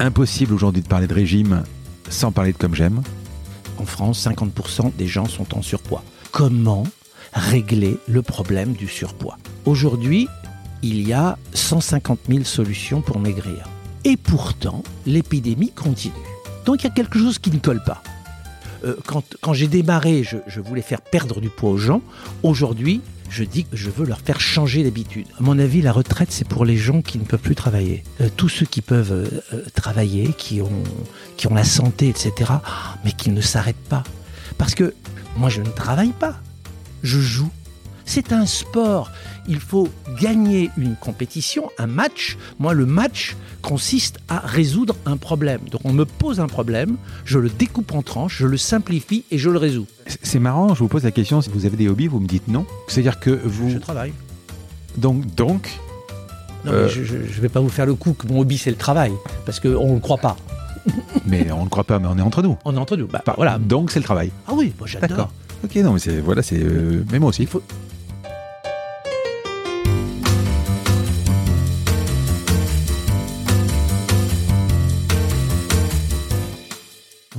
Impossible aujourd'hui de parler de régime sans parler de comme j'aime. En France, 50% des gens sont en surpoids. Comment régler le problème du surpoids? Aujourd'hui, il y a 150 000 solutions pour maigrir. Et pourtant, l'épidémie continue. Donc il y a quelque chose qui ne colle pas. Euh, quand j'ai démarré, je voulais faire perdre du poids aux gens. Aujourd'hui, je dis que je veux leur faire changer d'habitude. À mon avis, la retraite, c'est pour les gens qui ne peuvent plus travailler. Euh, tous ceux qui peuvent euh, euh, travailler, qui ont, qui ont la santé, etc., mais qui ne s'arrêtent pas. Parce que moi, je ne travaille pas. Je joue. C'est un sport. Il faut gagner une compétition, un match. Moi, le match consiste à résoudre un problème. Donc, on me pose un problème, je le découpe en tranches, je le simplifie et je le résous. C'est- marrant, je vous pose la question, si vous avez des hobbies, vous me dites non. C'est-à-dire que vous... Je travaille. Donc, donc, Non, Euh. mais je ne vais pas vous faire le coup que mon hobby, c'est le travail. Parce qu'on ne le croit pas. mais on ne croit pas, mais on est entre nous. On est entre nous. Bah, Bah, voilà. Donc c'est le travail. Ah oui, moi j'adore. D'accord. Ok, non, mais c'est voilà, c'est euh, mais moi aussi. Il faut...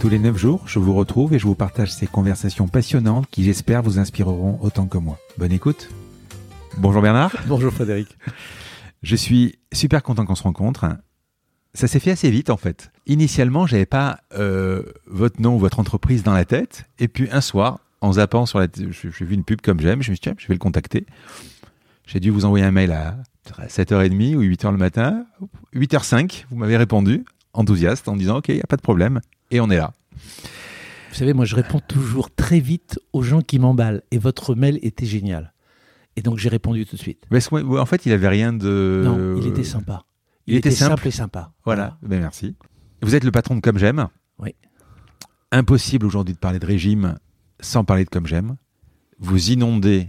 Tous les 9 jours, je vous retrouve et je vous partage ces conversations passionnantes qui j'espère vous inspireront autant que moi. Bonne écoute. Bonjour Bernard. Bonjour Frédéric. Je suis super content qu'on se rencontre. Ça s'est fait assez vite en fait. Initialement, j'avais pas euh, votre nom, votre entreprise dans la tête. Et puis un soir, en zappant sur la, j'ai vu une pub comme j'aime. Je me suis dit tiens, je vais le contacter. J'ai dû vous envoyer un mail à 7h30 ou 8h le matin. 8h05, vous m'avez répondu, enthousiaste, en disant ok, il y a pas de problème. Et on est là. Vous savez, moi je réponds toujours très vite aux gens qui m'emballent. Et votre mail était génial. Et donc j'ai répondu tout de suite. En fait, il avait rien de. non, il était sympa. il était simple. et sympa. Voilà, ben merci. Vous êtes le patron de Comme J'aime. Oui. Impossible aujourd'hui de parler de régime sans parler de Comme J'aime. Vous inondez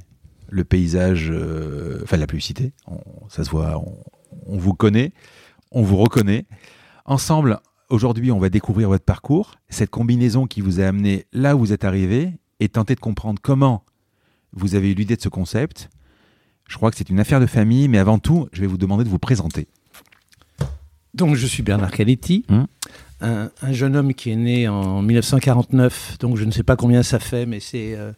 le paysage, euh, enfin la publicité, on- ça se voit, on, on vous connaît, on vous reconnaît. Ensemble, aujourd'hui, on va découvrir votre parcours, cette combinaison qui vous a amené là où vous êtes arrivé et tenter de comprendre comment vous avez eu l'idée de ce concept. Je crois que c'est une affaire de famille, mais avant tout, je vais vous demander de vous présenter. Donc je suis Bernard Caletti, Hum. un, un jeune homme qui est né en 1949, donc je ne sais pas combien ça fait, mais c'est euh,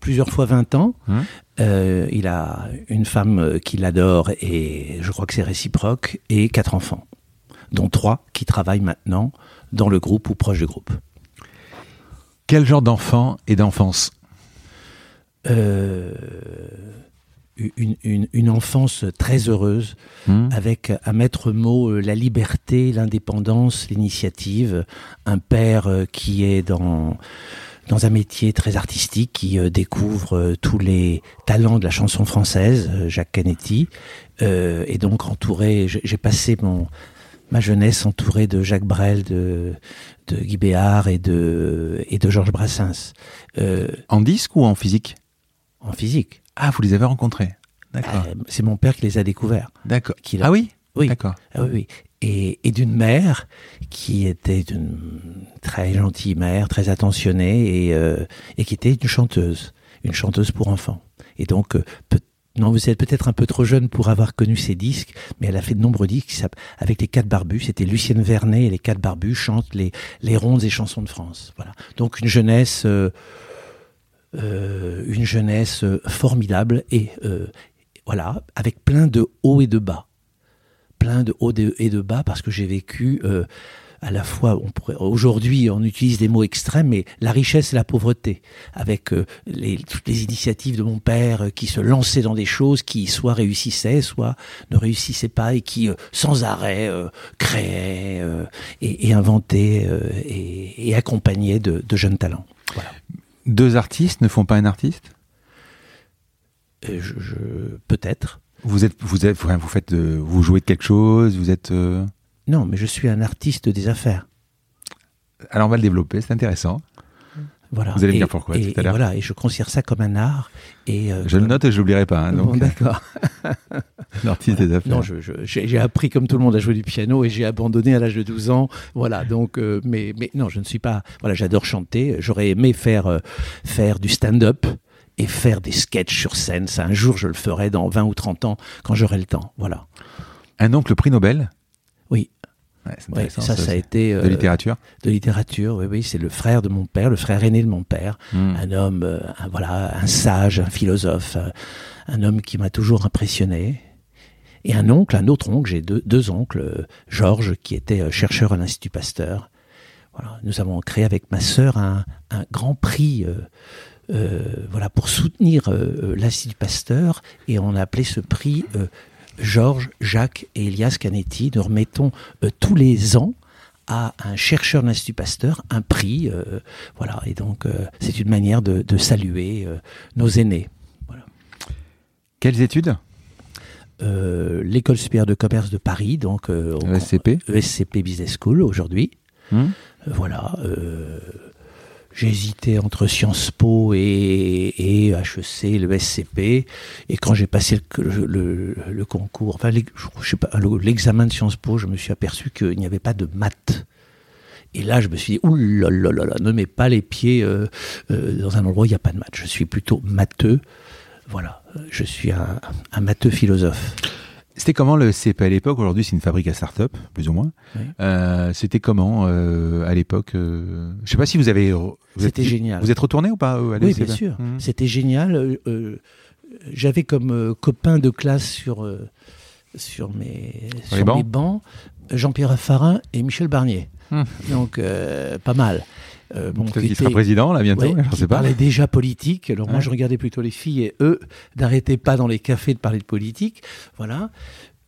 plusieurs fois 20 ans. Hum. Euh, il a une femme euh, qui l'adore et je crois que c'est réciproque, et quatre enfants, dont trois qui travaillent maintenant dans le groupe ou proche du groupe. Quel genre d'enfant et d'enfance Euh, une, une- une enfance très heureuse, Hmm. avec à maître mot euh, la liberté, l'indépendance, l'initiative, un père euh, qui est dans dans un métier très artistique, qui euh, découvre euh, tous les talents de la chanson française, Jacques Canetti, euh, et donc entouré, j'ai passé mon ma jeunesse entourée de Jacques Brel, de de Guy Béard et de et de Georges Brassens, euh, En disque ou en physique? en physique. Ah, vous les avez rencontrés. D'accord. Euh, C'est mon père qui les a découverts. D'accord. a- Ah oui? Oui. D'accord. Ah oui, oui. Et, et d'une mère qui était une très gentille mère, très attentionnée et, euh, et qui était une chanteuse, une chanteuse pour enfants. Et donc, euh, peut- non, vous êtes peut-être un peu trop jeune pour avoir connu ces disques, mais elle a fait de nombreux disques avec les quatre barbus. C'était Lucienne Vernet et les quatre barbus chantent les, les rondes et chansons de France. Voilà. Donc une jeunesse, euh, euh, une jeunesse euh, formidable et voilà, avec plein de hauts et de bas plein de hauts et de bas parce que j'ai vécu à la fois, on pourrait, aujourd'hui, on utilise des mots extrêmes, mais la richesse et la pauvreté, avec euh, les, toutes les initiatives de mon père euh, qui se lançaient dans des choses qui soit réussissaient, soit ne réussissaient pas, et qui sans arrêt créaient et, et, inventaient et, et, accompagnaient de, de jeunes talents. Voilà. Deux artistes ne font pas un artiste? Je, je peut-être. Vous êtes, vous êtes, vous faites, vous jouez de quelque chose, vous êtes. Non, mais je suis un artiste des affaires. Alors on va le développer, c'est intéressant. Voilà. Vous allez me dire pourquoi et, tout à l'heure. Voilà, et je considère ça comme un art. Et euh, je le note et je l'oublierai pas. Hein, bon, d'accord. L'artiste des affaires. Non, j'ai appris comme tout le monde à jouer du piano et j'ai abandonné à l'âge de 12 ans. Voilà, donc, euh, mais, mais non, je ne suis pas. Voilà, j'adore chanter. J'aurais aimé faire, euh, faire du stand-up et faire des sketchs sur scène. Ça, un jour, je le ferai dans 20 ou 30 ans quand j'aurai le temps. Voilà. Un oncle prix Nobel? Oui. Ouais, ça, ça, a été de littérature. De littérature, oui, oui. C'est le frère de mon père, le frère aîné de mon père, Hmm. un homme, euh, un, voilà, un sage, un philosophe, un, un homme qui m'a toujours impressionné. Et un oncle, un autre oncle, j'ai deux, deux oncles, euh, Georges, qui était euh, chercheur à l'Institut Pasteur. Voilà, nous avons créé avec ma sœur un, un grand prix. Euh, euh, voilà, pour soutenir euh, l'Institut Pasteur, et on a appelé ce prix euh, Georges, Jacques et Elias Canetti. Nous remettons euh, tous les ans à un chercheur de l'Institut Pasteur un prix. euh, voilà, et donc euh, c'est une manière de, de saluer nos aînés. Voilà. Quelles études? L'école supérieure de commerce de Paris, donc euh, au- ESCP ESCP Business School aujourd'hui. Hmm. Voilà. euh, hésité entre Sciences Po et, et HEC, le SCP. Et quand j'ai passé le, le- concours, enfin, l'examen de Sciences Po, je me suis aperçu qu'il n'y avait pas de maths. Et là, je me suis dit, là, ne mets pas les pieds euh, euh, dans un endroit où il n'y a pas de maths. Je suis plutôt matheux. Voilà, je suis un matheux philosophe. C'était comment le CP à l'époque? Aujourd'hui, c'est une fabrique à start-up, plus ou moins. Oui. Euh, C'était comment euh, à l'époque euh, Je sais pas si vous avez. C'était génial. Vous êtes retourné ou pas Oui, bien sûr. Hmm. C'était génial. J'avais comme copain de classe sur, sur, mes, sur bancs mes bancs Jean-Pierre Raffarin et Michel Barnier. Hmm. Donc, pas mal. Euh, bon, Peut-être qu'il sera président là bientôt. ouais, je sais pas. parlait déjà politique. Alors moi, je regardais plutôt les filles et eux n'arrêtaient pas dans les cafés de parler de politique. Voilà.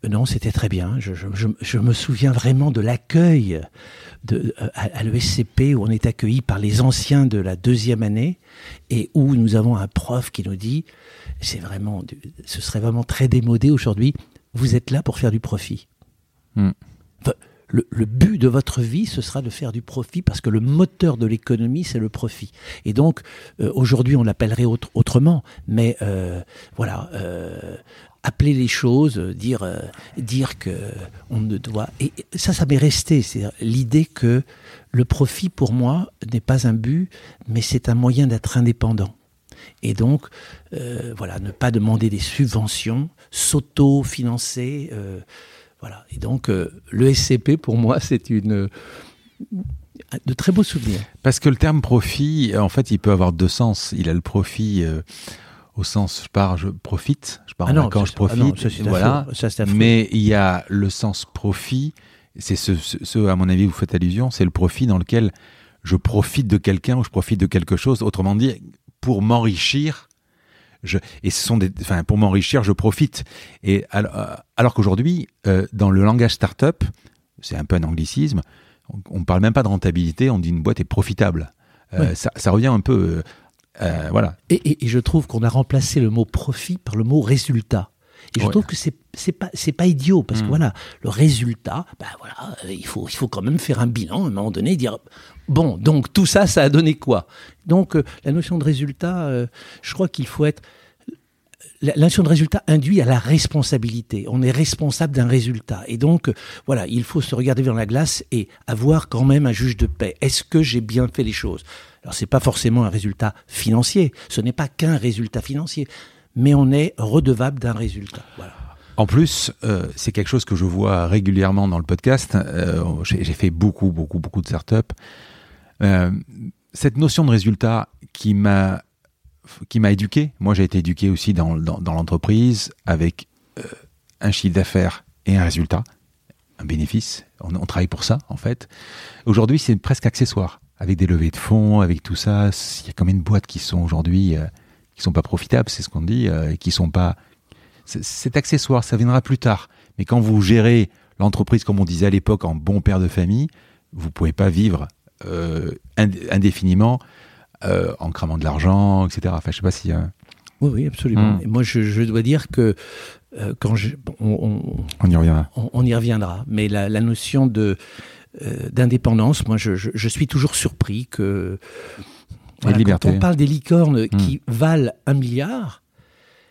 Euh, Non, c'était très bien. Je, je- je- je me souviens vraiment de l'accueil euh, à, à l'ESCP où on est accueilli par les anciens de la deuxième année et où nous avons un prof qui nous dit, c'est vraiment, ce serait vraiment très démodé aujourd'hui. Vous êtes là pour faire du profit. Hmm. Le, le but de votre vie, ce sera de faire du profit parce que le moteur de l'économie, c'est le profit. Et donc, euh, aujourd'hui, on l'appellerait autre- autrement, mais euh, voilà, euh, appeler les choses, euh, dire, euh, dire que on ne doit. Et et ça, ça m'est resté. C'est l'idée que le profit, pour moi, n'est pas un but, mais c'est un moyen d'être indépendant. Et donc, euh, voilà, ne pas demander des subventions, s'auto-financer. Euh, voilà. Et donc, euh, le SCP, pour moi, c'est une de très beaux souvenirs. Parce que le terme profit, en fait, il peut avoir deux sens. Il a le profit euh, au sens je pars, je profite, je pars Ah non, ça, je profite, ah non, ça, voilà. Ça. Mais il y a le sens profit. C'est ce, ce, ce, à mon avis, vous faites allusion. C'est le profit dans lequel je profite de quelqu'un ou je profite de quelque chose. Autrement dit, pour m'enrichir. Je, et ce sont des, enfin, pour m'enrichir, je profite. Et alors, euh, alors qu'aujourd'hui, euh, dans le langage startup, c'est un peu un anglicisme. On, ne parle même pas de rentabilité. On dit une boîte est profitable. Euh, ça, ça revient un peu, euh, voilà. Et, et- et je trouve qu'on a remplacé le mot profit par le mot résultat. Et je Ouais. trouve que c'est c'est pas c'est pas idiot parce que Mm. voilà le résultat ben voilà il faut il faut quand même faire un bilan à un moment donné et dire bon donc tout ça ça a donné quoi? Donc euh, la notion de résultat euh, je crois qu'il faut être la notion de résultat induit à la responsabilité. On est responsable d'un résultat. Et donc, euh, voilà, il faut se regarder vers la glace et avoir quand même un juge de paix. Est-ce que j'ai bien fait les choses? Alors, c'est pas forcément un résultat financier. Ce n'est pas qu'un résultat financier. Mais on est redevable d'un résultat. Voilà. En plus, c'est quelque chose que je vois régulièrement dans le podcast. J'ai fait beaucoup, beaucoup, beaucoup de startups. Euh, cette notion de résultat qui m'a qui m'a éduqué. Moi, j'ai été éduqué aussi dans, dans, l'entreprise avec euh, un chiffre d'affaires et un résultat. un bénéfice. On, travaille pour ça, en fait. Aujourd'hui, c'est presque accessoire. Avec des levées de fonds, avec tout ça, il y a quand même de boîtes qui sont aujourd'hui euh, qui sont pas profitables, c'est ce qu'on dit, euh, qui sont pas. C'est accessoire, ça viendra plus tard. Mais quand vous gérez l'entreprise, comme on disait à l'époque, en bon père de famille, vous pouvez pas vivre indéfiniment euh, en cramant de l'argent, etc. Enfin, je sais pas si. Oui, oui, absolument. Hmm. Et moi, je, je, dois dire que euh, quand je, on, on, on, y reviendra. On, on, y reviendra. Mais la, la notion de euh, d'indépendance, moi, je, je, je, suis toujours surpris que voilà, quand on parle des licornes hmm. qui valent un milliard.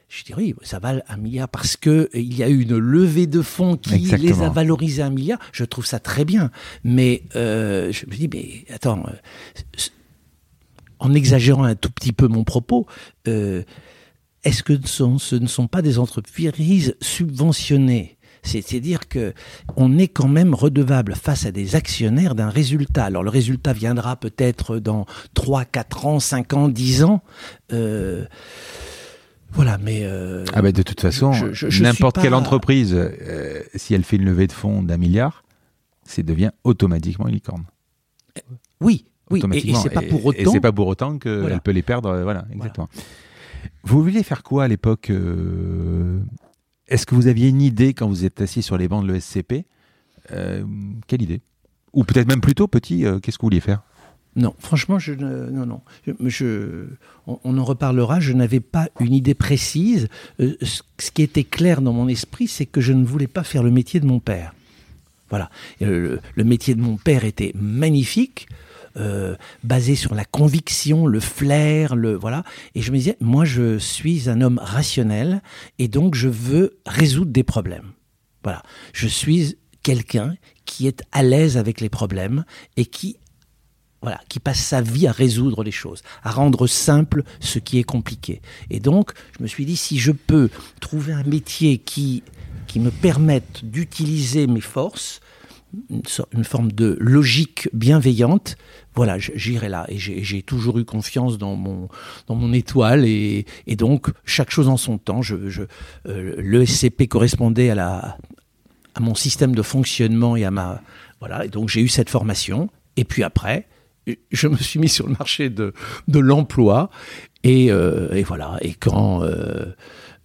Je dis oui, ça vale un milliard parce que il y a eu une levée de fonds qui Exactement. les a valorisés un milliard. Je trouve ça très bien, mais euh, je me dis mais attends, euh, en exagérant un tout petit peu mon propos, euh, est-ce que ce ne sont pas des entreprises subventionnées? C'est-à-dire que on est quand même redevable face à des actionnaires d'un résultat. Alors le résultat viendra peut-être dans 3, 4 ans, 5 ans, 10 ans. Euh, voilà, mais euh, ah bah de toute façon, n'importe pas... quelle entreprise, euh, si elle fait une levée de fonds d'un milliard, c'est devient automatiquement une licorne. Oui, oui, et, et c'est pas pour autant. Et c'est pas pour autant qu'elle voilà. peut les perdre. Voilà, exactement. Voilà. Vous vouliez faire quoi à l'époque euh, Est-ce que vous aviez une idée quand vous êtes assis sur les bancs de l'ESCP euh, Quelle idée? Ou peut-être même plutôt petit, euh, qu'est-ce que vous vouliez faire? Non, franchement, je ne, non, non. Je, on, en reparlera. Je n'avais pas une idée précise. Euh, ce qui était clair dans mon esprit, c'est que je ne voulais pas faire le métier de mon père. Voilà. Le, le, métier de mon père était magnifique euh, basé sur la conviction, le flair, le voilà. Et je me disais, moi, je suis un homme rationnel et donc je veux résoudre des problèmes. Voilà, je suis quelqu'un qui est à l'aise avec les problèmes et qui voilà, qui passe sa vie à résoudre les choses, à rendre simple ce qui est compliqué. Et donc, je me suis dit, si je peux trouver un métier qui, qui me permette d'utiliser mes forces, une, forme de logique bienveillante, voilà, j'irai là. Et j'ai toujours eu confiance dans mon, dans mon étoile. Et, et donc, chaque chose en son temps. Je, je, euh, le SCP correspondait à, la, à mon système de fonctionnement et à ma. Voilà, et donc j'ai eu cette formation. Et puis après, je me suis mis sur le marché de, de l'emploi. Et, euh, et, voilà. Et quand. Euh,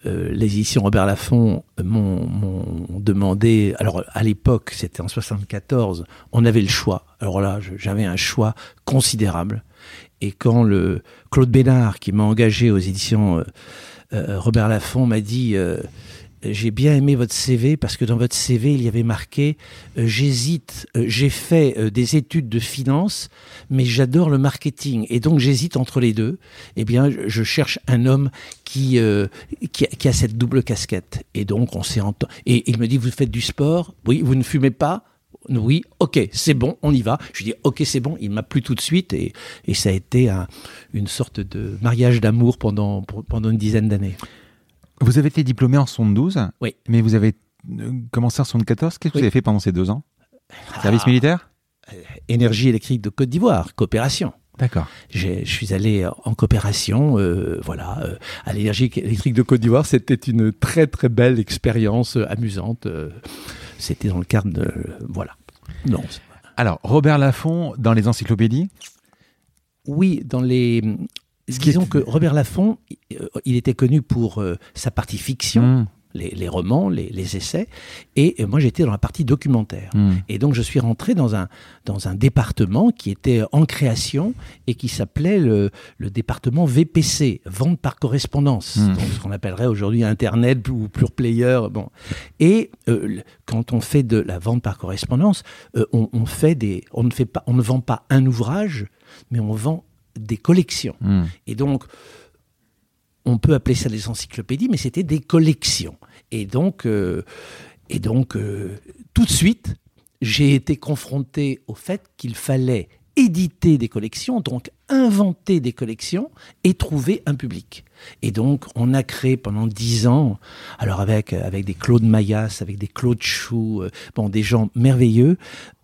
euh, les éditions Robert Laffont m'ont demandé, alors à l'époque, c'était en 74, on avait le choix. Alors là, j'avais un choix considérable. Et quand le Claude Bénard, qui m'a engagé aux éditions Robert Laffont, m'a dit j'ai bien aimé votre CV parce que dans votre CV, il y avait marqué euh, j'hésite, euh, j'ai fait euh, des études de finance, mais j'adore le marketing et donc j'hésite entre les deux. Eh bien, je cherche un homme qui, qui, a cette double casquette. Et donc, on s'est entendu. Et il me dit vous faites du sport? Oui, vous ne fumez pas? Oui, ok, c'est bon, on y va. Je lui dis, ok, c'est bon. Il m'a plu tout de suite et, et ça a été un, une sorte de mariage d'amour pendant, pendant une dizaine d'années. Vous avez été diplômé en 72, oui. mais vous avez commencé en 74. Qu'est-ce que oui. vous avez fait pendant ces deux ans? Service ah, militaire Énergie électrique de Côte d'Ivoire, coopération. D'accord. Je suis allé en coopération, euh, voilà, euh, à l'énergie électrique de Côte d'Ivoire. C'était une très très belle expérience euh, amusante. C'était dans le cadre de, voilà. Non. Alors Robert Laffont dans les encyclopédies? Oui, dans les Disons que Robert Laffont, il était connu pour euh, sa partie fiction. Mmh. Les, les, romans, les, les, essais, et moi j'étais dans la partie documentaire. Mmh. Et donc je suis rentré dans un, dans un département qui était en création et qui s'appelait le, le, département VPC, vente par correspondance, mmh. donc ce qu'on appellerait aujourd'hui Internet ou pure player. Bon. Et euh, quand on fait de la vente par correspondance, euh, on, on, fait des, on, ne fait pas, on ne vend pas un ouvrage, mais on vend des collections. Mmh. Et donc, on peut appeler ça des encyclopédies, mais c'était des collections. Et donc, euh, et donc euh, tout de suite, j'ai été confronté au fait qu'il fallait éditer des collections, donc inventer des collections et trouver un public. Et donc, on a créé pendant dix ans, alors avec, avec des Claude Mayas, avec des Claude Chou, euh, bon, des gens merveilleux,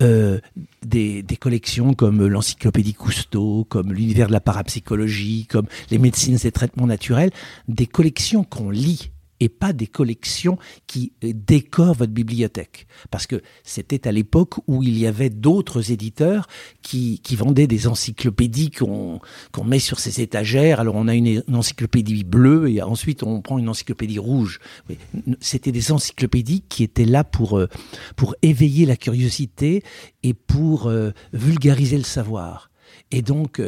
euh, des, des, collections comme l'Encyclopédie Cousteau, comme l'Univers de la parapsychologie, comme les médecines et traitements naturels, des collections qu'on lit et pas des collections qui euh, décorent votre bibliothèque. Parce que c'était à l'époque où il y avait d'autres éditeurs qui, vendaient des encyclopédies qu'on met sur ces étagères. Alors on a une, encyclopédie bleue et ensuite on prend une encyclopédie rouge. C'était des encyclopédies qui étaient là pour, euh, pour éveiller la curiosité et pour euh, vulgariser le savoir. Et donc,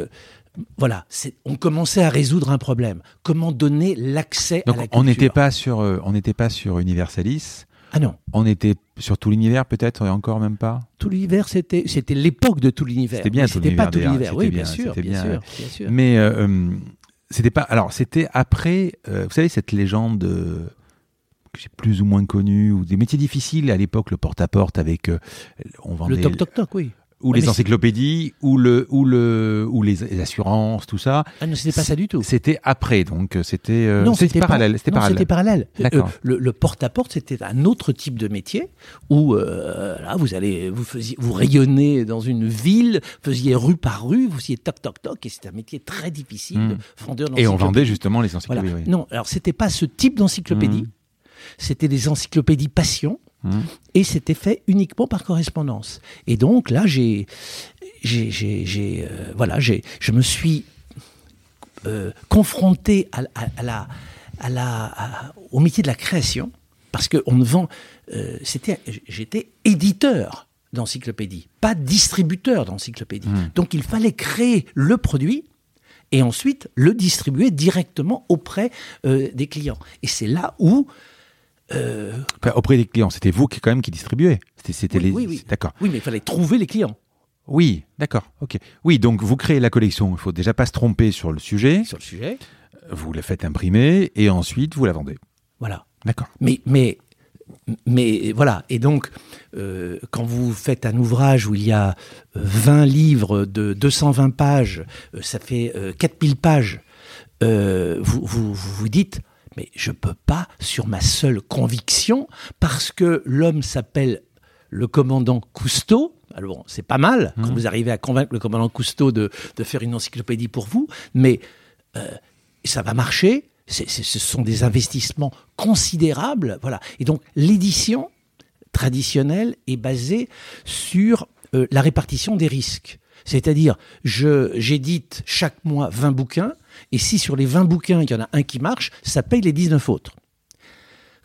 voilà, on commençait à résoudre un problème. Comment donner l'accès à la on culture? n'était pas sur, euh, on n'était pas sur Universalis. Ah non, On était sur tout l'univers peut-être et encore même pas? tout l'univers, c'était c'était l'époque de tout l'univers. C'était bien C'était pas tout l'univers. Oui, bien, bien, sûr, bien bien. sûr, bien sûr. Mais euh, euh, c'était pas. Alors c'était après. euh, vous savez cette légende que j'ai plus ou moins connue ou des métiers difficiles à l'époque, le porte-à-porte avec euh, on vendait Le toc toc toc, oui. Ou Ouais, les c'est- encyclopédies ou le ou le ou les, assurances, tout ça. Ah non, c'était pas ça du tout. C'était après, donc euh, c'était euh, non, c'était parallèle. C'était parallèle. c'était parallèle. Euh, le le porte-à-porte, c'était un autre type de métier où euh, là, vous allez, vous faisiez, vous rayonnez dans une ville, faisiez rue par rue, vous faisiez toc toc toc, et c'était un métier très difficile. Mm. de vendeur Et on vendait justement les Voilà. encyclopédies. oui. Non, alors c'était pas ce type d'encyclopédie. Mhm. C'était des encyclopédies passion. Mhm. Et c'était fait uniquement par correspondance. Et donc là, j'ai, j'ai, j'ai, euh, voilà, j'ai, je me suis euh, confronté à, à- à la, à la, au métier de la création, parce que on ne vend, euh, c'était, j'étais éditeur d'encyclopédie, pas distributeur d'encyclopédie. Mhm. Donc il fallait créer le produit et ensuite le distribuer directement auprès des clients. Et c'est là où euh, Enfin, auprès des clients, c'était vous qui quand même qui distribuez. C'était Oui, les. oui, oui. D'accord. Oui, mais il fallait trouver les clients Oui, d'accord. Ok. Oui, donc vous créez la collection. Il faut déjà pas se tromper sur le sujet. sur le sujet. Vous la faites imprimer et ensuite vous la vendez. Voilà. D'accord. Mais, mais, mais voilà. Et donc, euh, quand vous faites un ouvrage où il y a euh, 20 livres de 220 pages, euh, ça fait euh, 4000 pages, euh, vous, vous, vous vous dites, mais je peux pas, sur ma seule conviction, parce que l'homme s'appelle le commandant Cousteau. Alors, bon, c'est pas mal quand Mhm. vous arrivez à convaincre le commandant Cousteau de, de faire une encyclopédie pour vous, mais euh, ça va marcher. Ce sont des investissements considérables, voilà. Et donc l'édition traditionnelle est basée sur euh, la répartition des risques. C'est-à-dire, je j'édite chaque mois 20 bouquins, et si sur les 20 bouquins, il y en a un qui marche, ça paye les 19 autres.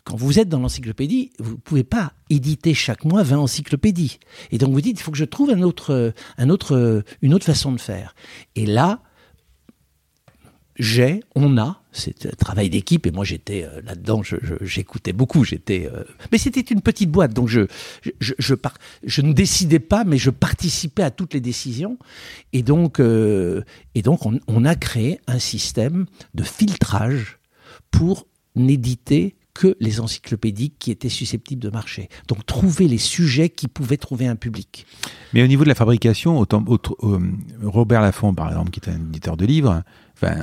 Quand vous êtes dans l'encyclopédie, vous ne pouvez pas éditer chaque mois 20 encyclopédies. Et donc vous dites, il faut que je trouve une autre façon de faire. Et là, j'ai, on a, c'est un travail d'équipe, et moi j'étais euh, là-dedans, j'écoutais beaucoup, j'étais... euh, mais c'était une petite boîte, donc je, je, je, ne décidais pas, mais je participais à toutes les décisions, et donc, euh, et donc on, a créé un système de filtrage pour n'éditer que les encyclopédies qui étaient susceptibles de marcher. Donc trouver les sujets qui pouvaient trouver un public. Mais au niveau de la fabrication, Robert Laffont, par exemple, qui est un éditeur de livres, enfin,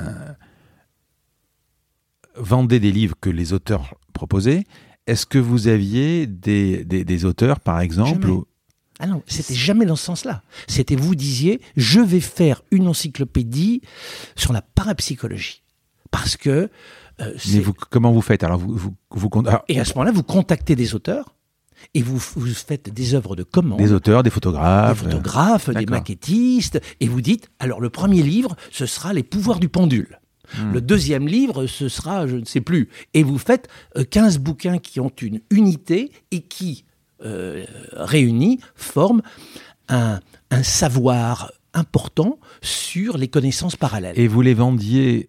vendait des livres que les auteurs proposaient. Est-ce que vous aviez des, des, des auteurs, par exemple Jamais. Ah non, c'était jamais dans ce sens-là. C'était vous disiez, je vais faire une encyclopédie sur la parapsychologie. Parce que... euh, Mais vous, comment vous faites? Alors, vous, vous, alors, Et à ce moment-là, vous contactez des auteurs et vous, vous faites des œuvres de commande. des auteurs, des des photographes. photographes, des maquettistes, et vous dites, alors le premier livre, ce sera Les pouvoirs du pendule. Hmm. Le deuxième livre, ce sera, je ne sais plus. Et vous faites euh, 15 bouquins qui ont une unité et qui, euh, réunis, forment un, un savoir important sur les connaissances parallèles. Et vous les vendiez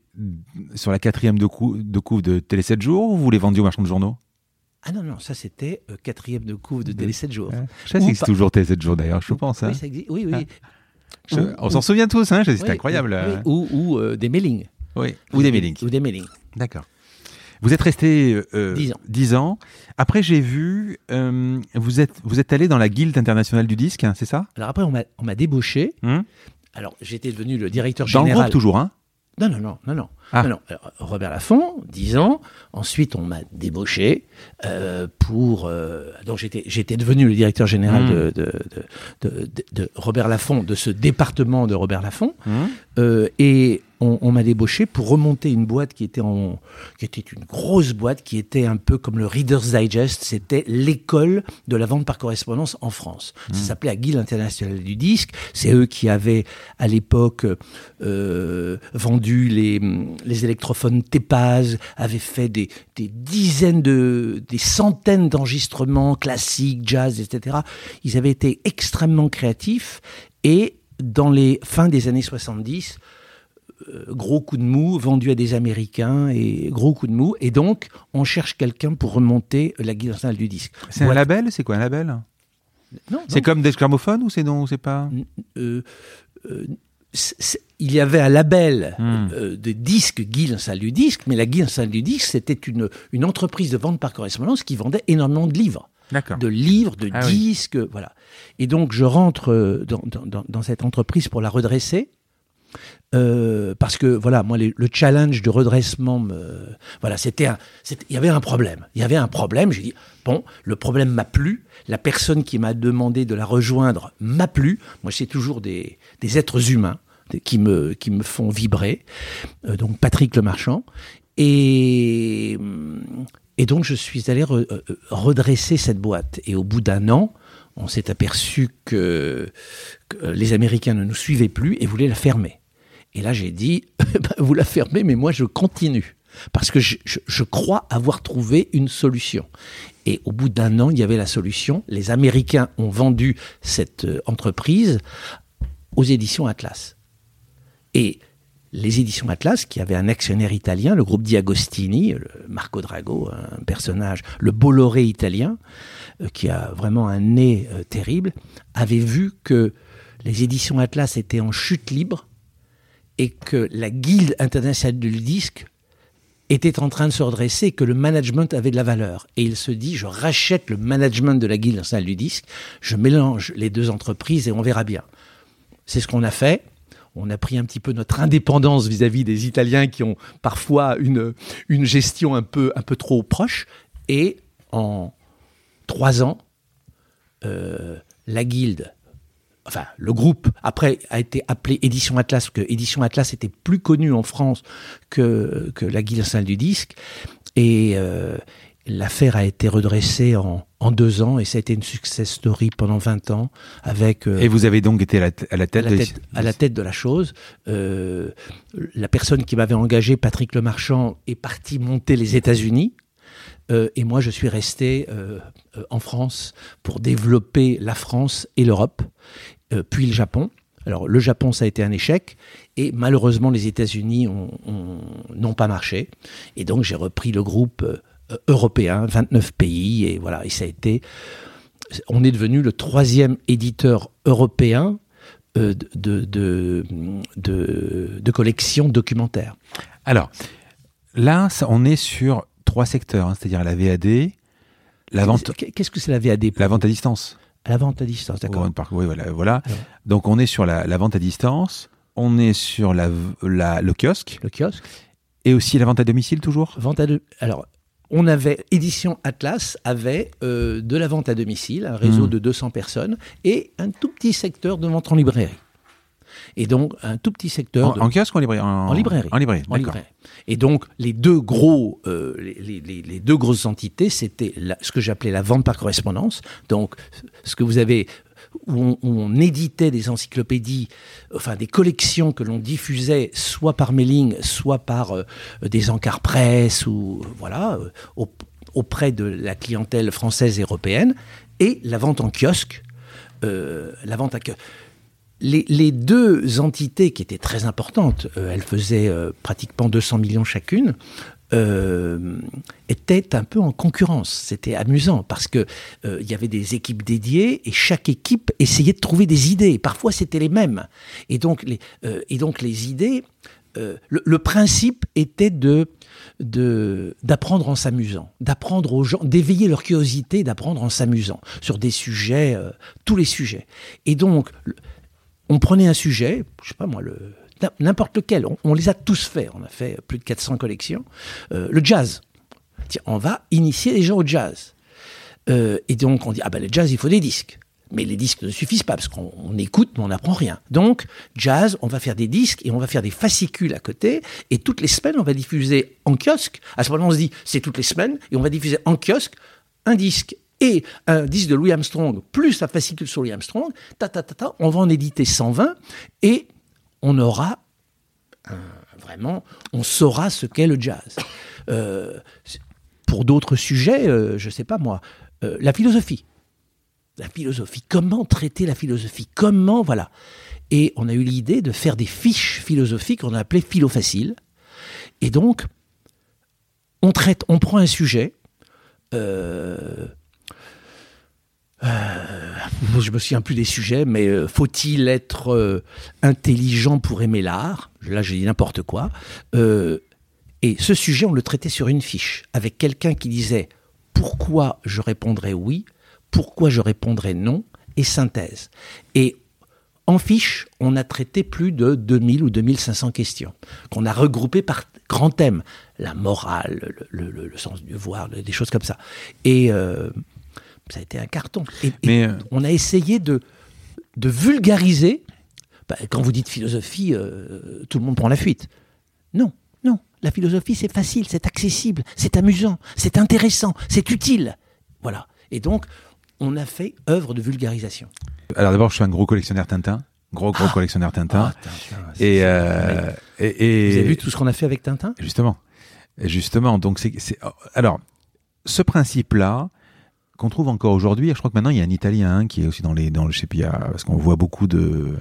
sur la quatrième de, cou de couve de Télé 7 jours ou vous les vendiez au marchand de journaux? Ah non, non, ça c'était euh, quatrième de couve de Télé 7 jours. Je sais Ou si c'est pas- toujours Télé 7 jours d'ailleurs, je pense. hein. Oui, ça existe. Oui, oui. Ah. Je- Ou- on s'en ou- souvient tous, hein, c'est oui, incroyable. oui, ou ou, euh, des mailings. Oui. Ou des mailings. Ou des mailings. D'accord. Vous êtes resté euh, Dix ans. 10 ans. Après, j'ai vu, euh, vous êtes, vous êtes allé dans la Guilde internationale du disque, hein, c'est ça? Alors après, on m'a- débauché. Hum? Alors, j'étais devenu le directeur Dans le général. groupe toujours, hein? Non, non, non, non, non. Ah. Non, non, alors, Robert Laffont, 10 ans. Ensuite, on m'a débauché euh, pour. euh, donc, j'étais, devenu le directeur général Mm. de, de, de, de- Robert Laffont, de ce département de Robert Laffont. Hum. Euh, et on, on m'a débauché pour remonter une boîte qui était en, qui était une grosse boîte, qui était un peu comme le Reader's Digest. C'était l'école de la vente par correspondance en France. Ça s'appelait Aguille International du disque. C'est eux qui avaient à l'époque euh, vendu les, les électrophones Tepaz, avaient fait des, des dizaines de, des centaines d'enregistrements classiques, jazz, etc. Ils avaient été extrêmement créatifs et dans les fins des années 70, euh, gros coup de mou vendu à des Américains et gros coup de mou. Et donc, on cherche quelqu'un pour remonter la guide nationale du disque. C'est un label? C'est quoi un label? Non, C'est comme des gramophones ou c'est non C'est pas? Euh, euh, il y avait un label Hmm. euh, de disque Guy National du disque, mais la Guy National du disque, c'était une, une entreprise de vente par correspondance qui vendait énormément de livres. D'accord. de livres, de Ah oui. disques, voilà. Et donc je rentre euh, dans, dans- dans- dans cette entreprise pour la redresser. Euh, parce que voilà, moi le challenge de redressement, me, voilà, c'était il y avait un problème. Il y avait un problème. J'ai dit bon, le problème m'a plu. La personne qui m'a demandé de la rejoindre m'a plu. Moi, c'est toujours des, des êtres humains qui me qui me font vibrer. Euh, donc Patrick Le Marchand et et donc, je suis allé euh, redresser cette boîte. Et au bout d'un an, on s'est aperçu que les Américains ne nous suivaient plus et voulaient la fermer. Et là, j'ai dit, Ben, vous la fermez, mais moi, je continue. Parce que je crois avoir trouvé une solution. Et au bout d'un an, il y avait la solution. Les Américains ont vendu cette euh, entreprise aux éditions Atlas. Et les éditions Atlas, qui avaient un actionnaire italien, le groupe Diagostini, le Marco Drago, un personnage, le Bolloré italien, euh, qui a vraiment un nez euh, terrible, avait vu que les éditions Atlas étaient en chute libre et que la guilde internationale du disque était en train de se redresser que le management avait de la valeur. Et il se dit, je rachète le management de la guilde internationale du disque, je mélange les deux entreprises et on verra bien. C'est ce qu'on a fait. On a pris un petit peu notre indépendance vis-à-vis des Italiens qui ont parfois une, une gestion un peu, un peu trop proche. Et en trois ans, euh, la guilde, enfin le groupe, après a été appelé Édition Atlas, parce que Édition Atlas était plus connue en France que, que la guilde nationale du disque. Et euh, l'affaire a été redressée en, en deux ans et ça a été une success story pendant 20 ans avec... euh, Et vous avez donc été à la, t- à la à tête, de- tête, à la tête de la chose. Euh, la personne qui m'avait engagé, Patrick Lemarchand, est parti monter les États-Unis. Euh, et moi, je suis resté euh, euh, en France pour développer la France et l'Europe, puis le Japon. Alors, le Japon, ça a été un échec. Et malheureusement, les États-Unis ont- ont- n'ont pas marché. Et donc, j'ai repris le groupe euh, européen, 29 pays. Et voilà, et ça a été. On est devenu le troisième éditeur européen euh, de, de, de, de collections documentaires. Alors, là, on est sur trois secteurs, hein, c'est-à-dire la VAD, la vente, Qu'est-ce que c'est la VAD la vente à distance. La vente à distance, d'accord. Oui, voilà, voilà. Alors. Donc, on est sur la, la vente à distance, on est sur la, la- le kiosque Le kiosque. et aussi la vente à domicile toujours? Vente à. Alors, on avait, Édition Atlas avait euh, de la vente à domicile, un réseau Mm. de 200 personnes, et un tout petit secteur de vente en librairie. Et donc, un tout petit secteur En, de en kiosque ou en librairie En librairie. En librairie, d'accord. Et donc, les deux gros, euh, les, les- deux grosses entités, c'était ce que j'appelais la vente par correspondance. Donc, ce que vous avez, où on, où on éditait des encyclopédies, enfin des collections que l'on diffusait soit par mailing, soit par euh, des encarts presse ou voilà euh, au- auprès de la clientèle française et européenne, et la vente en kiosque. euh, la vente à kiosque les, deux entités qui étaient très importantes, euh, elles faisaient euh, pratiquement 200 millions chacune, euh, étaient un peu en concurrence. C'était amusant parce que il y avait des équipes dédiées et chaque équipe essayait de trouver des idées. Parfois, c'était les mêmes. Et donc, les, et donc les idées, le, principe était de d'apprendre en s'amusant, d'apprendre aux gens, d'éveiller leur curiosité, d'apprendre en s'amusant sur des sujets, tous les sujets. Et donc, on prenait un sujet, je sais pas moi, le n'importe lequel. On, les a tous fait. On a fait plus de 400 collections. Euh, le jazz. On va initier les gens au jazz. Euh, et donc on dit ah ben le jazz il faut des disques. Mais les disques ne suffisent pas parce qu'on écoute mais on n'apprend rien. Donc jazz, on va faire des disques et on va faire des fascicules à côté et toutes les semaines on va diffuser en kiosque. À ce moment on se dit c'est toutes les semaines et on va diffuser en kiosque un disque et un disque de Louis Armstrong plus un fascicule sur Louis Armstrong. Ta ta ta ta, on va en éditer 120 et on aura vraiment, on saura ce qu'est le jazz. Euh, pour d'autres sujets, euh, je ne sais pas moi, euh, la philosophie. La philosophie, comment traiter la philosophie Comment, voilà. Et on a eu l'idée de faire des fiches philosophiques qu'on a appelées philo facile. Et donc, on traite, on prend un sujet. Je me souviens plus des sujets, mais faut-il être intelligent pour aimer l'art? Là, j'ai dit n'importe quoi. et ce sujet, on le traitait sur une fiche, avec quelqu'un qui disait pourquoi je répondrais oui, pourquoi je répondrais non, et synthèse. Et en fiche, on a traité plus de 2000 ou 2500 questions, qu'on a regroupées par grands thèmes, la morale, le, sens du devoir, des choses comme ça. Et euh, ça a été un carton. Et, Mais euh, on a essayé de, de vulgariser. Bah, quand vous dites philosophie, euh, tout le monde prend la fuite. Non, non. La philosophie, c'est facile, c'est accessible, c'est amusant, c'est intéressant, c'est utile. Voilà. Et donc, on a fait œuvre de vulgarisation. Alors d'abord, je suis un gros collectionneur Tintin. Gros, gros ah. collectionneur Tintin. Ah, euh, et, et, Vous avez vu tout ce qu'on a fait avec Tintin? Justement. Justement. Donc, c'est. Alors, ce principe-là, qu'on trouve encore aujourd'hui, je crois que maintenant, il y a un Italien qui est aussi dans les. Dans le, je sais parce qu'on voit beaucoup de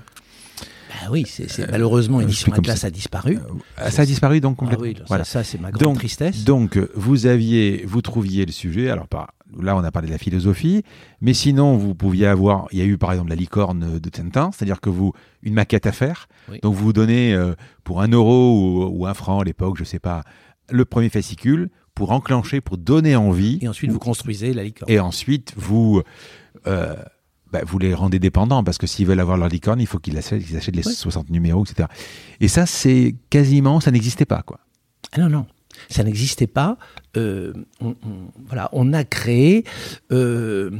ah oui, c'est euh, malheureusement Édition Atlas a disparu. Euh, ça a disparu donc ah complètement. voilà. Ça, c'est ma grande tristesse. Donc vous aviez, vous trouviez le sujet. Alors pas là, on a parlé de la philosophie, mais sinon vous pouviez avoir. Il y a eu par exemple la licorne de Tintin, c'est-à-dire que vous une maquette à faire. Donc vous vous donnez euh, pour un euro ou, un franc à l'époque, je sais pas, le premier fascicule pour enclencher, pour donner envie. Et ensuite vous construisez la licorne. Et ensuite vous bah, vous les rendez dépendants parce que s'ils veulent avoir leur licorne, il faut qu'ils achètent, achètent les 60 numéros, etc. Et ça, c'est quasiment, ça n'existait pas, quoi. Ah non, non. Ça n'existait pas. Euh, on, voilà, on a créé. Euh,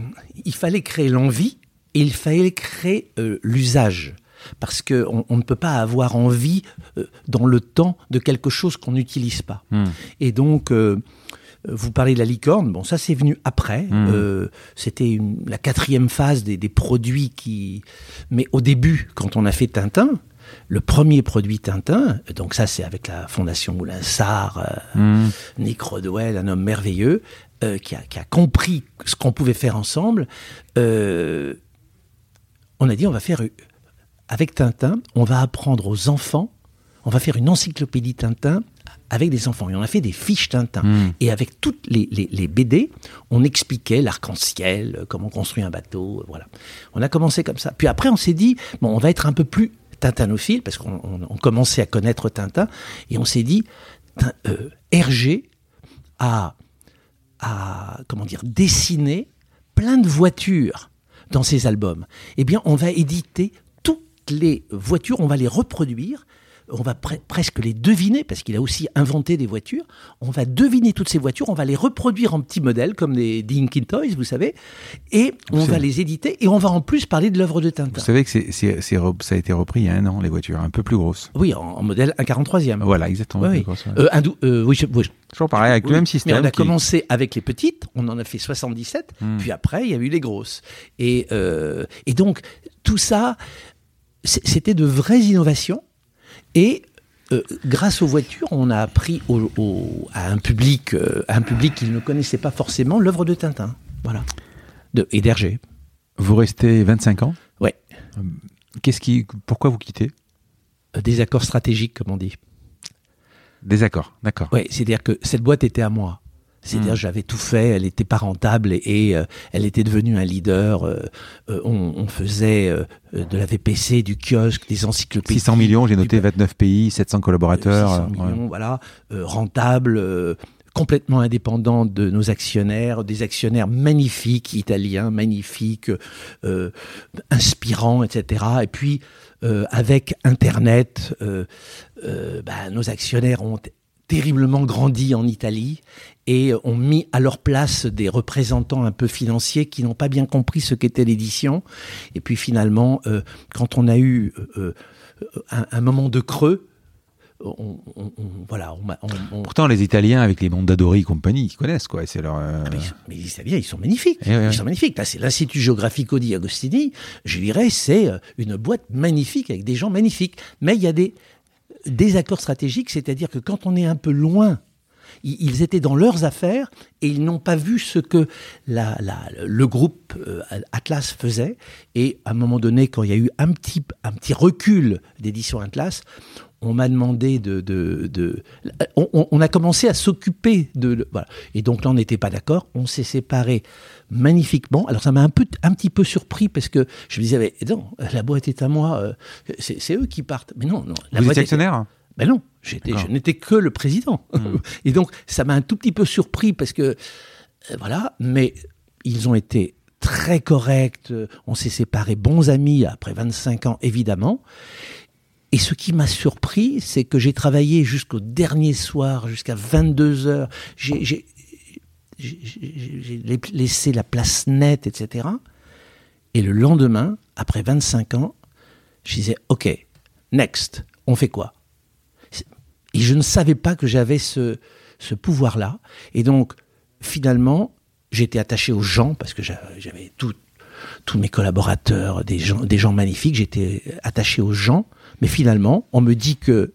il fallait créer l'envie et il fallait créer euh, l'usage parce qu'on on ne peut pas avoir envie dans le temps de quelque chose qu'on n'utilise pas. Hmm. Et donc, euh, vous parlez de la licorne, bon ça c'est venu après. Mmh. Euh, c'était la quatrième phase des, des, qui. Mais au début, quand on a fait Tintin, le premier produit Tintin, donc ça c'est avec la fondation Moulin Sarr, euh, mmh. Nick Rodwell, un homme merveilleux, euh, qui, a, qui, a, compris ce qu'on pouvait faire ensemble. Euh, on a dit on va faire avec Tintin, on va apprendre aux enfants, on va faire une encyclopédie Tintin avec des enfants. Et on a fait des fiches Tintin. Hmm. Et avec toutes les, les, BD, on expliquait l'arc-en-ciel, euh, comment construire un bateau, euh, voilà. On a commencé comme ça. Puis après, on s'est dit, bon, on va être un peu plus tintanophile, parce qu'on commençait à connaître Tintin, et on s'est dit, euh, Hergé a, a, comment dire, dessiné plein de voitures dans ses albums. Eh bien, on va éditer les voitures, on va les reproduire on va presque les deviner, parce qu'il a aussi inventé des voitures, on va deviner toutes ces voitures, on va les reproduire en petits modèles, comme des Dinkin Toys, vous savez, et on va les éditer, et on va en plus parler de l'œuvre de Tintin. Vous savez que ça a été repris il y a un an, les voitures, un peu plus grosses. Oui, en, modèle 1,43e. Voilà, exactement. Oui, euh, euh, oui, Toujours pareil, avec le même système. Mais on a commencé avec les petites, on en a fait 77, hmm. puis après, il y a eu les grosses. Et, euh, et donc, tout ça, c'était de vraies innovations et euh, grâce aux voitures, on a appris à un public, euh, un public qui ne connaissait pas forcément l'œuvre de Tintin, voilà, de, et d'Hergé. Vous restez 25 ans? Ouais. Qu'est-ce qui, pourquoi vous quittez? Euh, Des accords stratégiques, comme on dit. Des accords, d'accord. Oui, c'est-à-dire que cette boîte était à moi. C'est-à-dire, hmm. j'avais tout fait, elle n'était pas rentable et, euh, elle était devenue un leader. Euh, euh, on, faisait de la VPC, du kiosque, des encyclopédies. 600 millions, j'ai noté 29 pays, 700 collaborateurs. 600 millions, voilà, rentable, complètement indépendant de nos actionnaires, des actionnaires magnifiques, italiens, magnifiques, euh, inspirants, etc. Et puis, euh, avec Internet, euh, bah, nos actionnaires ont terriblement grandi en Italie et ont mis à leur place des représentants un peu financiers qui n'ont pas bien compris ce qu'était l'édition. Et puis finalement, quand on a eu un, moment de creux, on, voilà, Pourtant, les Italiens, avec les Mondadori et compagnie, ils connaissent, quoi. C'est leur. Euh, ah, mais, les Italiens, ils sont magnifiques. Eh ils sont magnifiques. Là, c'est l'Institut Geographico di Agostini. Je dirais, c'est euh, une boîte magnifique avec des gens magnifiques. Mais il y a des désaccords stratégiques, c'est-à-dire que quand on est un peu loin ils étaient dans leurs affaires et ils n'ont pas vu ce que la, le groupe euh, Atlas faisait. Et à un moment donné, quand il y a eu un petit, un petit recul d'édition Atlas, on m'a demandé de, de, on, a commencé à s'occuper de, voilà. Et donc là, on n'était pas d'accord. On s'est séparés magnifiquement. Alors ça m'a un peu, un petit peu surpris parce que je me disais, mais non, la boîte est à moi. Euh, c'est eux qui partent. Mais non, non. La Vous êtes actionnaire? Ben non, je n'étais que le président. Hmm. Et donc ça m'a un tout petit peu surpris parce que euh, voilà. Mais ils ont été très corrects. On s'est séparés bons amis après 25 ans, évidemment. Et ce qui m'a surpris, c'est que j'ai travaillé jusqu'au dernier soir, jusqu'à 22 heures. J'ai laissé la place nette, etc. Et le lendemain, après 25 ans, je disais, OK, next, on fait quoi? Et je ne savais pas que j'avais ce, ce pouvoir-là. Et donc, finalement, j'étais attaché aux gens, parce que j'avais tous mes collaborateurs, des gens, des gens magnifiques, j'étais attaché aux gens. Mais finalement, on me dit que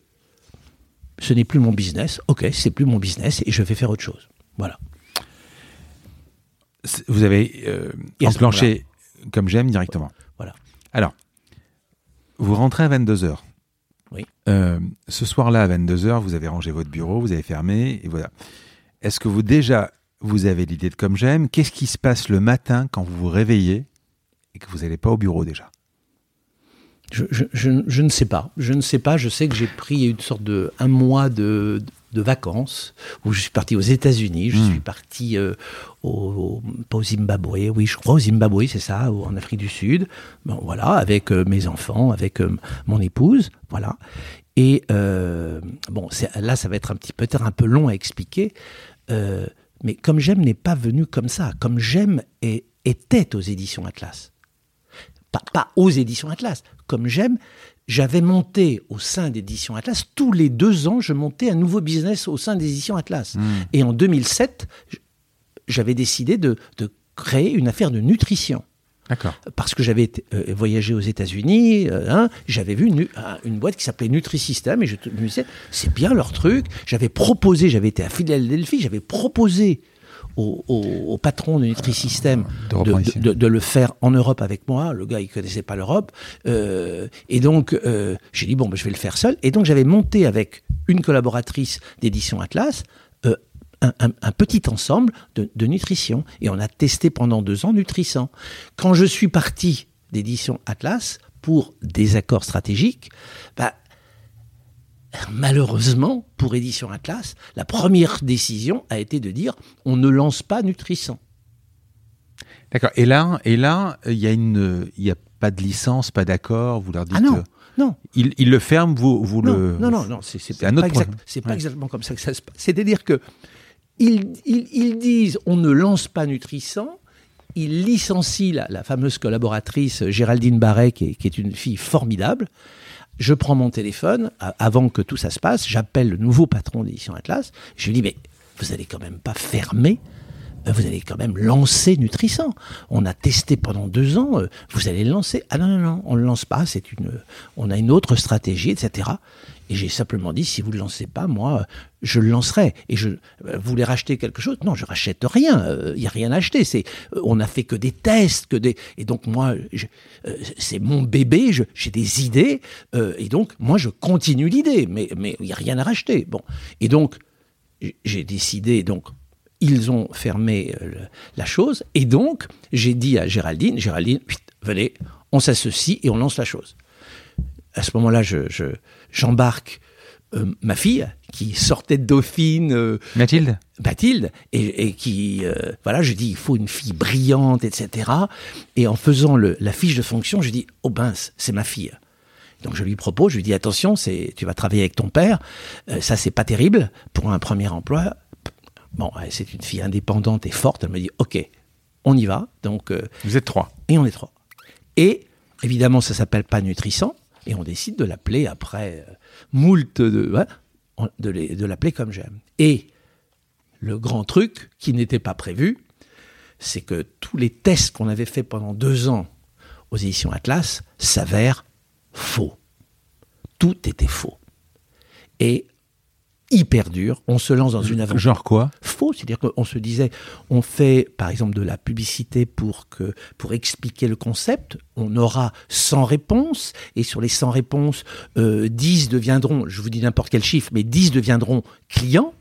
ce n'est plus mon business. Ok, c'est plus mon business et je vais faire autre chose. Voilà. Vous avez euh, enclenché comme j'aime directement. Voilà. Alors, vous rentrez à 22h. Euh, ce soir-là, à 22h, vous avez rangé votre bureau, vous avez fermé, et voilà. Est-ce que vous déjà, vous avez l'idée de comme j'aime? Qu'est-ce qui se passe le matin quand vous vous réveillez et que vous n'allez pas au bureau déjà? Je, je, je, ne sais pas. Je ne sais pas. Je sais que j'ai pris une sorte de un mois de, de vacances où je suis parti aux États-Unis. Je hmm. suis parti euh, au, pas au Zimbabwe, oui, je crois au Zimbabwe, c'est ça, ou en Afrique du Sud. Bon, voilà, avec euh, mes enfants, avec euh, mon épouse, voilà. Et bon, là, ça va être un petit peut-être un peu long à expliquer. mais comme j'aime n'est pas venu comme ça. Comme j'aime était aux éditions Atlas pas, aux éditions Atlas. Comme j'aime, j'avais monté au sein d'éditions Atlas, tous les deux ans, je montais un nouveau business au sein des éditions Atlas. Hmm. Et en 2007, j'avais décidé de, créer une affaire de nutrition. D'accord. Parce que j'avais euh, voyagé aux États-Unis, euh, hein, j'avais vu une, une, boîte qui s'appelait Nutrisystem et je me disais, c'est bien leur truc. J'avais proposé, j'avais été à Philadelphie, j'avais proposé au, patron de Nutrisystem de, de, le faire en Europe avec moi. Le gars, il connaissait pas l'Europe. Euh, et donc, euh, j'ai dit, bon, ben, je vais le faire seul. Et donc, j'avais monté avec une collaboratrice d'édition Atlas euh, un, petit ensemble de, nutrition. Et on a testé pendant deux ans Nutrisant. Quand je suis parti d'édition Atlas, pour des accords stratégiques, bah, malheureusement, pour Édition Atlas, la première décision a été de dire on ne lance pas Nutrisant. D'accord. Et là, et là, il y a une, il y a pas de licence, pas d'accord. Vous leur dites. Ah non. non. Il, il, le ferme, vous, vous le. Non, non, non. C'est pas, exact, pas exactement comme ça que ça se passe. C'est-à-dire que ils, disent on ne lance pas Nutrisant. Ils licencient la, fameuse collaboratrice Géraldine Barret, qui est une fille formidable. Je prends mon téléphone, avant que tout ça se passe, j'appelle le nouveau patron d'édition Atlas, je lui dis, mais vous allez quand même pas fermer euh, vous allez quand même lancer Nutrisant. On a testé pendant deux ans, euh, vous allez le lancer. Ah non, non, non, on ne le lance pas, c'est une, on a une autre stratégie, etc. Et j'ai simplement dit, si vous ne le lancez pas, moi, je le lancerai. Et je euh, vous voulez racheter quelque chose? Non, je rachète rien. Il n'y a rien à acheter. C'est, on n'a fait que des tests, que des. Et donc moi, c'est mon bébé. j'ai des idées. et donc moi, je continue l'idée. Mais mais il n'y a rien à racheter. Bon. Et donc j'ai décidé donc ils ont fermé euh, la chose. Et donc, j'ai dit à Géraldine, Géraldine, venez, on s'associe et on lance la chose. À ce moment-là, j'embarque euh, ma fille, qui sortait de Dauphine, euh, Mathilde Mathilde, et, et qui, euh, voilà, je dis, il faut une fille brillante, etc. Et en faisant le, la fiche de fonction, je dis, oh ben, c'est ma fille. Donc je lui propose, je lui dis, attention, c'est, tu vas travailler avec ton père, ça c'est pas terrible pour un premier emploi. Bon, c'est une fille indépendante et forte, elle me dit, ok, on y va. Donc, Vous êtes trois. et on est trois. Et évidemment, ça s'appelle pas Nutrissant, et on décide de l'appeler après euh, moult de, de, l'appeler comme j'aime. Et le grand truc qui n'était pas prévu, c'est que tous les tests qu'on avait fait pendant deux ans aux éditions Atlas s'avèrent faux. Tout était faux. Et hyper dur, on se lance dans une aventure Genre quoi? faux. C'est-à-dire qu'on se disait, on fait par exemple de la publicité pour, que, pour expliquer le concept, on aura 100 réponses, et sur les 100 réponses, euh, 10 deviendront, je vous dis n'importe quel chiffre, mais 10 deviendront clients.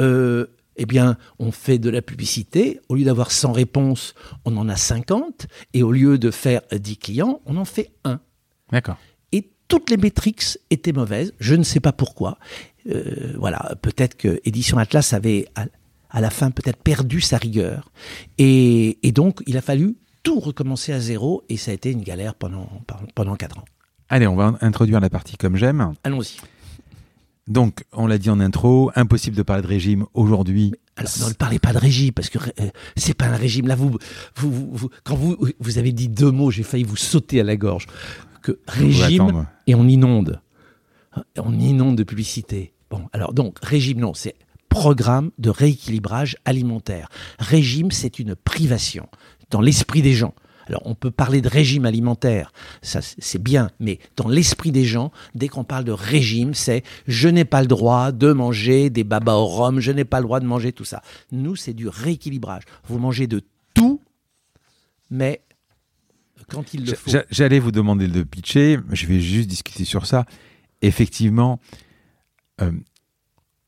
Euh, eh bien, on fait de la publicité, au lieu d'avoir 100 réponses, on en a 50, et au lieu de faire 10 clients, on en fait un D'accord. et toutes les métriques étaient mauvaises. Je ne sais pas pourquoi. Euh, voilà, peut-être que Édition Atlas avait à, à la fin peut-être perdu sa rigueur, et, et donc il a fallu tout recommencer à zéro, et ça a été une galère pendant pendant quatre ans. Allez, on va introduire la partie comme j'aime. Allons-y. Donc, on l'a dit en intro, impossible de parler de régime aujourd'hui. Alors, ne parlez pas de régime parce que euh, c'est pas un régime. Là, vous, vous, vous- vous- quand vous, vous avez dit deux mots, j'ai failli vous sauter à la gorge. Que régime et on inonde. On inonde de publicité. Bon, alors donc, régime, non, c'est programme de rééquilibrage alimentaire. Régime, c'est une privation dans l'esprit des gens. Alors, on peut parler de régime alimentaire, ça c'est bien, mais dans l'esprit des gens, dès qu'on parle de régime, c'est je n'ai pas le droit de manger des babas au rhum, je n'ai pas le droit de manger tout ça. Nous, c'est du rééquilibrage. Vous mangez de tout, mais quand il le faut. J'a- J'allais vous demander de pitcher, je vais juste discuter sur ça. Effectivement, euh,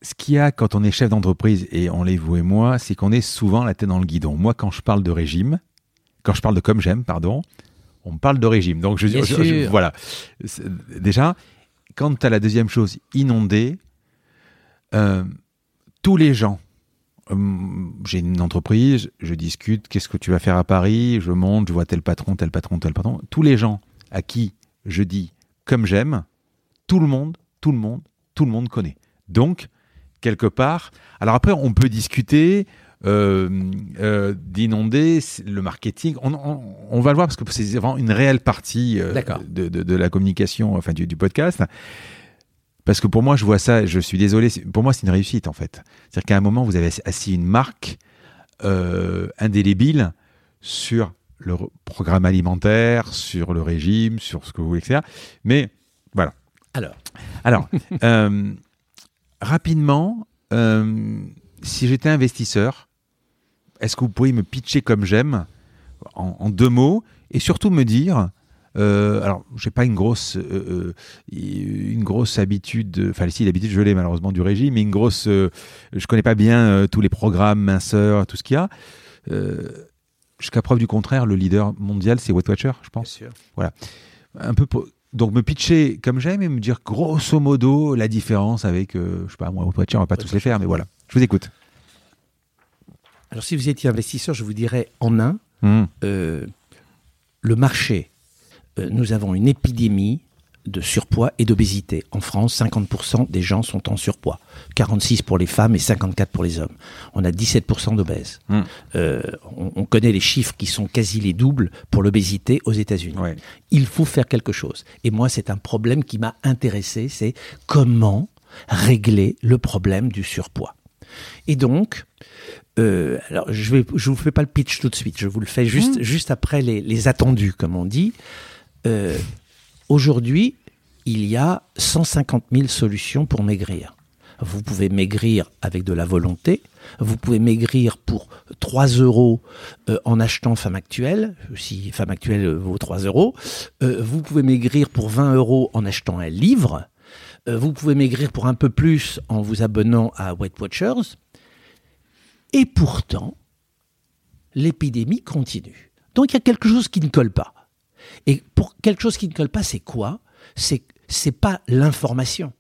ce qu'il y a quand on est chef d'entreprise, et on l'est vous et moi, c'est qu'on est souvent la tête dans le guidon. Moi, quand je parle de régime, quand je parle de comme j'aime, pardon, on me parle de régime. Donc, je, je- voilà. Déjà, quant à la deuxième chose, inondé, euh, tous les gens, euh, j'ai une entreprise, je discute, qu'est-ce que tu vas faire à Paris, je monte, je vois tel patron, tel patron, tel patron. Tous les gens à qui je dis comme j'aime, tout le monde, tout le monde, tout le monde connaît. Donc, quelque part, alors après, on peut discuter euh, euh, d'inonder le marketing. On, on- on va le voir parce que c'est vraiment une réelle partie euh, de, de- de la communication, enfin du, du podcast. Parce que pour moi, je vois ça, je suis désolé, pour moi, c'est une réussite en fait. C'est-à-dire qu'à un moment, vous avez assis une marque indélébile sur le programme alimentaire, sur le régime, sur ce que vous voulez, etc. Mais voilà. Alors, Alors, euh, rapidement, euh, si j'étais investisseur, est-ce que vous pourriez me pitcher comme j'aime en, en deux mots et surtout me dire, euh, alors j'ai pas une grosse, euh, une grosse habitude, enfin si l'habitude je l'ai malheureusement du régime, mais une grosse, euh, je connais pas bien tous les programmes minceurs, tout ce qu'il y a. Jusqu'à preuve du contraire, le leader mondial c'est Weight Watcher, je pense sûr. un peu pour- donc me pitcher comme j'aime et me dire grosso modo la différence avec euh, je sais pas moi on va pas tous les faire mais voilà. Je vous écoute. Alors, si vous étiez investisseur, je vous dirais en un, Mmh. euh, le marché, euh, nous avons une épidémie de surpoids et d'obésité. En France, 50% des gens sont en surpoids, 46 pour les femmes et 54 pour les hommes. On a 17% d'obèses. Mm. Euh, on, on connaît les chiffres qui sont quasi les doubles pour l'obésité aux États-Unis. Ouais. Il faut faire quelque chose. Et moi, c'est un problème qui m'a intéressé, c'est comment régler le problème du surpoids. Et donc, euh, alors je je vous fais pas le pitch tout de suite, je vous le fais juste, juste après les, les attendus, comme on dit. Euh, Aujourd'hui, il y a 150 000 solutions pour maigrir. Vous pouvez maigrir avec de la volonté. Vous pouvez maigrir pour 3 euros euh, en achetant Femme Actuelle, si Femme Actuelle vaut 3 euros. Euh, vous pouvez maigrir pour 20 euros en achetant un livre. Euh, vous pouvez maigrir pour un peu plus en vous abonnant à Weight Watchers. Et pourtant, l'épidémie continue. Donc il y a quelque chose qui ne colle pas. Et pour quelque chose qui ne colle pas, c'est quoi? C'est c'est pas l'information.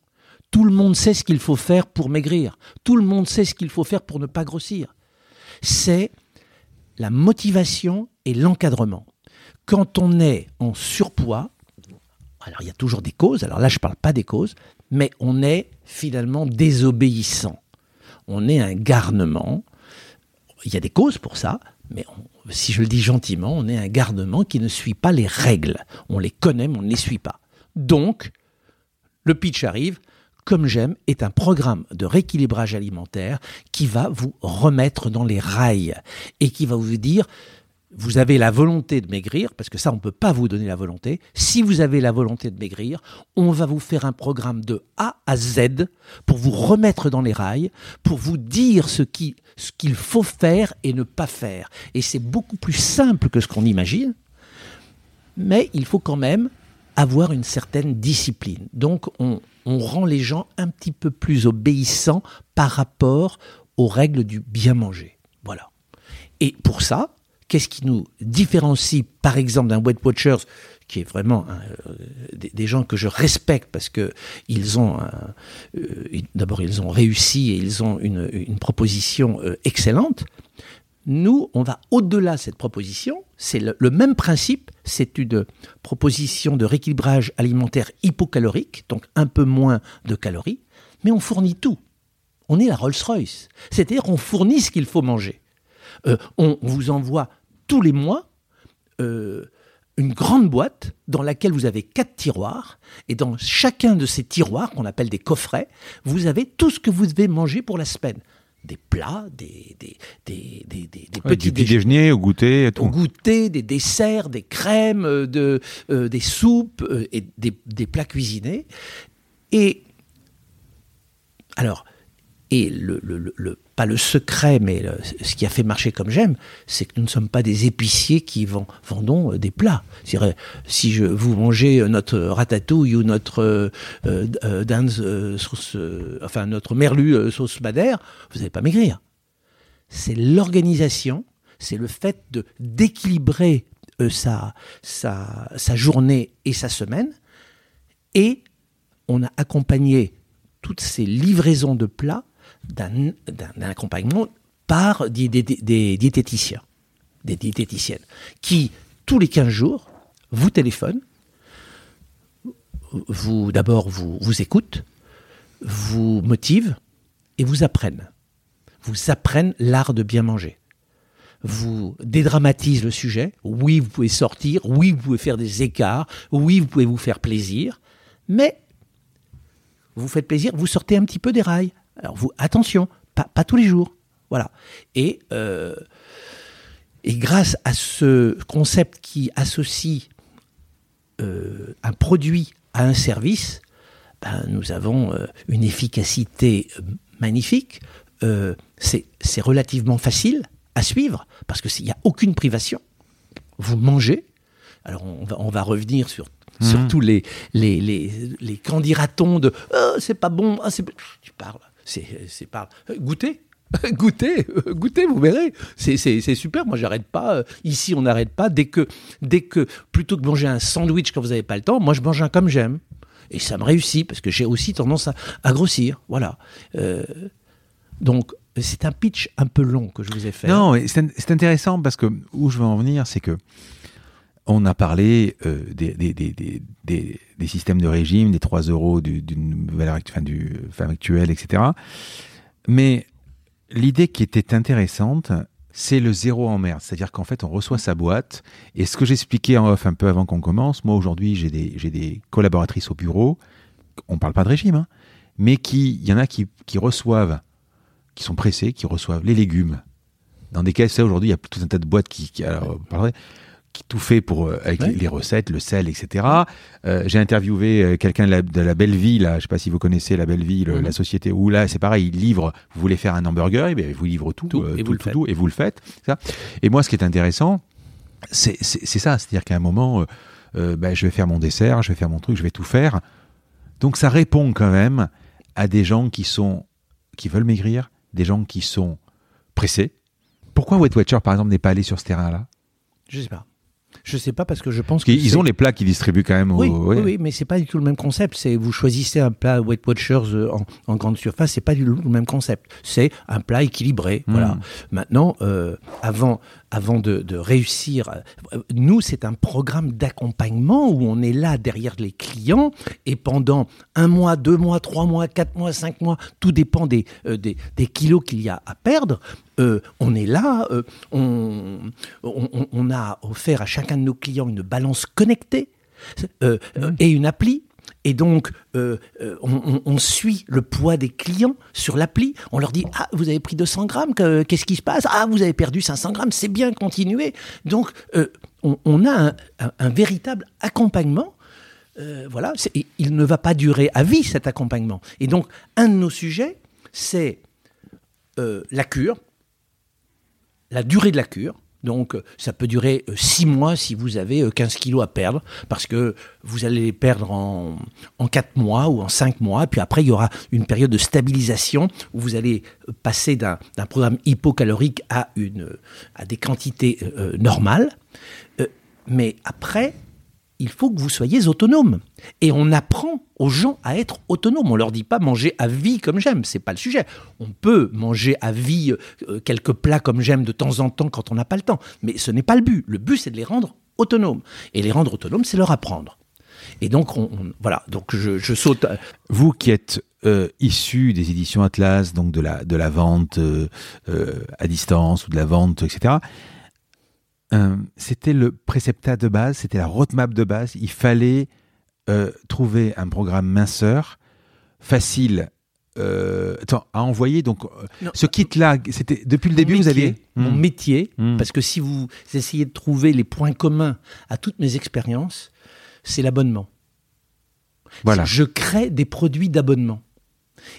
Tout le monde sait ce qu'il faut faire pour maigrir. Tout le monde sait ce qu'il faut faire pour ne pas grossir. C'est la motivation et l'encadrement. Quand on est en surpoids, alors il y a toujours des causes, alors là je ne parle pas des causes, mais on est finalement désobéissant. On est un garnement. Il y a des causes pour ça, mais si je le dis gentiment, on est un garnement qui ne suit pas les règles. On les connaît, mais on ne les suit pas. Donc, le pitch arrive, comme j'aime, est un programme de rééquilibrage alimentaire qui va vous remettre dans les rails et qui va vous dire vous avez la volonté de maigrir, parce que ça, on ne peut pas vous donner la volonté. Si vous avez la volonté de maigrir, on va vous faire un programme de A à Z pour vous remettre dans les rails, pour vous dire ce qu'il ce qu'il faut faire et ne pas faire. Et c'est beaucoup plus simple que ce qu'on imagine, mais il faut quand même avoir une certaine discipline. Donc, on, on rend les gens un petit peu plus obéissants par rapport aux règles du bien manger. Voilà. Et pour ça, Qu'est-ce qui nous différencie, par exemple, d'un Weight Watchers qui est vraiment euh, des, gens que je respecte parce que ils ont euh, d'abord ils ont réussi et ils ont une, proposition euh, excellente. Nous, on va au-delà de cette proposition. C'est le, le, même principe. C'est une proposition de rééquilibrage alimentaire hypocalorique, donc un peu moins de calories, mais on fournit tout. On est la Rolls-Royce. C'est-à-dire qu'on fournit ce qu'il faut manger. Euh, on, vous envoie tous les mois euh, une grande boîte dans laquelle vous avez quatre tiroirs, et dans chacun de ces tiroirs, qu'on appelle des coffrets, vous avez tout ce que vous devez manger pour la semaine. Des plats, des, des, des, des, petits déjeuners, au goûter, Au goûter, des desserts, des crèmes, euh, de, des soupes et des, plats cuisinés. Et alors, et le, le, pas le secret, mais ce qui a fait marcher comme j'aime, c'est que nous ne sommes pas des épiciers qui vendons euh, des plats. Si je, vous mangez euh, notre ratatouille ou notre euh, euh sauce, enfin notre merlu sauce madère, vous n'allez pas maigrir. C'est l'organisation, c'est le fait de d'équilibrer sa journée et sa semaine, et on a accompagné toutes ces livraisons de plats d'un accompagnement par des, diététiciens, des diététiciennes, qui, tous les 15 jours, vous téléphonent, vous d'abord vous, vous écoutent, vous motivent et vous apprennent. Vous apprennent l'art de bien manger. Vous dédramatisent le sujet. Oui, vous pouvez sortir. Oui, vous pouvez faire des écarts. Oui, vous pouvez vous faire plaisir. Mais vous faites plaisir, vous sortez un petit peu des rails. Alors vous, attention, pas, tous les jours. Voilà. Et, euh, et grâce à ce concept qui associe euh, un produit à un service, ben, nous avons euh, une efficacité magnifique. c'est relativement facile à suivre parce qu'il n'y a aucune privation. Vous mangez. Alors on va, on va revenir sur Surtout mmh. les, les, les, les candidatons de oh, c'est pas bon, ah, tu parles c'est pas goûtez goûtez, goûtez, vous verrez. C'est super. Moi, j'arrête pas. Ici, on n'arrête pas. Dès que, dès que, plutôt que manger un sandwich quand vous n'avez pas le temps, moi, je mange un comme j'aime. Et ça me réussit parce que j'ai aussi tendance à, grossir. Voilà. Euh, donc, c'est un pitch un peu long que je vous ai fait. Non, c'est intéressant parce que où je veux en venir, c'est que on a parlé euh, des, systèmes de régime, des 3 euros d'une valeur enfin, du actuelle, etc. Mais l'idée qui était intéressante, c'est le zéro en merde. C'est-à-dire qu'en fait, on reçoit sa boîte. Et ce que j'expliquais en off un peu avant qu'on commence, moi aujourd'hui, j'ai des, collaboratrices au bureau, on parle pas de régime, hein, mais il y en a qui, qui reçoivent, qui sont pressés, qui reçoivent les légumes. Dans des caisses, aujourd'hui, il y a tout un tas de boîtes qui, qui alors, qui tout fait pour euh, avec les recettes, le sel, etc. Euh, j'ai interviewé euh, quelqu'un de la, de la Belle Vie, là, je sais pas si vous connaissez la Belle Vie, mhm. la société où là c'est pareil, ils livrent. Vous voulez faire un hamburger, et bien, ils vous livrent tout, tout, et, vous le tout, et vous le faites. Ça. Et moi, ce qui est intéressant, c'est ça, c'est-à-dire qu'à un moment, ben, je vais faire mon dessert, je vais faire mon truc, je vais tout faire. Donc ça répond quand même à des gens qui sont qui veulent maigrir, des gens qui sont pressés. Pourquoi Weight Watcher, par exemple, n'est pas allé sur ce terrain-là? Je sais pas Je sais pas parce que je pense qu'ils c'est- ont les plats qu'ils distribuent quand même. au- Oui, oui, oui, mais c'est pas du tout le même concept. C'est vous choisissez un plat Weight Watchers euh, en, en grande surface, c'est pas du tout le même concept. C'est un plat équilibré. Mm. Voilà. Maintenant, euh, avant, avant de, de réussir, nous c'est un programme d'accompagnement où on est là derrière les clients et pendant un mois, deux mois, trois mois, quatre mois, cinq mois, tout dépend des euh, des, des kilos qu'il y a à perdre. euh, on est là, euh, on, on, on- on a offert à chacun de nos clients une balance connectée euh, euh, et une appli. Et donc, euh, euh, on, suit le poids des clients sur l'appli. On leur dit Ah, vous avez pris 200 grammes, que- qu'est-ce qui se passe Ah, vous avez perdu 500 grammes, c'est bien, continuez. Donc, euh, on, a un, un- véritable accompagnement. Voilà, il- ne va pas durer à vie cet accompagnement. Et donc, un de nos sujets, c'est la cure, la durée de la cure. Donc, euh, ça peut durer 6 mois si vous avez euh, 15 kilos à perdre, parce que vous allez les perdre en, en 4 mois ou en 5 mois. Puis après, il y aura une période de stabilisation où vous allez euh, passer d'un programme hypocalorique à, une, à des quantités euh, normales. Euh, mais après, il faut que vous soyez autonome. Et on apprend aux gens à être autonomes. On leur dit pas manger à vie comme j'aime, c'est pas le sujet. On peut manger à vie euh, quelques plats comme j'aime de temps en temps quand on n'a pas le temps, mais ce n'est pas le but. Le but c'est de les rendre autonomes. Et les rendre autonomes, c'est leur apprendre. Et donc on, voilà, donc je, je saute. Vous qui êtes euh, issu des éditions Atlas, donc de la, de la vente euh, euh, à distance ou de la vente, etc., euh, c'était le préceptat de base, c'était la roadmap de base. Il fallait euh, trouver un programme minceur, facile euh, attends, à envoyer. Donc, Non. ce kit-là, c'était depuis le début, Mon vous métier, aviez. mon Hmm. métier, Hmm. parce que si vous essayez de trouver les points communs à toutes mes expériences, c'est l'abonnement. Voilà. Je crée des produits d'abonnement.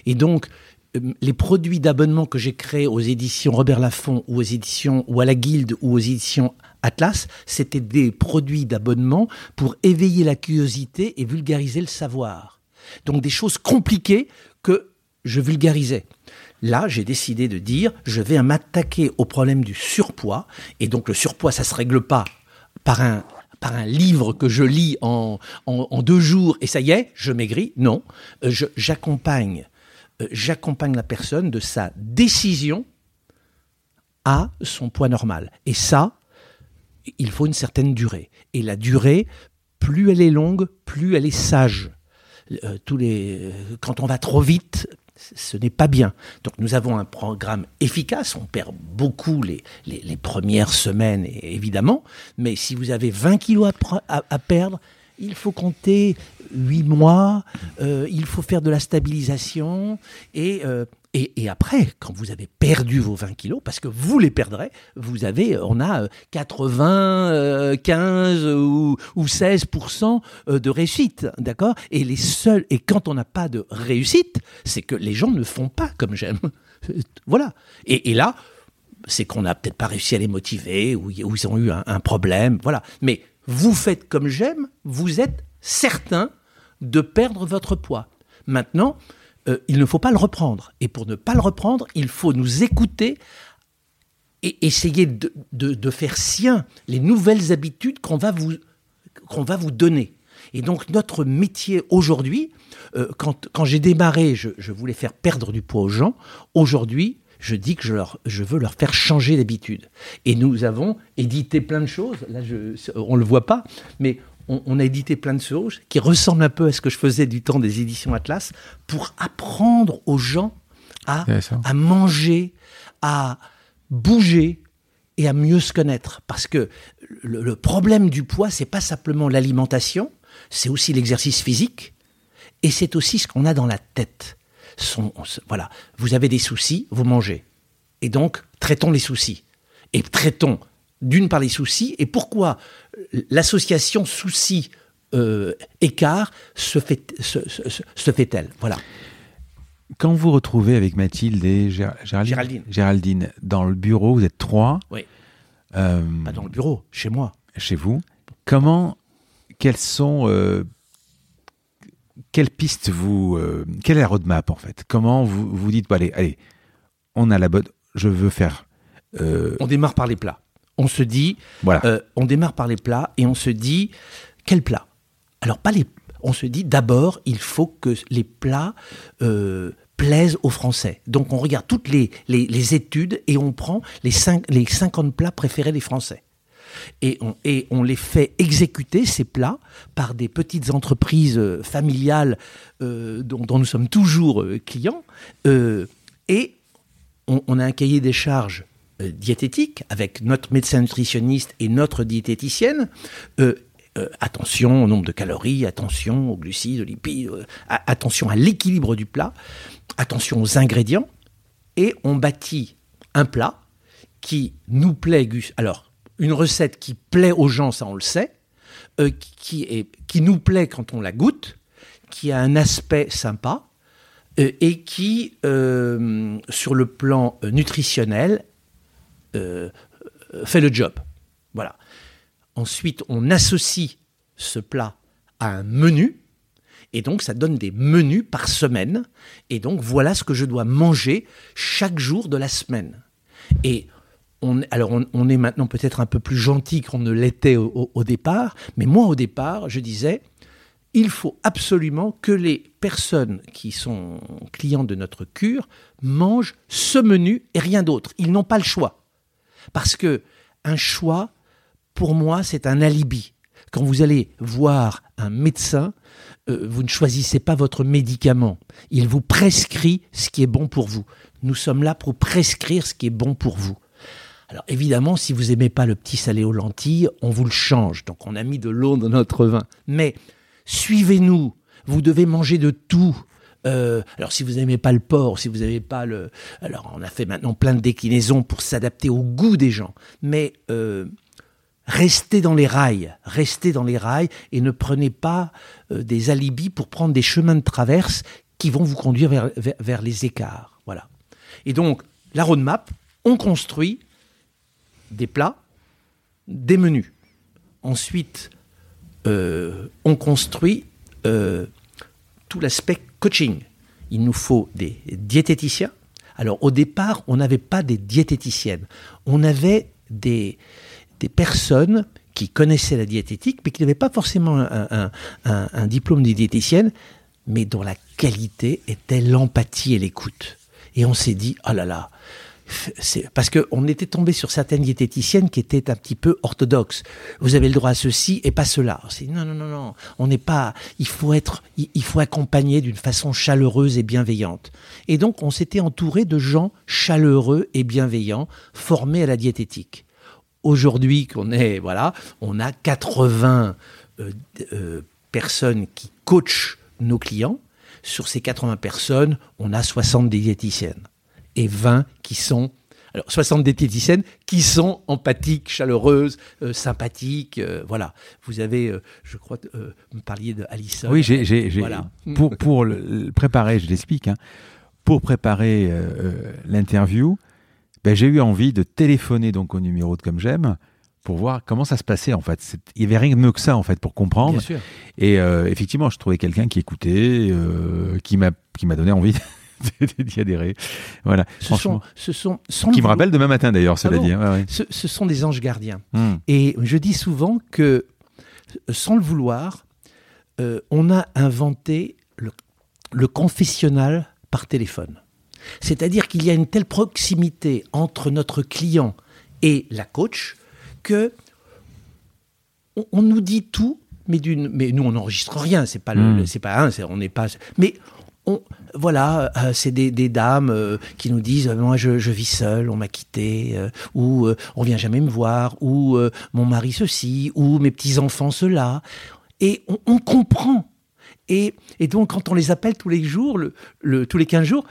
Et donc, les produits d'abonnement que j'ai créés aux éditions Robert Laffont ou aux éditions ou à la Guilde ou aux éditions Atlas, c'était des produits d'abonnement pour éveiller la curiosité et vulgariser le savoir. Donc des choses compliquées que je vulgarisais. Là, j'ai décidé de dire, je vais m'attaquer au problème du surpoids. Et donc le surpoids, ça se règle pas par un par un livre que je lis en, en, deux jours et ça y est, je maigris. Non, Euh, j'accompagne, euh, j'accompagne la personne de sa décision à son poids normal. Et ça, il faut une certaine durée. Et la durée, plus elle est longue, plus elle est sage. Euh, tous les, euh, quand on va trop vite, ce n'est pas bien. Donc nous avons un programme efficace, on perd beaucoup les, les, premières semaines, évidemment, mais si vous avez 20 kilos à perdre, il faut compter 8 mois, euh, il faut faire de la stabilisation, et, euh, et, et après, quand vous avez perdu vos 20 kilos, parce que vous les perdrez, vous avez, on a euh, 80, euh, 15 ou, ou 16% euh, de réussite, d'accord? Et les seuls, et quand on n'a pas de réussite, c'est que les gens ne font pas comme j'aime. voilà. Et, là, c'est qu'on n'a peut-être pas réussi à les motiver, ou ils ont eu un, un problème, voilà. Mais vous faites comme j'aime, vous êtes certain de perdre votre poids. Maintenant, euh, il ne faut pas le reprendre. Et pour ne pas le reprendre, il faut nous écouter et essayer de, faire sien les nouvelles habitudes qu'on va vous, va vous donner. Et donc notre métier aujourd'hui, euh, quand, quand j'ai démarré, je, je voulais faire perdre du poids aux gens. Aujourd'hui, je dis que je, leur, je veux leur faire changer d'habitude. Et nous avons édité plein de choses. Là, je, on ne le voit pas, mais on, on a édité plein de choses qui ressemblent un peu à ce que je faisais du temps des éditions Atlas pour apprendre aux gens à, manger, à bouger et à mieux se connaître. Parce que le, le problème du poids, c'est pas simplement l'alimentation, c'est aussi l'exercice physique et c'est aussi ce qu'on a dans la tête. Son- voilà, vous avez des soucis, vous mangez. Et donc, traitons les soucis. Et traitons d'une part les soucis, et pourquoi l'association souci-écart se fait, se, se- se fait-elle Voilà. Quand vous retrouvez avec Mathilde et Gér- Géraldine, Géraldine. Géraldine dans le bureau, vous êtes trois Oui. euh, Pas dans le bureau, chez moi. chez vous. Comment, quelles sont, euh, quelles pistes vous, euh, quelle est la roadmap en fait? Comment vous vous dites, allez, allez, on a la bonne, je veux faire. euh, On démarre par les plats. On se dit, Voilà. euh, on démarre par les plats et on se dit, quel plat Alors, pas les. On se dit d'abord, il faut que les plats euh, plaisent aux Français. Donc, on regarde toutes les, les, les études et on prend les, cinq, les 50 plats préférés des Français. Et on, et on les fait exécuter, ces plats, par des petites entreprises euh, familiales euh, dont, dont nous sommes toujours euh, clients. Et on, on a un cahier des charges diététique avec notre médecin nutritionniste et notre diététicienne. Euh, euh, attention au nombre de calories, attention aux glucides, aux lipides, euh, attention à l'équilibre du plat, attention aux ingrédients. Et on bâtit un plat qui nous plaît. Alors, une recette qui plaît aux gens, ça on le sait, euh, qui, est, qui nous plaît quand on la goûte, qui a un aspect sympa, euh, et qui, euh, sur le plan euh, nutritionnel, euh, fait le job. Voilà. Ensuite, on associe ce plat à un menu, et donc ça donne des menus par semaine, et donc voilà ce que je dois manger chaque jour de la semaine. Et alors on, est maintenant peut-être un peu plus gentil qu'on ne l'était au départ, mais moi au départ, je disais, il faut absolument que les personnes qui sont clients de notre cure mangent ce menu et rien d'autre. Ils n'ont pas le choix. Parce que un choix, pour moi, c'est un alibi. Quand vous allez voir un médecin, euh, vous ne choisissez pas votre médicament. Il vous prescrit ce qui est bon pour vous. Nous sommes là pour prescrire ce qui est bon pour vous. Alors évidemment, si vous aimez pas le petit salé aux lentilles, on vous le change. Donc on a mis de l'eau dans notre vin. Mais suivez-nous. Vous devez manger de tout. Euh, alors si vous n'aimez pas le porc, si vous n'aimez pas le... Alors on a fait maintenant plein de déclinaisons pour s'adapter au goût des gens. Mais euh, restez dans les rails, restez dans les rails et ne prenez pas euh, des alibis pour prendre des chemins de traverse qui vont vous conduire vers, vers, les écarts. Voilà. Et donc, la roadmap, on construit des plats, des menus. Ensuite, on construit tout l'aspect coaching. Il nous faut des diététiciens. Alors au départ, on n'avait pas des diététiciennes. On avait des, des personnes qui connaissaient la diététique, mais qui n'avaient pas forcément un, un- un- diplôme de diététicienne, mais dont la qualité était l'empathie et l'écoute. Et on s'est dit, oh là là, parce qu'on était tombé sur certaines diététiciennes qui étaient un petit peu orthodoxes. Vous avez le droit à ceci et pas cela. Dit, non, non, non, non, on n'est pas. Il faut être, il faut accompagner d'une façon chaleureuse et bienveillante. Et donc, on s'était entouré de gens chaleureux et bienveillants, formés à la diététique. Aujourd'hui, qu'on est, voilà, on a 80 euh, euh, personnes qui coachent nos clients. Sur ces 80 personnes, on a 60 diététiciennes et 20 qui sont alors 60 diététiciennes qui sont empathiques, chaleureuses, euh, sympathiques, euh, voilà. Vous avez, euh, je crois, vous me parliez de Alison. Oui, j'ai, Voilà. pour, pour le, préparer, je l'explique, hein, pour préparer l'interview, ben, j'ai eu envie de téléphoner donc au numéro de Comme J'aime pour voir comment ça se passait en fait. Il n'y avait rien de mieux que ça en fait pour comprendre. Bien sûr. Et effectivement, je trouvais quelqu'un qui écoutait, qui m'a qui m'a donné envie d'y adhérer. Voilà. Ce sont, ce sont, sans Qui me rappelle demain matin d'ailleurs, cela Ah bon dit. hein, ouais, ouais. Ce, ce sont des anges gardiens. Hmm. Et je dis souvent que, euh, sans le vouloir, euh, on a inventé le, le confessionnal par téléphone. C'est-à-dire qu'il y a une telle proximité entre notre client et la coach que on, on nous dit tout, mais, nous on n'enregistre rien. C'est pas, le, Mm. le- c'est pas un, c'est- on n'est pas. Mais voilà, euh, c'est des, dames euh, qui nous disent euh, moi je, vis seule, on m'a quitté, euh, ou euh, on vient jamais me voir, ou euh, mon mari ceci, ou mes petits enfants cela, et on, comprend. Et, et donc quand on les appelle tous les jours, le- tous les 15 jours.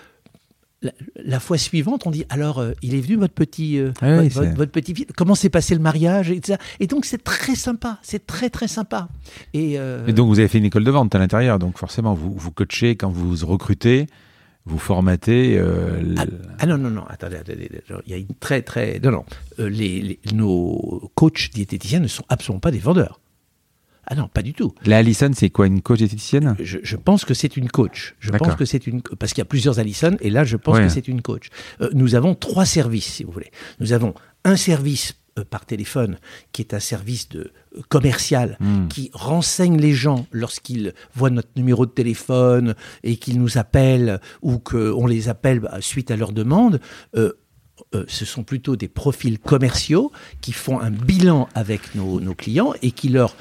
La, la fois suivante, on dit alors euh, il est venu votre petit euh, Ah oui, votre, petit fils. Comment s'est passé le mariage et, et donc c'est très sympa c'est très très sympa. Et, euh, Et donc vous avez fait une école de vente à l'intérieur, donc forcément vous vous coachez quand vous recrutez, vous formatez. Ah, ah non, non, non, attendez, attendez, il y a une très, très... Non, non, les, les- nos coachs diététiciens ne sont absolument pas des vendeurs. Ah non, pas du tout. La Alison, c'est quoi une coach diététicienne Je, je pense que c'est une coach. Je pense que c'est une... Parce qu'il y a plusieurs Allison, et là, je pense Ouais. que c'est une coach. Euh, nous avons trois services, si vous voulez. Nous avons un service euh, par téléphone, qui est un service de euh, commercial Hmm. qui renseigne les gens lorsqu'ils voient notre numéro de téléphone et qu'ils nous appellent ou qu'on les appelle bah, suite à leur demande. euh, ce sont plutôt des profils commerciaux qui font un bilan avec nos, nos clients et qui leur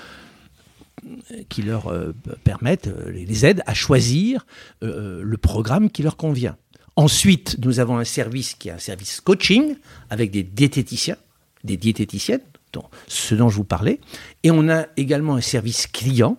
qui leur euh, permettent, euh, les aident à choisir euh, le programme qui leur convient. Ensuite, nous avons un service qui est un service coaching avec des diététiciens, des diététiciennes, ce dont je vous parlais. Et on a également un service client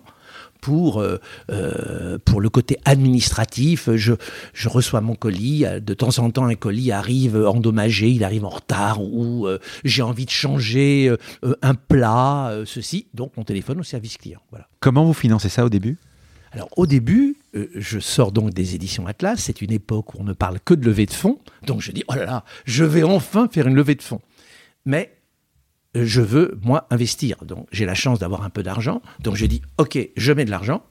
pour, euh, euh, pour le côté administratif. Je, je reçois mon colis, euh, de temps en temps un colis arrive endommagé, il arrive en retard, ou euh, j'ai envie de changer euh, un plat, ceci. Donc on téléphone au service client. Voilà. Comment vous financez ça au début? Alors au début, euh, je sors donc des éditions Atlas, c'est une époque où on ne parle que de levée de fonds, donc je dis, oh là là, je vais enfin faire une levée de fonds. Mais je veux, moi, investir. Donc j'ai la chance d'avoir un peu d'argent, donc je dis, ok, je mets de l'argent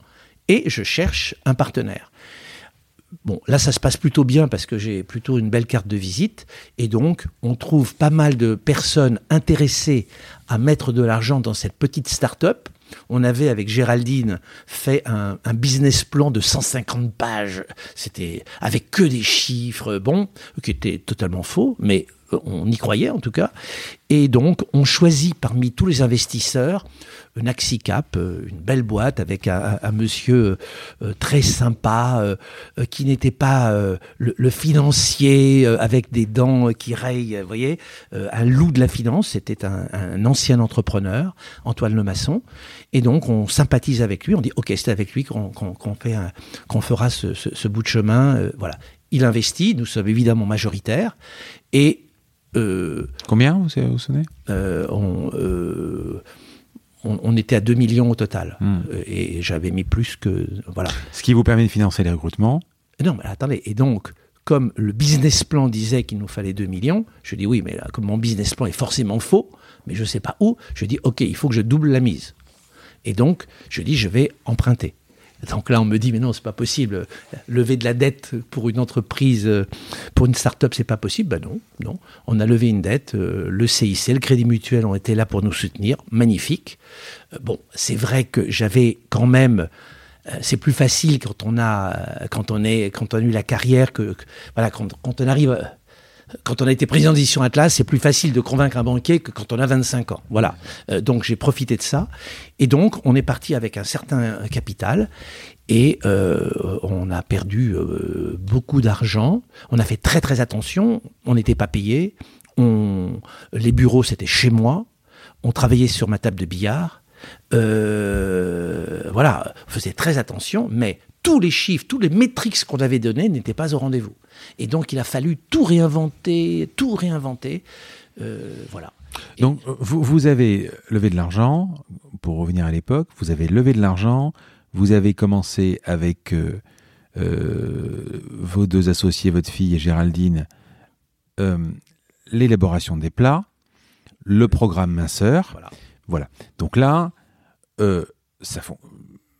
et je cherche un partenaire. Bon, là, ça se passe plutôt bien parce que j'ai plutôt une belle carte de visite. Et donc, on trouve pas mal de personnes intéressées à mettre de l'argent dans cette petite start-up. On avait, avec Géraldine, fait un, un business plan de 150 pages. C'était avec que des chiffres, bon, qui étaient totalement faux, mais on y croyait en tout cas. Et donc, on choisit parmi tous les investisseurs un Axicap, euh, une belle boîte avec un, monsieur euh, très sympa euh, euh, qui n'était pas euh, le, financier euh, avec des dents qui rayent, vous voyez, euh, un loup de la finance. C'était un, ancien entrepreneur, Antoine Lemasson. Et donc, on sympathise avec lui. On dit, OK, c'est avec lui qu'on fera ce, ce- bout de chemin. euh, voilà. Il investit. Nous sommes évidemment majoritaires. Et euh, Combien vous, vous sonnez euh, on, euh, on, on était à 2 millions au total. Hmm. Euh, Et j'avais mis plus que. Voilà. Ce qui vous permet de financer les recrutements. Non, mais attendez. Et donc, comme le business plan disait qu'il nous fallait 2 millions, je dis oui, mais là, comme mon business plan est forcément faux, mais je ne sais pas où, je dis ok, il faut que je double la mise. Et donc, je dis je vais emprunter. Donc là, on me dit, mais non, c'est pas possible. Lever de la dette pour une entreprise, euh, pour une start-up, c'est pas possible. Ben non, non. On a levé une dette. euh, Le CIC, le Crédit Mutuel ont été là pour nous soutenir. Magnifique. Euh, Bon, c'est vrai que j'avais quand même. C'est plus facile quand on a, quand on est, quand on a eu la carrière que, que- voilà, quand, quand on arrive, quand on a été président d'édition Atlas, c'est plus facile de convaincre un banquier que quand on a 25 ans. Voilà. Euh, donc j'ai profité de ça. Et donc on est parti avec un certain capital et euh, on a perdu euh, beaucoup d'argent. On a fait très très attention. On n'était pas payé. On, les bureaux c'était chez moi. On travaillait sur ma table de billard. Euh, voilà, on faisait très attention, mais tous les chiffres, tous les métriques qu'on avait donnés n'étaient pas au rendez-vous. Et donc il a fallu tout réinventer, tout réinventer. Euh, voilà. Et- Donc, vous, vous avez levé de l'argent, pour revenir à l'époque, vous avez levé de l'argent, vous avez commencé avec euh, euh, vos deux associés, votre fille et Géraldine, l'élaboration des plats, le programme minceur. Voilà. Voilà. Donc là, ça fon-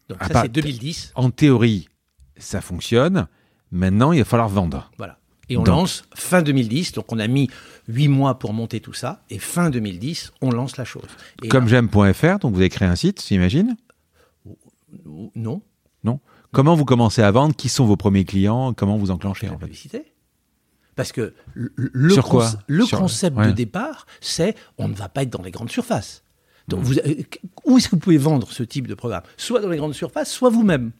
Donc ça c'est 2010. en théorie, ça fonctionne. Maintenant, il va falloir vendre. Voilà. Et on Donc- lance fin 2010. Donc on a mis huit mois pour monter tout ça. Et fin 2010, on lance la chose. Et Comme j'aime.fr, donc vous avez créé un site, j'imagine? non. Comment vous commencez à vendre? Qui sont vos premiers clients? Comment vous enclenchez la en fait? publicité. Parce que le, le Sur quoi? conce- le Sur- concept ouais. de départ, c'est on ne va pas être dans les grandes surfaces. Donc, vous, euh, où est-ce que vous pouvez vendre ce type de programme? Soit dans les grandes surfaces, soit vous-même.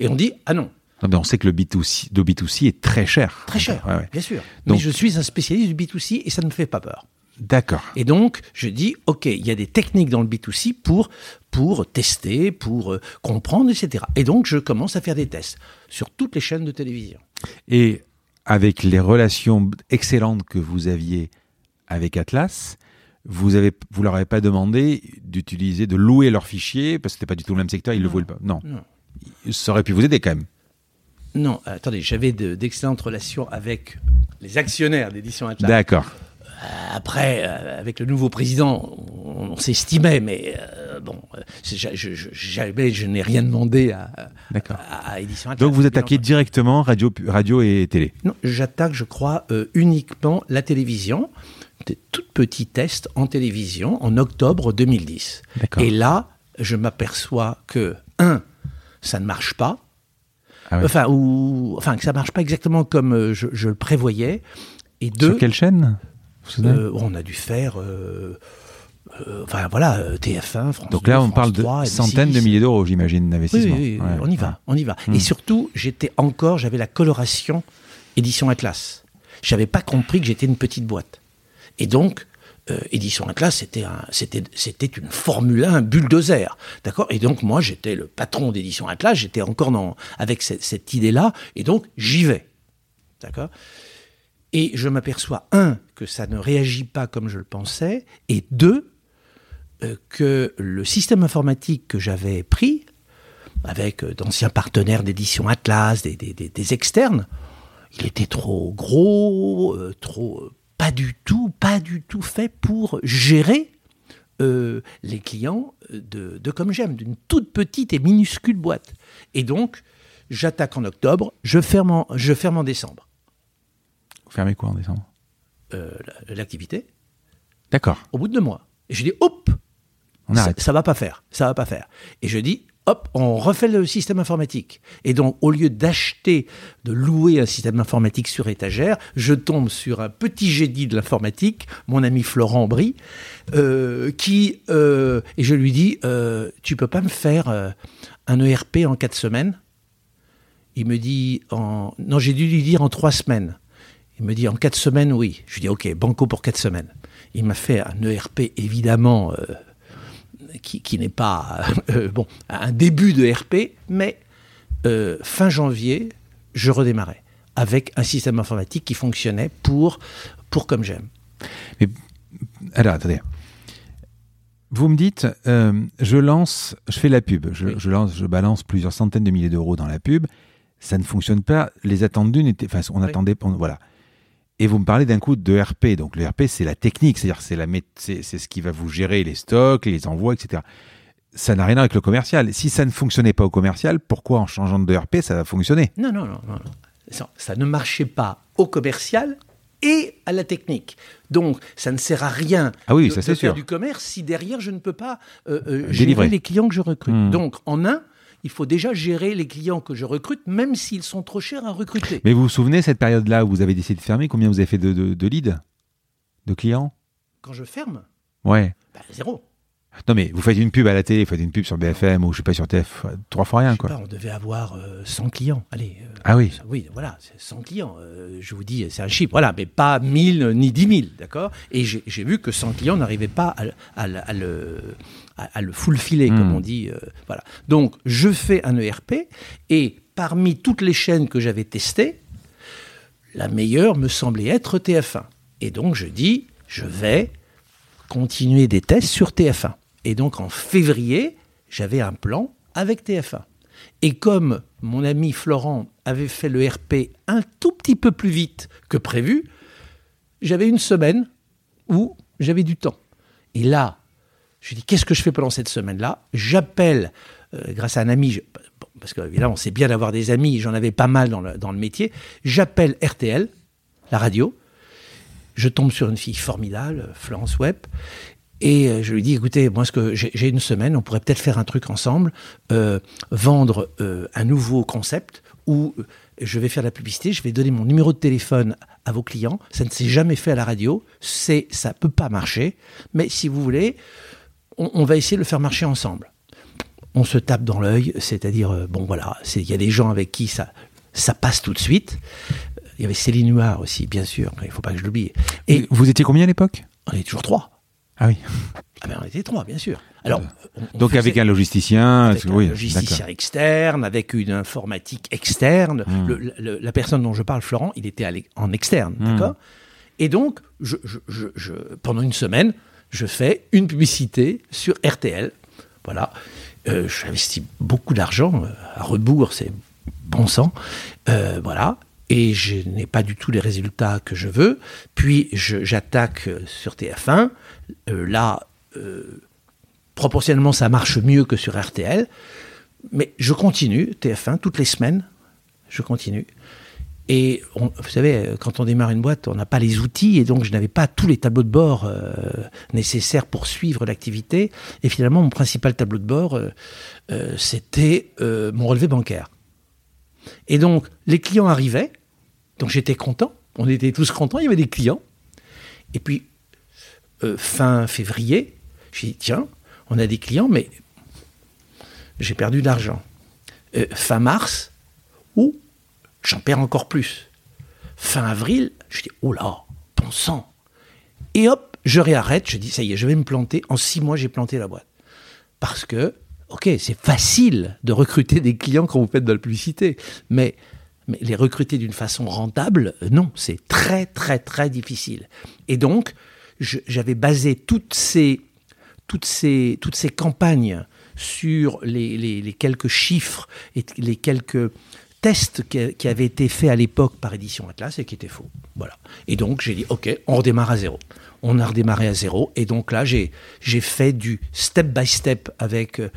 Et on dit ah non, Non, mais on sait que le B2C, le B2C est très cher. très cher, Ouais, ouais. bien sûr. Donc- Mais je suis un spécialiste du B2C et ça ne me fait pas peur. D'accord. Et donc, je dis, OK, il y a des techniques dans le B2C pour, pour tester, pour euh, comprendre, etc. Et donc, je commence à faire des tests sur toutes les chaînes de télévision. Et avec les relations excellentes que vous aviez avec Atlas, vous avez, vous leur avez pas demandé d'utiliser, de louer leurs fichiers parce que c'était pas du tout le même secteur, ils le Non. voulaient pas. Non. Non. Ça aurait pu vous aider quand même. Non, attendez, j'avais de- d'excellentes relations avec les actionnaires d'édition Atlas. D'accord. Après, euh, avec le nouveau président, on, on s'estimait, mais euh, bon, euh, c'est- je, je, je- jamais je n'ai rien demandé à, D'accord. à, à édition Atlas. Donc vous attaquez directement radio, radio et télé. Non, j'attaque, je crois, euh, uniquement la télévision, des tout petits tests en télévision en octobre 2010. D'accord. Et là, je m'aperçois que, un, ça ne marche pas. Ah. Enfin, ou, enfin, que ça marche pas exactement comme euh, je, je le prévoyais. Et deux, Sur quelle chaîne euh, on a dû faire, euh, euh, enfin voilà, euh, TF1, France Donc 2, là, on parle de 3, M6. centaines de milliers d'euros, j'imagine, d'investissement. oui, oui, Ouais. on y va, on y va. Hmm. Et surtout, j'étais encore, j'avais la coloration édition Atlas. J'avais pas compris que j'étais une petite boîte. Et donc, euh, édition Atlas, c'était un, c'était, c'était une Formule 1 bulldozer, d'accord? Et donc moi, j'étais le patron d'édition Atlas. J'étais encore dans avec cette, idée-là, et donc j'y vais, d'accord? Et je m'aperçois un que ça ne réagit pas comme je le pensais, et deux euh, que le système informatique que j'avais pris avec euh, d'anciens partenaires d'édition Atlas, des, externes, il était trop gros, trop pas du tout, pas du tout fait pour gérer euh, les clients de, de Comme J'aime, d'une toute petite et minuscule boîte. Et donc, j'attaque en octobre, je ferme en, je ferme en décembre Vous fermez quoi en décembre? Euh, la- l'activité, D'accord. au bout de deux mois. Et je dis, hop, On ça, arrête. ça va pas faire, ça va pas faire. Et je dis, hop, on refait le système informatique. Et donc, au lieu d'acheter, de louer un système informatique sur étagère, je tombe sur un petit génie de l'informatique, mon ami Florent Brie, euh, qui, euh, et je lui dis, euh, tu peux pas me faire un ERP en quatre semaines? Il me dit, non, j'ai dû lui dire en trois semaines. Il me dit en quatre semaines, oui. Je lui dis ok, banco pour quatre semaines. Il m'a fait un ERP évidemment qui, qui n'est pas euh, bon un début de RP, mais euh, fin janvier, je redémarrais avec un système informatique qui fonctionnait pour pour comme j'aime. Alors, attendez. Vous me dites, euh, je lance, je fais la pub, je, Oui. je lance, je balance plusieurs centaines de milliers d'euros dans la pub, ça ne fonctionne pas. Les attendus n'étaient, enfin, on Oui. attendait, on- voilà. Et vous me parlez d'un coup de RP. Donc le RP, c'est la technique, c'est-à-dire c'est la, c'est ce qui va vous gérer les stocks, les envois, etc. Ça n'a rien à voir avec le commercial. Si ça ne fonctionnait pas au commercial, pourquoi en changeant de RP, ça va fonctionner? Non non non non, non. Ça, ça ne marchait pas au commercial et à la technique. Donc ça ne sert à rien Ah oui, de, ça, de c'est faire sûr. du commerce si derrière je ne peux pas euh, euh, gérer les clients que je recrute. Hmm. Donc en un, il faut déjà gérer les clients que je recrute, même s'ils sont trop chers à recruter. Mais vous vous souvenez, cette période-là où vous avez décidé de fermer, combien vous avez fait de, de, de leads De clients? Quand je ferme, Ouais. bah, zéro. Non mais vous faites une pub à la télé, vous faites une pub sur BFM ou je sais pas sur TF, trois fois rien quoi. pas, on devait avoir euh, 100 clients. Allez. euh, Ah oui. ça- Oui, voilà, c'est 100 clients. Euh, je vous dis, c'est un chiffre, voilà, mais pas 1000 ni 10 000, d'accord? Et j'ai vu que 100 clients n'arrivaient pas à le, à, à le full-filer, comme Hmm. on dit. euh, voilà. Donc, je fais un ERP, et parmi toutes les chaînes que j'avais testées, la meilleure me semblait être TF1. Et donc, je dis, je vais continuer des tests sur TF1. Et donc, en février, j'avais un plan avec TF1. Et comme mon ami Florent avait fait le RP un tout petit peu plus vite que prévu, j'avais une semaine où j'avais du temps. Et là, je dis qu'est-ce que je fais pendant cette semaine-là? J'appelle, euh, grâce à un ami, je- parce qu'évidemment, c'est bien d'avoir des amis, j'en avais pas mal dans le, métier, j'appelle RTL, la radio, je tombe sur une fille formidable, Florence Webb, et euh, je lui dis, écoutez, moi, j'ai une semaine, on pourrait peut-être faire un truc ensemble, euh, vendre un nouveau concept où je vais faire la publicité, je vais donner mon numéro de téléphone à vos clients. Ça ne s'est jamais fait à la radio, c'est, ça peut pas marcher, mais si vous voulez, on, on va essayer de le faire marcher ensemble. On se tape dans l'œil, c'est-à-dire, euh, bon voilà, il y a des gens avec qui ça, ça passe tout de suite. Il y avait Céline Noir aussi, bien sûr, il faut pas que je l'oublie. Et vous étiez combien à l'époque? On est toujours trois. Ah oui. Ah ben on était trois, bien sûr. Alors, on- on Donc avec un logisticien, avec un logisticien externe, avec une informatique externe. Hmm. Le- le- la personne dont je parle, Florent, il était en externe, Hmm. d'accord? Et donc, je, je- je- je- pendant une semaine, je fais une publicité sur RTL. Voilà. Euh, J'investis beaucoup d'argent euh, à rebours, c'est bon sang. Euh, voilà. Et je n'ai pas du tout les résultats que je veux. Puis je- j'attaque euh, sur TF1. Euh, là, proportionnellement, ça marche mieux que sur RTL. Mais je continue, TF1, toutes les semaines, je continue. Et vous savez, quand on démarre une boîte, on n'a pas les outils et donc je n'avais pas tous les tableaux de bord euh, nécessaires pour suivre l'activité. Et finalement, mon principal tableau de bord, euh, euh, c'était euh, mon relevé bancaire. Et donc, les clients arrivaient, donc j'étais content, on était tous contents, il y avait des clients. Et puis, euh, fin février, j'ai dit, tiens, on a des clients, mais j'ai perdu de l'argent. Euh, fin mars, ou j'en perds encore plus. Fin avril, je dis, oh là, bon sang. Et hop, je réarrête, je dis, ça y est, je vais me planter. En six mois, j'ai planté la boîte. Parce que, ok, c'est facile de recruter des clients quand vous faites de la publicité, mais, mais les recruter d'une façon rentable, euh, non, c'est très, très, très difficile. Et donc, j'avais basé toutes ces, toutes ces, toutes ces campagnes sur les, les- les quelques chiffres et les quelques tests qui, avaient été faits à l'époque par Édition Atlas et qui étaient faux. Voilà. Et donc j'ai dit, OK, on redémarre à zéro. On a redémarré à zéro. Et donc là, j'ai j'ai fait du step by step avec, euh,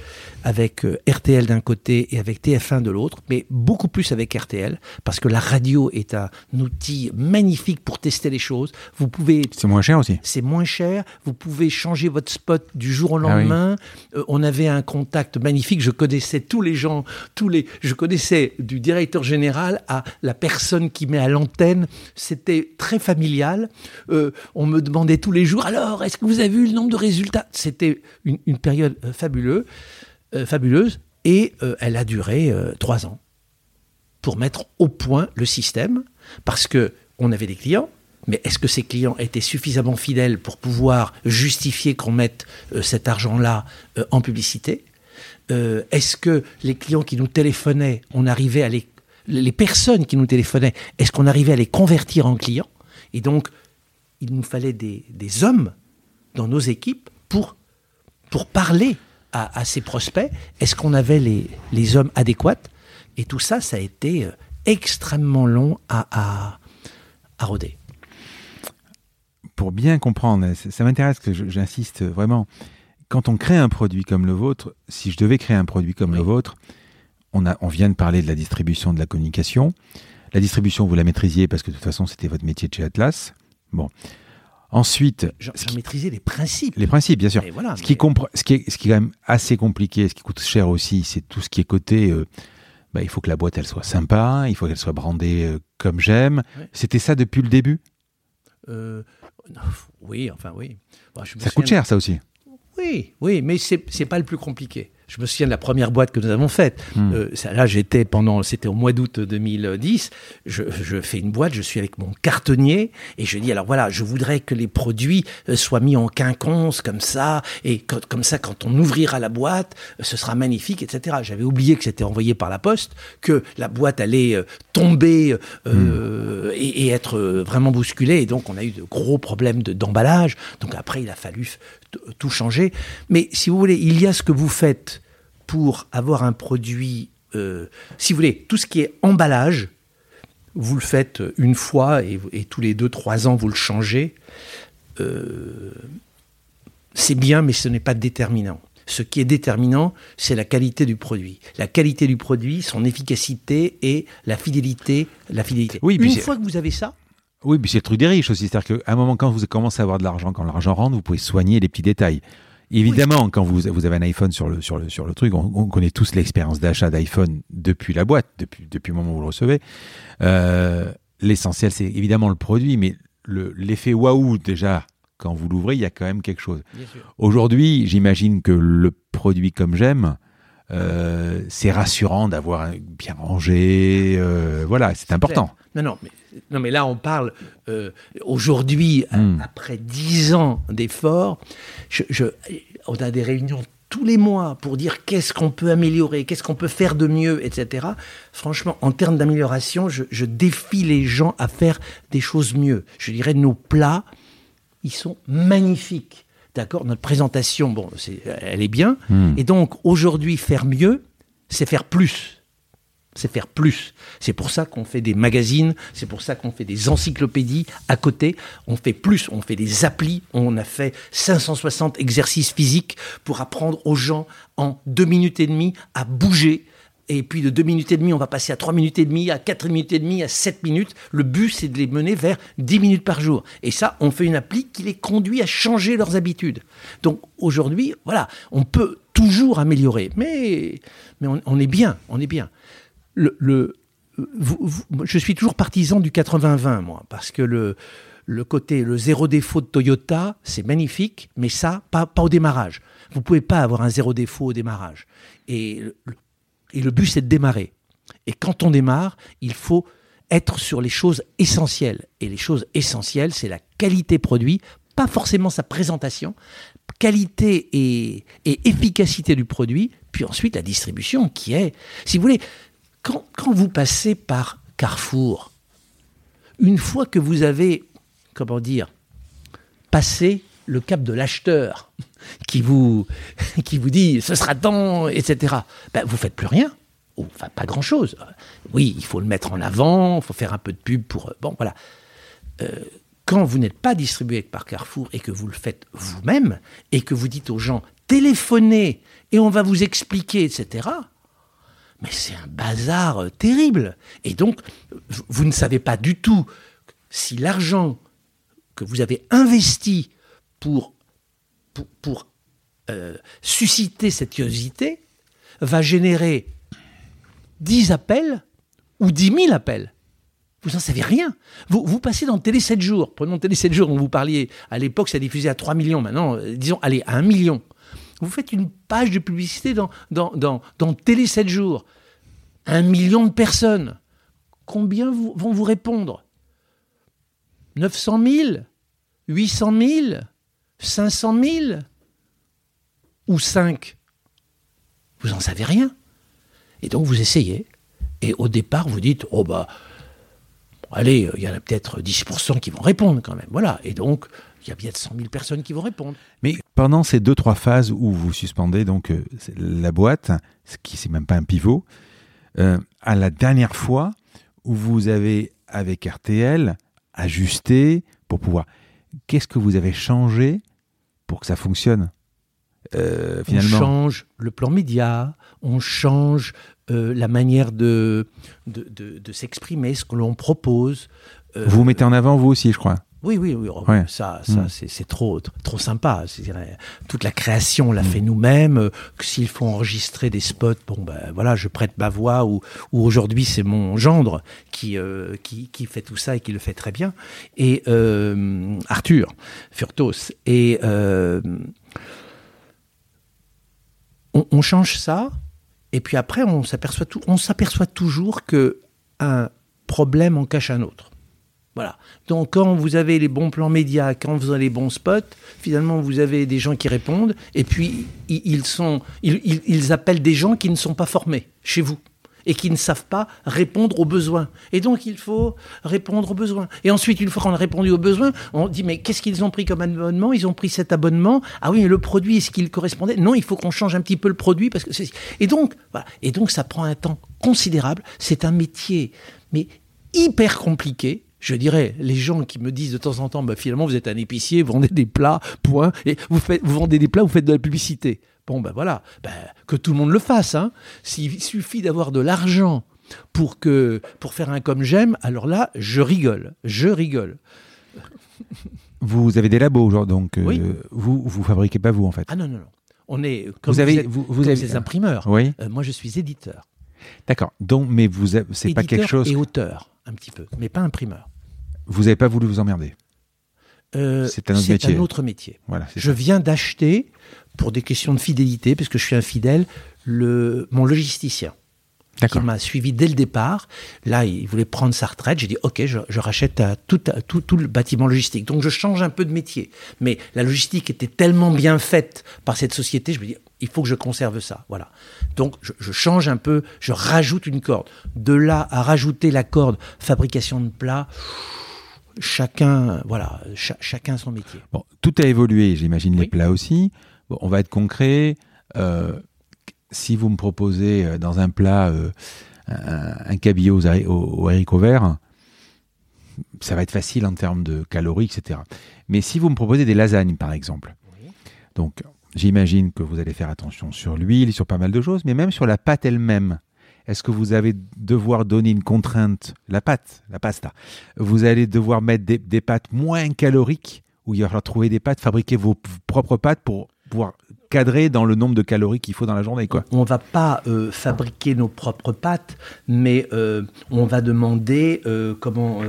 avec euh, RTL d'un côté et avec TF1 de l'autre, mais beaucoup plus avec RTL, parce que la radio est un outil magnifique pour tester les choses. Vous pouvez C'est moins cher aussi. c'est moins cher, vous pouvez changer votre spot du jour au Ah oui. lendemain. Euh, on avait un contact magnifique, je connaissais tous les gens, tous les je connaissais du directeur général à la personne qui met à l'antenne, c'était très familial. Euh, on me demandait tous les jours alors, est-ce que vous avez vu le nombre de résultats? C'était une, période euh, fabuleuse, euh, fabuleuse et euh, elle a duré trois ans pour mettre au point le système, parce que on avait des clients, mais est-ce que ces clients étaient suffisamment fidèles pour pouvoir justifier qu'on mette cet argent-là en publicité? Est-ce que les clients qui nous téléphonaient, on arrivait à les les personnes qui nous téléphonaient, est-ce qu'on arrivait à les convertir en clients? Et donc, il nous fallait des, des hommes dans nos équipes pour, pour parler à, à ces prospects. Est-ce qu'on avait les, les hommes adéquats? Et tout ça, ça a été euh, extrêmement long à, à, à roder. Pour bien comprendre, ça ça m'intéresse que j'insiste vraiment. Quand on crée un produit comme le vôtre, si je devais créer un produit comme le vôtre, on, a, on vient de parler de la distribution, de la communication. La distribution, vous la maîtrisiez parce que de toute façon, c'était votre métier de chez Atlas. Bon. Ensuite, J'en qui- maîtrisais les principes. les principes, bien sûr. Voilà, Ce qui, mais- compre- ce, qui est, ce qui est quand même assez compliqué, ce qui coûte cher aussi, c'est tout ce qui est côté. euh, bah, il faut que la boîte elle soit sympa, il faut qu'elle soit brandée euh, comme j'aime. Ouais. C'était ça depuis le début? Euh, non, oui, enfin oui. Bon, je me Ça coûte cher, ça aussi. Oui, oui, mais c'est pas le plus compliqué. Je me souviens de la première boîte que nous avons faite. Hmm. Euh, ça, là, j'étais pendant, c'était au mois d'août 2010. Je, je fais une boîte, je suis avec mon cartonnier et je dis alors voilà, je voudrais que les produits euh, soient mis en quinconce comme ça et co- comme ça quand on ouvrira la boîte, euh, ce sera magnifique, etc. J'avais oublié que c'était envoyé par la poste, que la boîte allait tomber euh, et, et être euh, vraiment bousculée et donc on a eu de gros problèmes de- d'emballage. donc après, il a fallu tout changer. Mais si vous voulez, il y a ce que vous faites pour avoir un produit, euh, si vous voulez, tout ce qui est emballage, vous le faites une fois et, et tous les deux, trois ans, vous le changez. Euh, c'est bien, mais ce n'est pas déterminant. Ce qui est déterminant, c'est la qualité du produit. La qualité du produit, son efficacité et la fidélité. La fidélité. Oui, une fois que vous avez ça, Oui, puis c'est le truc des riches aussi. C'est-à-dire qu'à un moment, quand vous commencez à avoir de l'argent, quand l'argent rentre, vous pouvez soigner les petits détails. Évidemment, quand vous, vous avez un iPhone sur le, sur le, sur le truc, on, on connaît tous l'expérience d'achat d'iPhone depuis la boîte, depuis, depuis le moment où vous le recevez. Euh, L'essentiel, c'est évidemment le produit, mais le- l'effet waouh, déjà, quand vous l'ouvrez, il y a quand même quelque chose. Aujourd'hui, j'imagine que le produit comme j'aime, euh, c'est rassurant d'avoir bien rangé. euh, voilà, c'est important. Non, non, mais, non, mais là, on parle euh, aujourd'hui, Hmm. après dix ans d'efforts, je, je- on a des réunions tous les mois pour dire qu'est-ce qu'on peut améliorer, qu'est-ce qu'on peut faire de mieux, etc. Franchement, en termes d'amélioration, je, je défie les gens à faire des choses mieux. Je dirais, nos plats, ils sont magnifiques. D'accord Notre présentation, bon, elle est bien. Hmm. Et donc, aujourd'hui, faire mieux, c'est faire plus c'est faire plus. C'est pour ça qu'on fait des magazines, c'est pour ça qu'on fait des encyclopédies à côté. On fait plus, on fait des applis. On a fait 560 exercices physiques pour apprendre aux gens en deux minutes et demie à bouger. Et puis de 2 minutes et demie, on va passer à 3 minutes et demie, à 4 minutes et demie, à 7 minutes. Le but, c'est de les mener vers 10 minutes par jour. Et ça, on fait une appli qui les conduit à changer leurs habitudes. Donc aujourd'hui, voilà, on peut toujours améliorer, mais, mais on, est bien, on est bien. Le, je suis toujours partisan du 80-20, moi, parce que le, le côté, le zéro défaut de Toyota, c'est magnifique, mais ça, pas, pas au démarrage. Vous ne pouvez pas avoir un zéro défaut au démarrage. Et, et le but, c'est de démarrer. Et quand on démarre, il faut être sur les choses essentielles. Et les choses essentielles, c'est la qualité produit, pas forcément sa présentation, qualité et, efficacité du produit, puis ensuite la distribution qui est, si vous voulez, quand vous passez par Carrefour, une fois que vous avez, comment dire, passé le cap de l'acheteur qui vous, qui vous dit ce sera temps, etc., ben, vous faites plus rien. Enfin, pas grand-chose. Oui, il faut le mettre en avant, il faut faire un peu de pub pour... Bon, voilà. Euh, quand vous n'êtes pas distribué par Carrefour et que vous le faites vous-même, et que vous dites aux gens, téléphonez et on va vous expliquer, etc., mais c'est un bazar euh, terrible. Et donc, vous ne savez pas du tout si l'argent que vous avez investi pour, euh, susciter cette curiosité va générer 10 appels ou 10 000 appels. Vous n'en savez rien. Vous, passez dans Télé 7 jours. Prenons Télé 7 jours dont vous parliez. À l'époque, ça diffusait à 3 millions. Maintenant, euh, disons, allez, à 1 million. Vous faites une page de publicité dans, Télé 7 jours. Un million de personnes. Combien vont vous répondre? 900 000 800 000 500 000 Ou 5 Vous n'en savez rien. Et donc vous essayez. Et au départ, vous dites, oh bah, allez, il y en a peut-être 10% qui vont répondre quand même. Voilà. Et donc, il y a bien 100 000 personnes qui vont répondre. Mais pendant ces deux, trois phases où vous suspendez donc euh, la boîte, ce qui c'est même pas un pivot, euh, à la dernière fois où vous avez, avec RTL, ajusté pour pouvoir qu'est-ce que vous avez changé pour que ça fonctionne euh, finalement On change le plan média, on change euh, la manière de, de, de, s'exprimer, ce que l'on propose. Euh, vous vous mettez en avant, vous aussi, je crois. Oui, oui, oui. Oh, ça, ça hmm. c'est trop, trop sympa. Toute la création, on l'a hmm. fait nous-mêmes. S'il faut enregistrer des spots, bon, ben voilà, je prête ma voix. Ou, ou aujourd'hui, c'est mon gendre qui, euh, qui, qui, fait tout ça et qui le fait très bien. Et euh, Arthur Furtos. Et euh, on, on, change ça. Et puis après, on s'aperçoit on s'aperçoit toujours que un problème en cache un autre. Voilà. Donc quand vous avez les bons plans médias, quand vous avez les bons spots, finalement vous avez des gens qui répondent et puis ils, sont, ils, appellent des gens qui ne sont pas formés chez vous et qui ne savent pas répondre aux besoins. Et donc il faut répondre aux besoins. Et ensuite, une fois qu'on a répondu aux besoins, on dit mais qu'est-ce qu'ils ont pris comme abonnement? Ils ont pris cet abonnement. Ah oui, mais le produit, est-ce qu'il correspondait? Non, il faut qu'on change un petit peu le produit parce que Et donc, voilà. Et donc ça prend un temps considérable. C'est un métier mais hyper compliqué je dirais, les gens qui me disent de temps en temps, bah, finalement, vous êtes un épicier, vous vendez des plats, point, et vous, faites, vous vendez des plats, vous faites de la publicité. Bon, ben voilà, ben, que tout le monde le fasse. Hein. S'il suffit d'avoir de l'argent pour, que, pour faire un comme j'aime, alors là, je rigole, je rigole. Vous avez des labos, genre, donc euh, vous vous fabriquez pas vous en fait. Ah non non non. On est comme vous, avez vous, vous, avez des imprimeurs. Oui. Euh, moi je suis éditeur. D'accord. Donc mais vous c'est pas quelque chose. Et auteur un petit peu, mais pas imprimeur. Vous n'avez pas voulu vous emmerder euh, C'est un autre métier. Un autre métier. Voilà, je viens d'acheter, pour des questions de fidélité, parce que je suis infidèle, le, mon logisticien qui m'a suivi dès le départ. Là, il voulait prendre sa retraite. J'ai dit, OK, je, rachète tout, tout, tout, le bâtiment logistique. Donc, je change un peu de métier. Mais la logistique était tellement bien faite par cette société, je me dis, il faut que je conserve ça. Voilà. Donc je, change un peu, je rajoute une corde. De là à rajouter la corde fabrication de plats, chacun, voilà, chacun son métier. Bon, tout a évolué, j'imagine les plats aussi. Bon, on va être concret. Euh, si vous me proposez euh, dans un plat euh, un, cabillaud au, au, haricot vert, ça va être facile en termes de calories, etc. Mais si vous me proposez des lasagnes, par exemple, donc J'imagine que vous allez faire attention sur l'huile, sur pas mal de choses, mais même sur la pâte elle-même. Est-ce que vous allez devoir donner une contrainte La pâte, la pasta? Vous allez devoir mettre des, pâtes moins caloriques, où il va falloir trouver des pâtes, fabriquer vos propres pâtes pour pouvoir cadrer dans le nombre de calories qu'il faut dans la journée. On va pas euh, fabriquer nos propres pâtes, mais euh, on va demander euh, comment.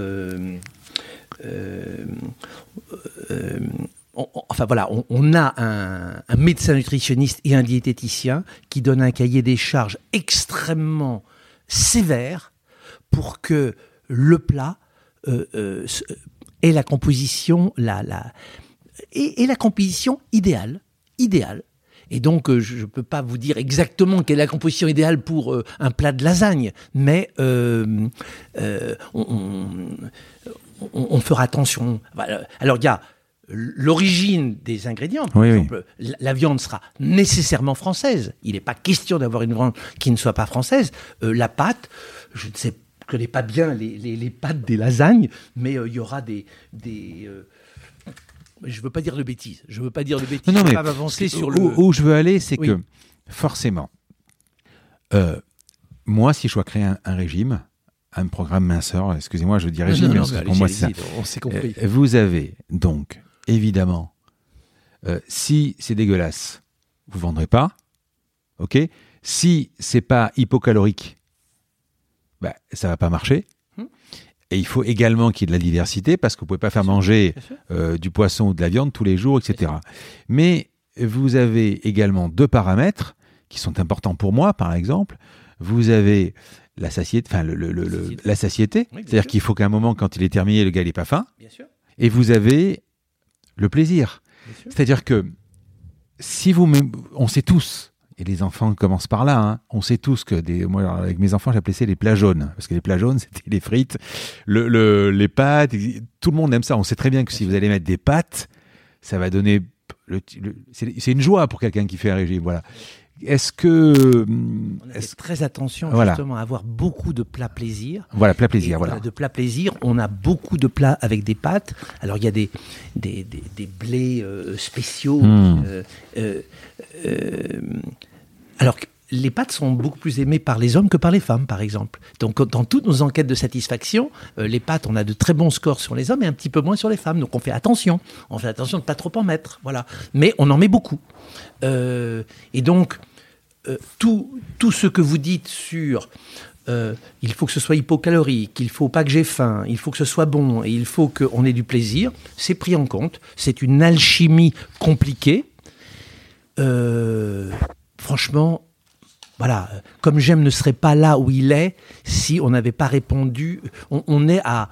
Euh, euh, euh, on- enfin voilà, on, a un, médecin nutritionniste et un diététicien qui donne un cahier des charges extrêmement sévère pour que le plat euh, euh, s- ait la composition, la, la, et, la composition idéale, idéale. Et donc, euh, je ne peux pas vous dire exactement quelle est la composition idéale pour euh, un plat de lasagne, mais euh, euh, on, on- fera attention. Alors, il y a l'origine des ingrédients. Par Oui, exemple, la, la viande sera nécessairement française. Il n'est pas question d'avoir une viande qui ne soit pas française. Euh, la pâte, je ne sais, connais pas bien les, les- les pâtes des lasagnes, mais euh, il y aura des... des euh, je veux pas dire de bêtises. Je veux pas dire de bêtises. Non, non, mais pas m'avancer sur où, le. où je veux aller, c'est Oui. que forcément, moi, si je dois créer un, un régime, un programme minceur, excusez-moi, je dis régime, Non, non, parce que mais pour moi, c'est ça. On s'est compris. Vous avez donc, évidemment, euh, si c'est dégueulasse, vous vendrez pas. OK? Si c'est pas hypocalorique, bah, ça va pas marcher. Hmm. Et il faut également qu'il y ait de la diversité parce que vous pouvez pas faire manger euh, du poisson ou de la viande tous les jours, etc. Mais vous avez également deux paramètres qui sont importants pour moi, par exemple. Vous avez la satiété, enfin le, le- le- le- Satiété. la satiété, Oui, bien c'est-à-dire qu'il faut qu'à un moment, quand il est terminé, le gars n'est pas faim. Bien sûr. Et vous avez le plaisir. C'est-à-dire que si vous, on sait tous, et les enfants commencent par là, hein, on sait tous que des, moi avec mes enfants j'appelais ça les plats jaunes, parce que les plats jaunes c'était les frites, le, le- les pâtes, tout le monde aime ça. On sait très bien que si vous allez mettre des pâtes, ça va donner, le- le- c'est c'est une joie pour quelqu'un qui fait un régime. Voilà. Est-ce que, On est-ce- fait très attention Voilà. justement à avoir beaucoup de plats plaisir. voilà, plat Et plaisir, voilà. de plats plaisir, on a beaucoup de plats avec des pâtes. Alors il y a des, des, des, des blés euh, spéciaux. Hmm. euh, euh, euh, alors que les pâtes sont beaucoup plus aimées par les hommes que par les femmes, par exemple. Donc dans toutes nos enquêtes de satisfaction, euh, les pâtes, on a de très bons scores sur les hommes et un petit peu moins sur les femmes. Donc on fait attention. On fait attention de ne pas trop en mettre. Voilà. Mais on en met beaucoup. Euh, et donc, euh, tout, tout ce que vous dites sur euh, il faut que ce soit hypocalorique, il faut pas que j'ai faim, il faut que ce soit bon et il faut qu'on ait du plaisir, c'est pris en compte. C'est une alchimie compliquée. Euh, franchement, voilà, comme j'aime ne serait pas là où il est si on n'avait pas répondu. On, on est à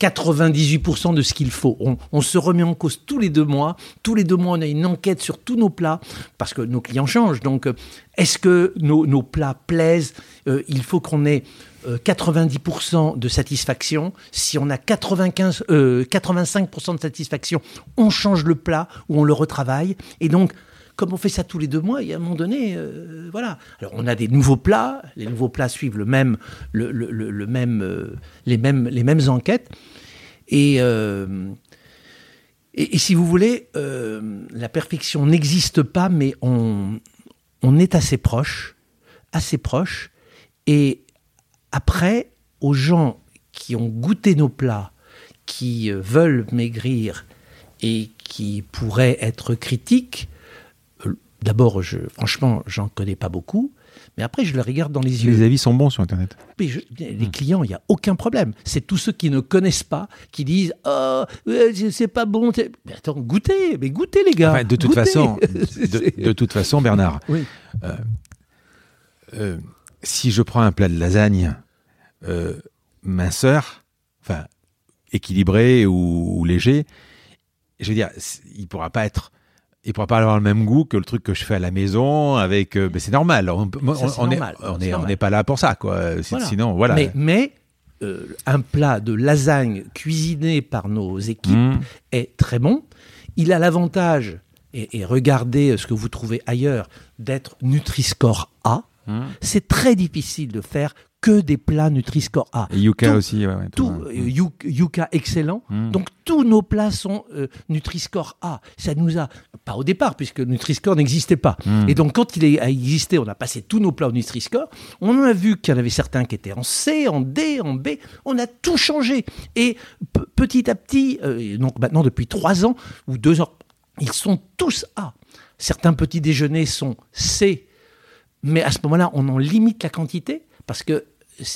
98% de ce qu'il faut. On, se remet en cause tous les deux mois. Tous les deux mois, on a une enquête sur tous nos plats parce que nos clients changent. Donc, euh, est-ce que nos, plats plaisent? Euh, Il faut qu'on ait euh, 90% de satisfaction. Si on a 95, euh, 85% de satisfaction, on change le plat ou on le retravaille. Et donc, comme on fait ça tous les deux mois, il y a un moment donné, euh, voilà. Alors on a des nouveaux plats, les nouveaux plats suivent euh, les mêmes, les mêmes enquêtes. Et, euh, si vous voulez, la perfection n'existe pas, mais on, on est assez proche, assez proche. Et après, aux gens qui ont goûté nos plats, qui veulent maigrir et qui pourraient être critiques, d'abord, je, franchement, j'en connais pas beaucoup, mais après, je les regarde dans les yeux. Les avis sont bons sur Internet. Mais je- les clients, il n'y a aucun problème. C'est tous ceux qui ne connaissent pas, qui disent Oh, c'est- pas bon. Mais attends, goûtez, mais goûtez, les gars. Enfin, de toute goûtez. façon, de, de toute façon, Bernard, Oui. euh, si je prends un plat de lasagne euh, minceur, enfin équilibré ou, ou léger, je veux dire, il pourra pas être, il pourra pas avoir le même goût que le truc que je fais à la maison avec. euh, mais c'est normal. On, on- Ça, c'est on est, on est, on n'est pas là pour ça, quoi. Voilà. Sinon, voilà. Mais, mais, euh, un plat de lasagne cuisiné par nos équipes Mmh. est très bon. Il a l'avantage, et, et regardez ce que vous trouvez ailleurs, d'être Nutri-Score A. Mmh. C'est très difficile de faire que des plats Nutri-Score A. Et Yuka Tout- aussi, ouais, ouais, tout, tout, euh, Yuka excellent. Mm. Donc tous nos plats sont euh, Nutri-Score A. Ça nous a pas au départ, puisque Nutri-Score n'existait pas. Hmm. Et donc, quand il a existé, on a passé tous nos plats au Nutri-Score. On a vu qu'il y en avait certains qui étaient en C, en D, en B. On a tout changé. Et petit à petit, euh, donc maintenant depuis trois ans ou deux ans, ils sont tous A. Certains petits déjeuners sont C, mais à ce moment-là, on en limite la quantité parce que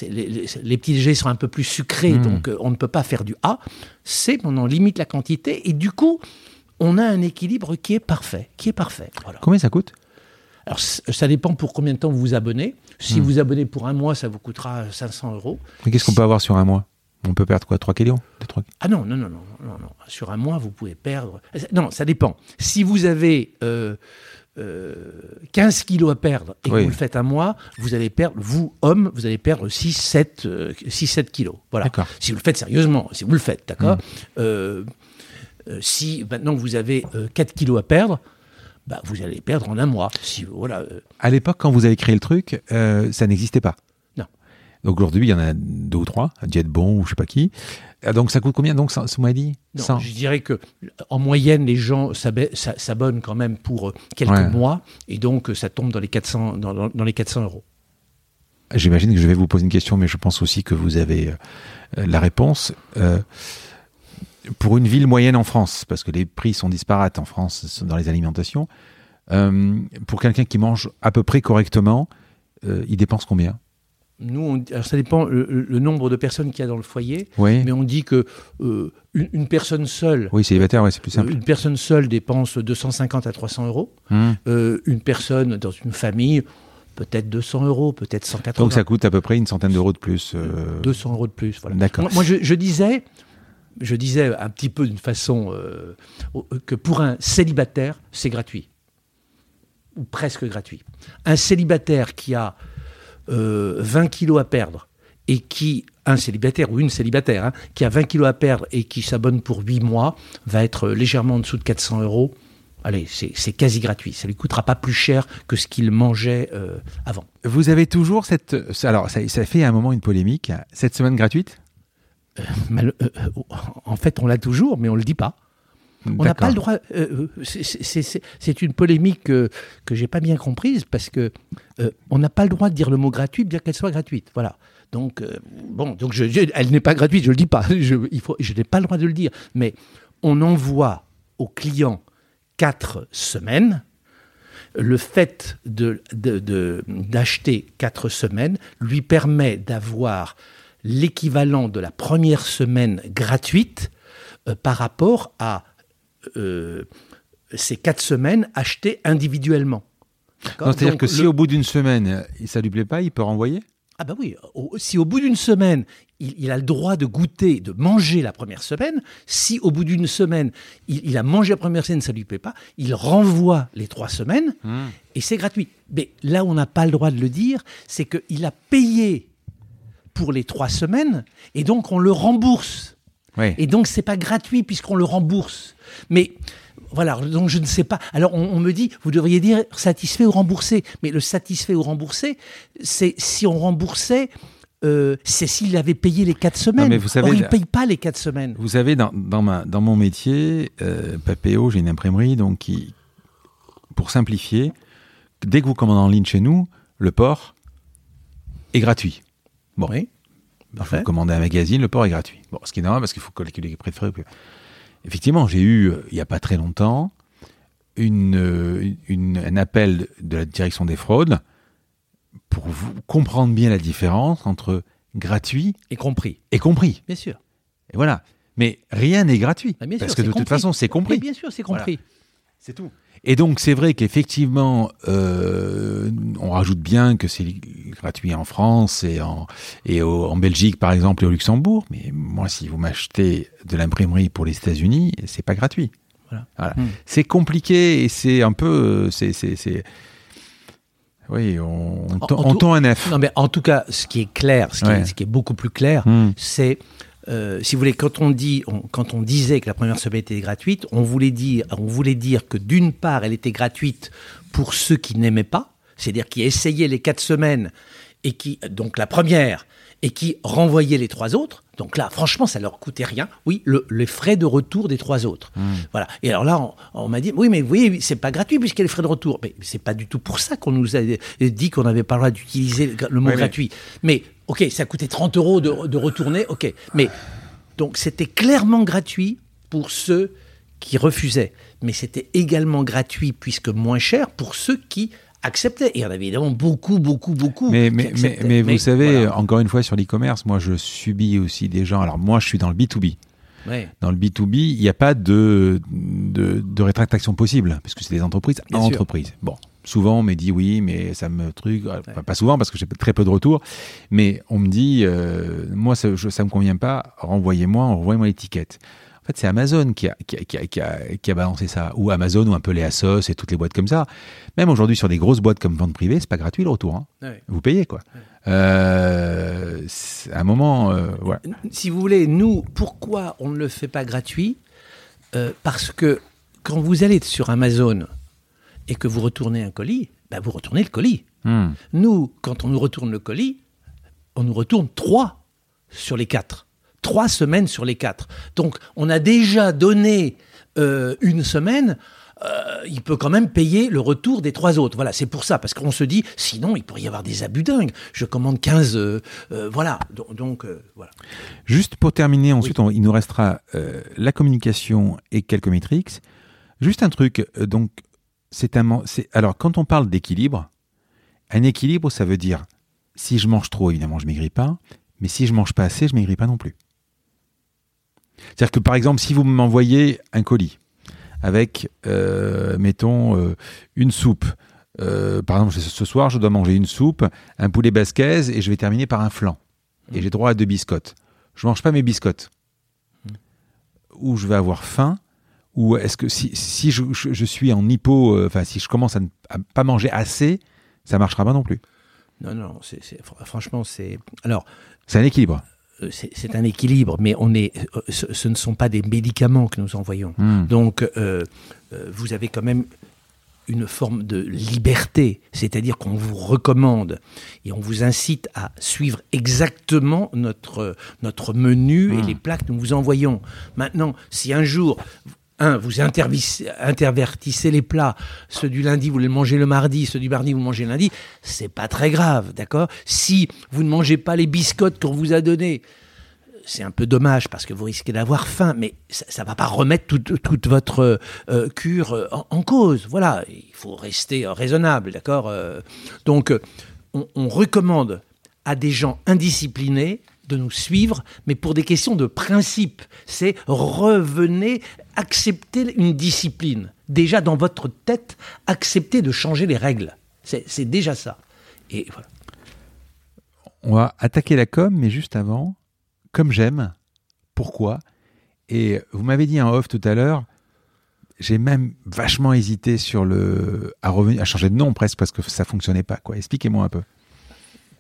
les, les- les petits déjeuners sont un peu plus sucrés, Mm. donc euh, on ne peut pas faire du A. C, on en limite la quantité et du coup, on a un équilibre qui est parfait, qui est parfait. Voilà. Combien ça coûte? Alors ça dépend pour combien de temps vous vous abonnez. Si Mm. vous abonnez pour un mois, ça vous coûtera 500 euros. Mais qu'est-ce qu'on peut avoir sur un mois? On peut perdre quoi 3 kilos? Ah non, non, non, non, non, non. Sur un mois, vous pouvez perdre. Non, ça dépend. Si vous avez euh, euh, 15 kilos à perdre et que vous le faites un mois, vous allez perdre, vous, homme, vous allez perdre 6, 7, euh, 6, 7 kilos. Voilà. D'accord. Si vous le faites sérieusement, si vous le faites, d'accord? Mm. Euh, Si maintenant vous avez euh, 4 kilos à perdre, bah, vous allez perdre en un mois. Si, voilà, euh, À l'époque, quand vous avez créé le truc, euh, ça n'existait pas. Non. Donc aujourd'hui, il y en a deux ou trois, Bon ou je sais pas qui. Euh, Donc ça coûte combien Donc, ça m'a dit? Non, 100. je dirais que en moyenne, les gens s'abonnent quand même pour quelques Ouais. mois, et donc ça tombe dans les 400, dans, dans- dans les 400 euros. J'imagine que je vais vous poser une question, mais je pense aussi que vous avez la réponse. Pour une ville moyenne en France, parce que les prix sont disparates en France dans les alimentations, euh, pour quelqu'un qui mange à peu près correctement, euh, il dépense combien? Nous, on- alors ça dépend le, nombre de personnes qu'il y a dans le foyer, Oui, mais on dit que euh, une, une personne seule, oui célibataire, ouais, c'est plus simple. une personne seule dépense 250 à 300 euros. Hum. Euh, une personne dans une famille, peut-être 200 euros, peut-être 180. Donc ça coûte à peu près une centaine d'euros de plus. euh, 200 euros de plus. Voilà. D'accord. Moi, moi, je, je disais, je disais un petit peu d'une façon euh, que pour un célibataire, c'est gratuit. Ou presque gratuit. Un célibataire qui a euh, 20 kilos à perdre et qui, un célibataire ou une célibataire, hein, qui a 20 kilos à perdre et qui s'abonne pour 8 mois, va être légèrement en dessous de 400 euros. Allez, c'est quasi gratuit. Ça lui coûtera pas plus cher que ce qu'il mangeait euh, avant. Vous avez toujours cette. Alors, ça, ça fait à un moment une polémique. Cette semaine gratuite? En fait, on l'a toujours, mais on le dit pas. On n'a pas le droit. euh, euh, c'est- une polémique euh, que j'ai pas bien comprise parce que euh, on n'a pas le droit de dire le mot gratuit bien qu'elle soit gratuite. Voilà. Donc euh, bon, donc je, je- elle n'est pas gratuite, je le dis pas. Je, il faut, je n'ai pas le droit de le dire. Mais on envoie au client quatre semaines. Le fait de- de- de- d'acheter quatre semaines lui permet d'avoir l'équivalent de la première semaine gratuite euh, par rapport à euh, ces quatre semaines achetées individuellement. C'est-à-dire que si au bout d'une semaine, ça lui plaît pas, il peut renvoyer? Ah bah oui, au- si au bout d'une semaine, il, il a le droit de goûter, de manger la première semaine, si au bout d'une semaine, il, il a mangé la première semaine, ça lui plaît pas, il renvoie les trois semaines et c'est gratuit. Mais là où on n'a pas le droit de le dire, c'est qu'il a payé pour les trois semaines et donc on le rembourse. Oui. Et donc, c'est pas gratuit puisqu'on le rembourse. Mais voilà, donc je ne sais pas. Alors, on, on me dit, vous devriez dire satisfait ou remboursé. Mais le satisfait ou remboursé, c'est si on remboursait, euh, c'est s'il avait payé les quatre semaines. mais vous savez, Or, il ne paye pas les quatre semaines. Vous savez, dans, dans, ma, dans mon métier, euh, Papéo, j'ai une imprimerie, donc qui, pour simplifier, dès que vous commandez en ligne chez nous, le port est gratuit. Bon, Oui. vous Parfait. commandez un magazine, le port est gratuit. Bon, ce qui est normal parce qu'il faut calculer les préférés. Effectivement, j'ai eu, euh, il n'y a pas très longtemps, une, euh, une- un appel de la direction des fraudes pour vous comprendre bien la différence entre gratuit Et compris. et compris. Bien sûr. Et voilà. Mais rien n'est gratuit. Ah, bien parce sûr, que de toute façon, c'est Mais compris. bien sûr, c'est Voilà. compris. C'est tout. Et donc, c'est vrai qu'effectivement, euh, on rajoute bien que c'est gratuit en France et, en, et au- en Belgique, par exemple, et au Luxembourg. Mais moi, si vous m'achetez de l'imprimerie pour les États-Unis, c'est pas gratuit. Voilà. Hmm. C'est compliqué et c'est un peu. euh, C'est. c'est- c'est- Oui, on, on, En- tend- on un F. Non, mais en tout cas, ce qui est clair, ce qui, Ouais. est, ce qui est beaucoup plus clair, Hmm. c'est, euh, si vous voulez, quand on dit, on- quand on disait que la première semaine était gratuite, on voulait dire, on voulait dire que d'une part, elle était gratuite pour ceux qui n'aimaient pas, c'est-à-dire qui essayaient les quatre semaines et qui, donc la première, et qui renvoyaient les trois autres. Donc là, franchement, ça leur coûtait rien. Oui, le, les frais de retour des trois autres. Voilà. Et alors là, on, on m'a dit, oui, mais vous voyez, c'est pas gratuit puisqu'il y a les frais de retour. Mais c'est pas du tout pour ça qu'on nous a dit qu'on n'avait pas le droit d'utiliser le, mot Oui, mais- gratuit. Mais ok, ça coûtait 30 euros de, de retourner. Ok, mais donc c'était clairement gratuit pour ceux qui refusaient, mais c'était également gratuit puisque moins cher pour ceux qui acceptaient. Et il y en avait évidemment beaucoup, beaucoup, beaucoup. Mais, qui mais, mais, acceptaient. mais vous savez, voilà. encore une fois, sur l'e-commerce, moi, je subis aussi des gens. Alors, moi, je suis dans le B2B. Ouais. Dans le B2B, il n'y a pas de, de, de rétractation possible, parce que c'est des entreprises à Bien sûr. entreprises. Bon, souvent, on me dit oui, mais ça me truc. Enfin, pas souvent, parce que j'ai très peu de retours. Mais on me dit, euh, moi, ça ne me convient pas, renvoyez-moi, renvoyez-moi l'étiquette. En fait, c'est Amazon qui a, qui, a, qui, a, qui, a, qui a balancé ça. Ou Amazon, ou un peu les Asos et toutes les boîtes comme ça. Même aujourd'hui, sur des grosses boîtes comme vente privée, c'est pas gratuit le retour. Hein. Ouais. Vous payez, quoi. Euh, à un moment, euh. Si vous voulez, nous, pourquoi on ne le fait pas gratuit? Euh, Parce que quand vous allez sur Amazon et que vous retournez un colis, bah, vous retournez le colis. Hmm. Nous, quand on nous retourne le colis, on nous retourne trois sur les quatre. Trois semaines sur les quatre. Donc, on a déjà donné euh, une semaine. euh, il peut quand même payer le retour des trois autres. Voilà, c'est pour ça, parce qu'on se dit, sinon, il pourrait y avoir des abus dingues. Je commande 15, euh, euh, voilà. Donc, donc, voilà. Juste pour terminer, ensuite, on- il nous restera la communication et quelques métriques. Juste un truc, donc, c'est un. Alors, quand on parle d'équilibre, un équilibre, ça veut dire si je mange trop, évidemment, je maigris pas, mais si je mange pas assez, je maigris pas non plus. C'est-à-dire que, par exemple, si vous m'envoyez un colis avec, euh, mettons, euh, une soupe. euh, par exemple, ce soir, je dois manger une soupe, un poulet basquaise et je vais terminer par un flan. Et j'ai droit à deux biscottes je mange pas mes biscottes. Ou je vais avoir faim, ou est-ce que si, si je, je- je suis en hypo, euh, enfin si je commence à ne à pas manger assez, ça marchera pas non plus. Non, non, franchement, c'est. Alors, C'est un équilibre. euh, c'est, un équilibre, mais on est, euh, ce, ce ne sont pas des médicaments que nous envoyons. Hmm. Donc, euh, vous avez quand même une forme de liberté, c'est-à-dire qu'on vous recommande et on vous incite à suivre exactement notre, notre menu et Mm. les plats que nous vous envoyons. Maintenant, si un jour, vous intervertissez les plats, ceux du lundi, vous les mangez le mardi, ceux du mardi, vous mangez le lundi, c'est pas très grave, d'accord? Si vous ne mangez pas les biscottes qu'on vous a donnés, c'est un peu dommage parce que vous risquez d'avoir faim, mais ça ne va pas remettre toute, votre euh, cure euh, en, cause. Voilà, il faut rester euh, raisonnable, d'accord Donc, on, on recommande à des gens indisciplinés de nous suivre, mais pour des questions de principe. C'est revenez, accepter une discipline. Déjà dans votre tête, acceptez de changer les règles. C'est déjà ça. Et voilà. On va attaquer la com, mais juste avant, comme j'aime, pourquoi? Et vous m'avez dit en off tout à l'heure, j'ai même vachement hésité sur le à à changer de nom presque parce que ça fonctionnait pas quoi. Expliquez-moi un peu.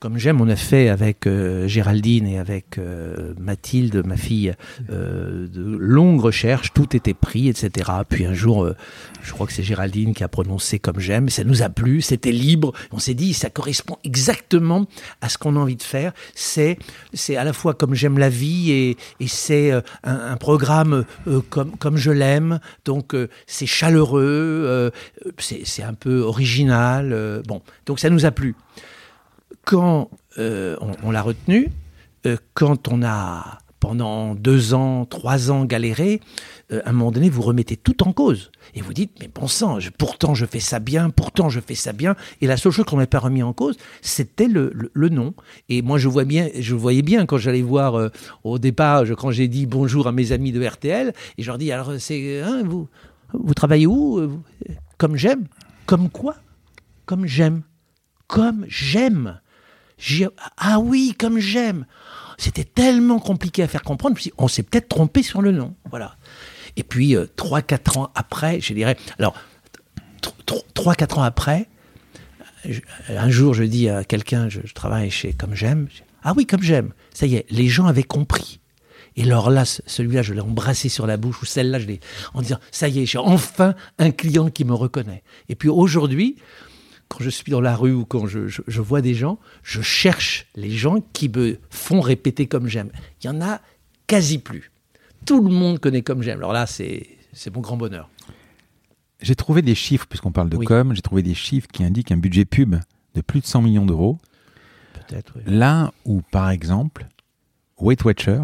Comme j'aime, on a fait avec euh, Géraldine et avec euh, Mathilde, ma fille, euh, de longues recherches, tout était pris, etc. Puis un jour, euh, je crois que c'est Géraldine qui a prononcé comme j'aime, ça nous a plu, c'était libre, on s'est dit, ça correspond exactement à ce qu'on a envie de faire, c'est c'est à la fois comme j'aime la vie et, et c'est un, un programme comme, comme je l'aime, donc c'est chaleureux, c'est c'est un peu original, bon, donc ça nous a plu quand euh, on, l'a retenu, euh, quand on a pendant deux ans, trois ans galéré, euh, à un moment donné, vous remettez tout en cause. Et vous dites, mais bon sang, pourtant je fais ça bien, pourtant je fais ça bien. Et la seule chose qu'on n'a pas remis en cause, c'était le, le- nom. Et moi, je, vois bien, je voyais bien quand j'allais voir au départ, quand j'ai dit bonjour à mes amis de RTL, et je leur dis, alors, c'est, hein, vous, travaillez où Comme j'aime Comme quoi? Comme j'aime. Comme j'aime. Ah oui, comme j'aime. C'était tellement compliqué à faire comprendre, puis on s'est peut-être trompé sur le nom. Voilà. Et puis, euh, trois, quatre ans après, je dirais. Alors, tr- tr- trois, quatre ans après, un jour, je dis à quelqu'un, je, travaille chez Comme J'aime. Ah oui, Comme J'aime. Ça y est, les gens avaient compris. Et alors là, ce- celui-là, je l'ai embrassé sur la bouche, ou celle-là, je l'ai. En disant, ça y est, j'ai enfin un client qui me reconnaît. Et puis aujourd'hui, quand je suis dans la rue ou quand je, je, vois des gens, je cherche les gens qui me font répéter comme j'aime. Il y en a quasi plus. Tout le monde connaît comme j'aime. Alors là, c'est mon grand bonheur. J'ai trouvé des chiffres, puisqu'on parle de com, j'ai trouvé des chiffres qui indiquent un budget pub de plus de 100 millions d'euros. Peut-être, oui. Là où, par exemple, Weight Watcher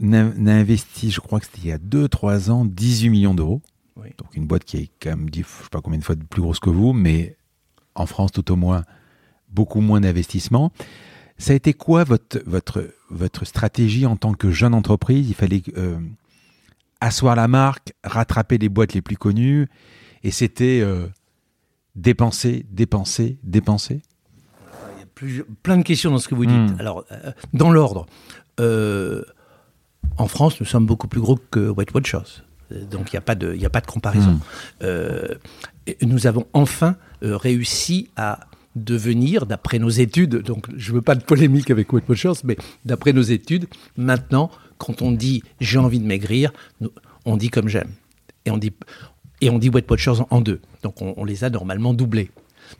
n'a investi, je crois que c'était il y a 2-3 ans, 18 millions d'euros. Donc une boîte qui est quand même, je ne sais pas combien de fois plus grosse que vous, mais en France tout au moins, beaucoup moins d'investissement. Ça a été quoi votre, votre, votre stratégie en tant que jeune entreprise? Il fallait euh, asseoir la marque, rattraper les boîtes les plus connues, et c'était euh, dépenser, dépenser, dépenser? Il y a plus, plein de questions dans ce que vous dites. Hmm. Alors, euh, dans l'ordre, en France, nous sommes beaucoup plus gros que White Watchers. Donc il n'y a, pas de, a pas de comparaison. Hmm. nous avons enfin réussi à devenir, d'après nos études, donc je ne veux pas de polémique avec Weight Watchers, mais d'après nos études, maintenant, quand on dit j'ai envie de maigrir, on dit comme j'aime. Et on dit, et on dit Weight Watchers en deux. Donc on, les a normalement doublés.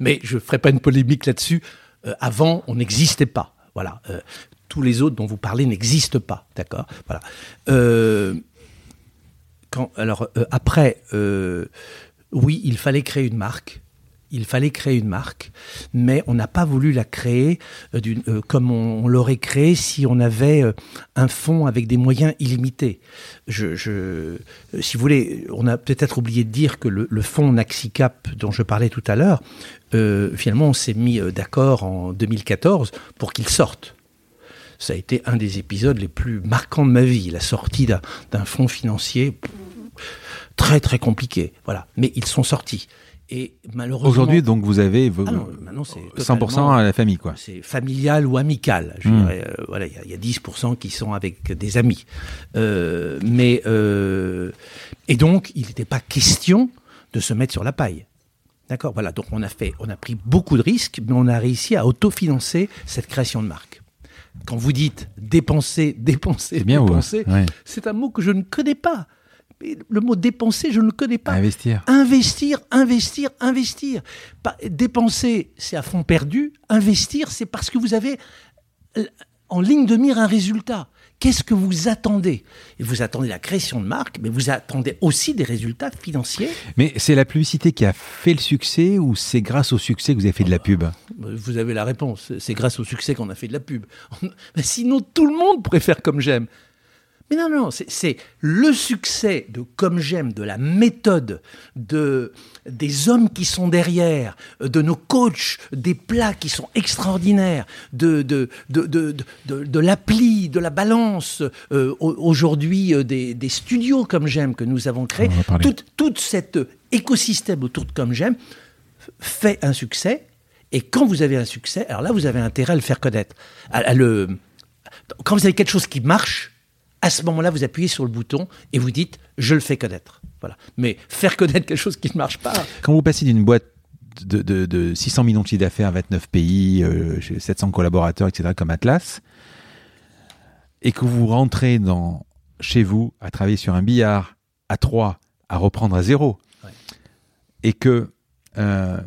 Mais je ne ferai pas une polémique là-dessus. Euh, avant, on n'existait pas. Voilà. Euh, tous les autres dont vous parlez n'existent pas. D'accord? Voilà. Euh, alors, après, oui, il fallait créer une marque il fallait créer une marque, mais on n'a pas voulu la créer euh, euh, comme on, l'aurait créé si on avait euh, un fonds avec des moyens illimités. Si vous voulez, on a peut-être oublié de dire que le, fonds Naxicap dont je parlais tout à l'heure, finalement, on s'est mis d'accord en 2014 pour qu'il sorte ça a été un des épisodes les plus marquants de ma vie, la sortie d'un fonds financier très très compliqué. Voilà, mais ils sont sortis. Et malheureusement. Aujourd'hui, donc, vous avez 100% ah à la famille, quoi. C'est familial ou amical. Je hmm. dirais, euh, voilà, il y, a 10% qui sont avec des amis. Euh, mais. Euh, et donc, il n'était pas question de se mettre sur la paille. D'accord? Voilà, donc on a, fait, on a pris beaucoup de risques, mais on a réussi à autofinancer cette création de marque. Quand vous dites dépenser, dépenser, dépenser, c'est un mot que je ne connais pas le mot dépenser, je ne le connais pas. Investir. Investir, investir, investir. dépenser, c'est à fond perdu. Investir, c'est parce que vous avez en ligne de mire un résultat. Qu'est-ce que vous attendez? Vous attendez la création de marque, mais vous attendez aussi des résultats financiers. Mais c'est la publicité qui a fait le succès ou c'est grâce au succès que vous avez fait de la pub? Vous avez la réponse. C'est grâce au succès qu'on a fait de la pub. sinon, tout le monde préfère comme j'aime. Mais non, non, c'est le succès de Comme j'aime, de la méthode, de, des hommes qui sont derrière, de nos coachs, des plats qui sont extraordinaires, de, de, de, de, de l'appli, de la balance, euh, aujourd'hui euh, des, des, studios Comme j'aime que nous avons créés. Tout, tout cet écosystème autour de Comme j'aime fait un succès. Et quand vous avez un succès, alors là, vous avez intérêt à le faire connaître. À, le, quand vous avez quelque chose qui marche, à ce moment-là, vous appuyez sur le bouton et vous dites je le fais connaître. Voilà. Mais faire connaître quelque chose qui ne marche pas. Quand vous passez d'une boîte de, 600 millions de chiffre d'affaires, 29 pays, 700 euh, collaborateurs, etc., comme Atlas, et que vous rentrez dans, chez vous à travailler sur un billard à 3, à reprendre à zéro, et que euh,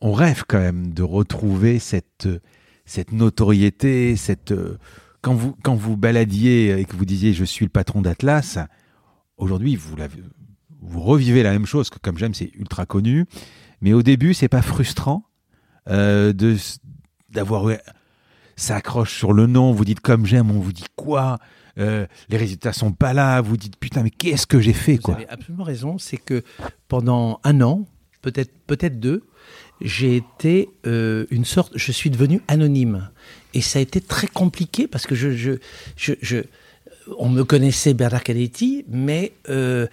on rêve quand même de retrouver cette, cette notoriété, cette quand vous, quand vous baladiez et que vous disiez je suis le patron d'Atlas, aujourd'hui vous, vous revivez la même chose, que comme j'aime c'est ultra connu, mais au début c'est pas frustrant euh, de d'avoir ça accroche sur le nom, vous dites comme j'aime, on vous dit quoi euh, les résultats sont pas là, vous dites putain mais qu'est-ce que j'ai fait quoi? Vous avez absolument raison, c'est que pendant un an, peut-être peut-être deux, j'ai été euh, une sorte, je suis devenu anonyme. Et ça a été très compliqué parce que je, je, je, on me connaissait Bernard Canetti, mais euh,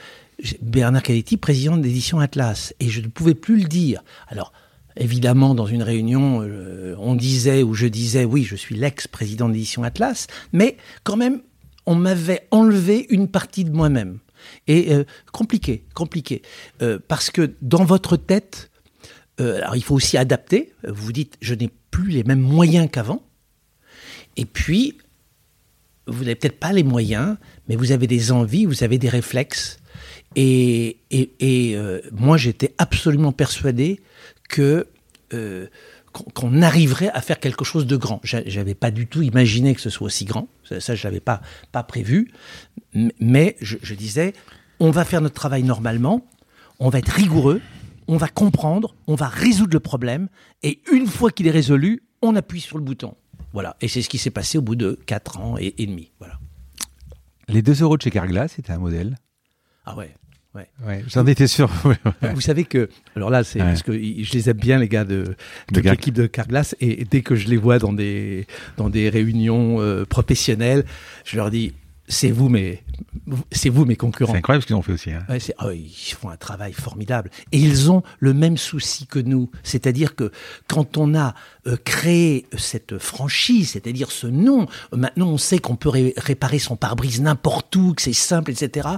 Bernard Canetti, président d'édition Atlas, et je ne pouvais plus le dire. Alors, évidemment, dans une réunion, euh, on disait ou je disais, oui, je suis l'ex-président d'édition Atlas, mais quand même, on m'avait enlevé une partie de moi-même. Et compliqué, compliqué, parce que dans votre tête, alors il faut aussi adapter. Vous dites, je n'ai plus les mêmes moyens qu'avant. Et puis, vous n'avez peut-être pas les moyens, mais vous avez des envies, vous avez des réflexes. Et, et, et euh, moi, j'étais absolument persuadé que euh, qu'on arriverait à faire quelque chose de grand. J'a- J'avais pas du tout imaginé que ce soit aussi grand. Ça, ça, je l'avais pas pas prévu. Mais je disais, on va faire notre travail normalement. On va être rigoureux. On va comprendre. On va résoudre le problème. Et une fois qu'il est résolu, on appuie sur le bouton. Voilà. Et c'est ce qui s'est passé au bout de quatre ans et, et demi. Voilà. Les 2 euros de chez Carglass, c'était un modèle? Ah ouais. Ouais. Ouais, J'en étais sûr. Vous savez que, alors là, c'est Ouais. parce que je les aime bien, les gars de, l'équipe de Carglass, et dès que je les vois dans des, dans des réunions euh, professionnelles, je leur dis, c'est vous mes, c'est vous mes concurrents. C'est incroyable ce qu'ils ont fait aussi. hein. Ouais, c'est- oh, ils font un travail formidable. Et ils ont le même souci que nous. C'est-à-dire que quand on a euh, créé cette franchise, c'est-à-dire ce nom, maintenant on sait qu'on peut ré- réparer son pare-brise n'importe où, que c'est simple, etc.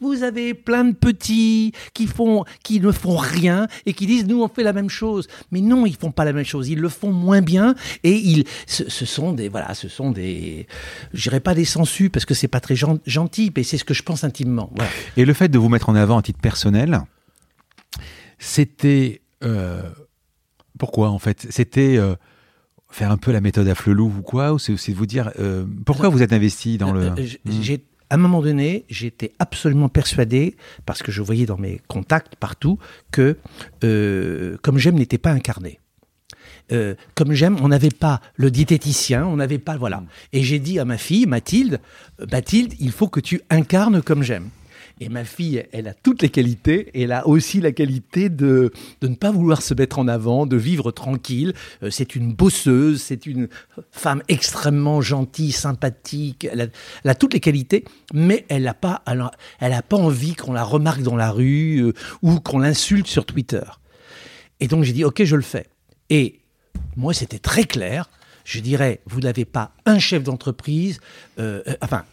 Vous avez plein de petits qui font, qui ne font rien et qui disent nous on fait la même chose. Mais non, ils font pas la même chose. Ils le font moins bien et ils, ce, sont des, voilà, ce sont des, je dirais pas des sensus parce que c'est pas très gen- gentil, mais c'est ce que je pense intimement. Et le fait de vous mettre en avant à titre personnel, c'était. euh, pourquoi en fait? C'était euh, faire un peu la méthode à flelou ou quoi Ou c'est vous dire. euh, pourquoi vous êtes investi dans le. Euh, j'ai- à un moment donné, j'étais absolument persuadé, parce que je voyais dans mes contacts partout, que euh, Comme j'aime n'était pas incarné. Comme j'aime, on n'avait pas le diététicien, on n'avait pas voilà. Et j'ai dit à ma fille Mathilde, Mathilde, il faut que tu incarnes comme j'aime. Et ma fille, elle a toutes les qualités, elle a aussi la qualité de, de ne pas vouloir se mettre en avant, de vivre tranquille. Euh, c'est une bosseuse, c'est une femme extrêmement gentille, sympathique. Elle a, toutes les qualités, mais elle n'a pas, elle a pas envie qu'on la remarque dans la rue euh, ou qu'on l'insulte sur Twitter. Et donc j'ai dit, ok, je le fais. Et moi, c'était très clair. Je dirais, vous n'avez pas un chef d'entreprise, euh, euh, enfin,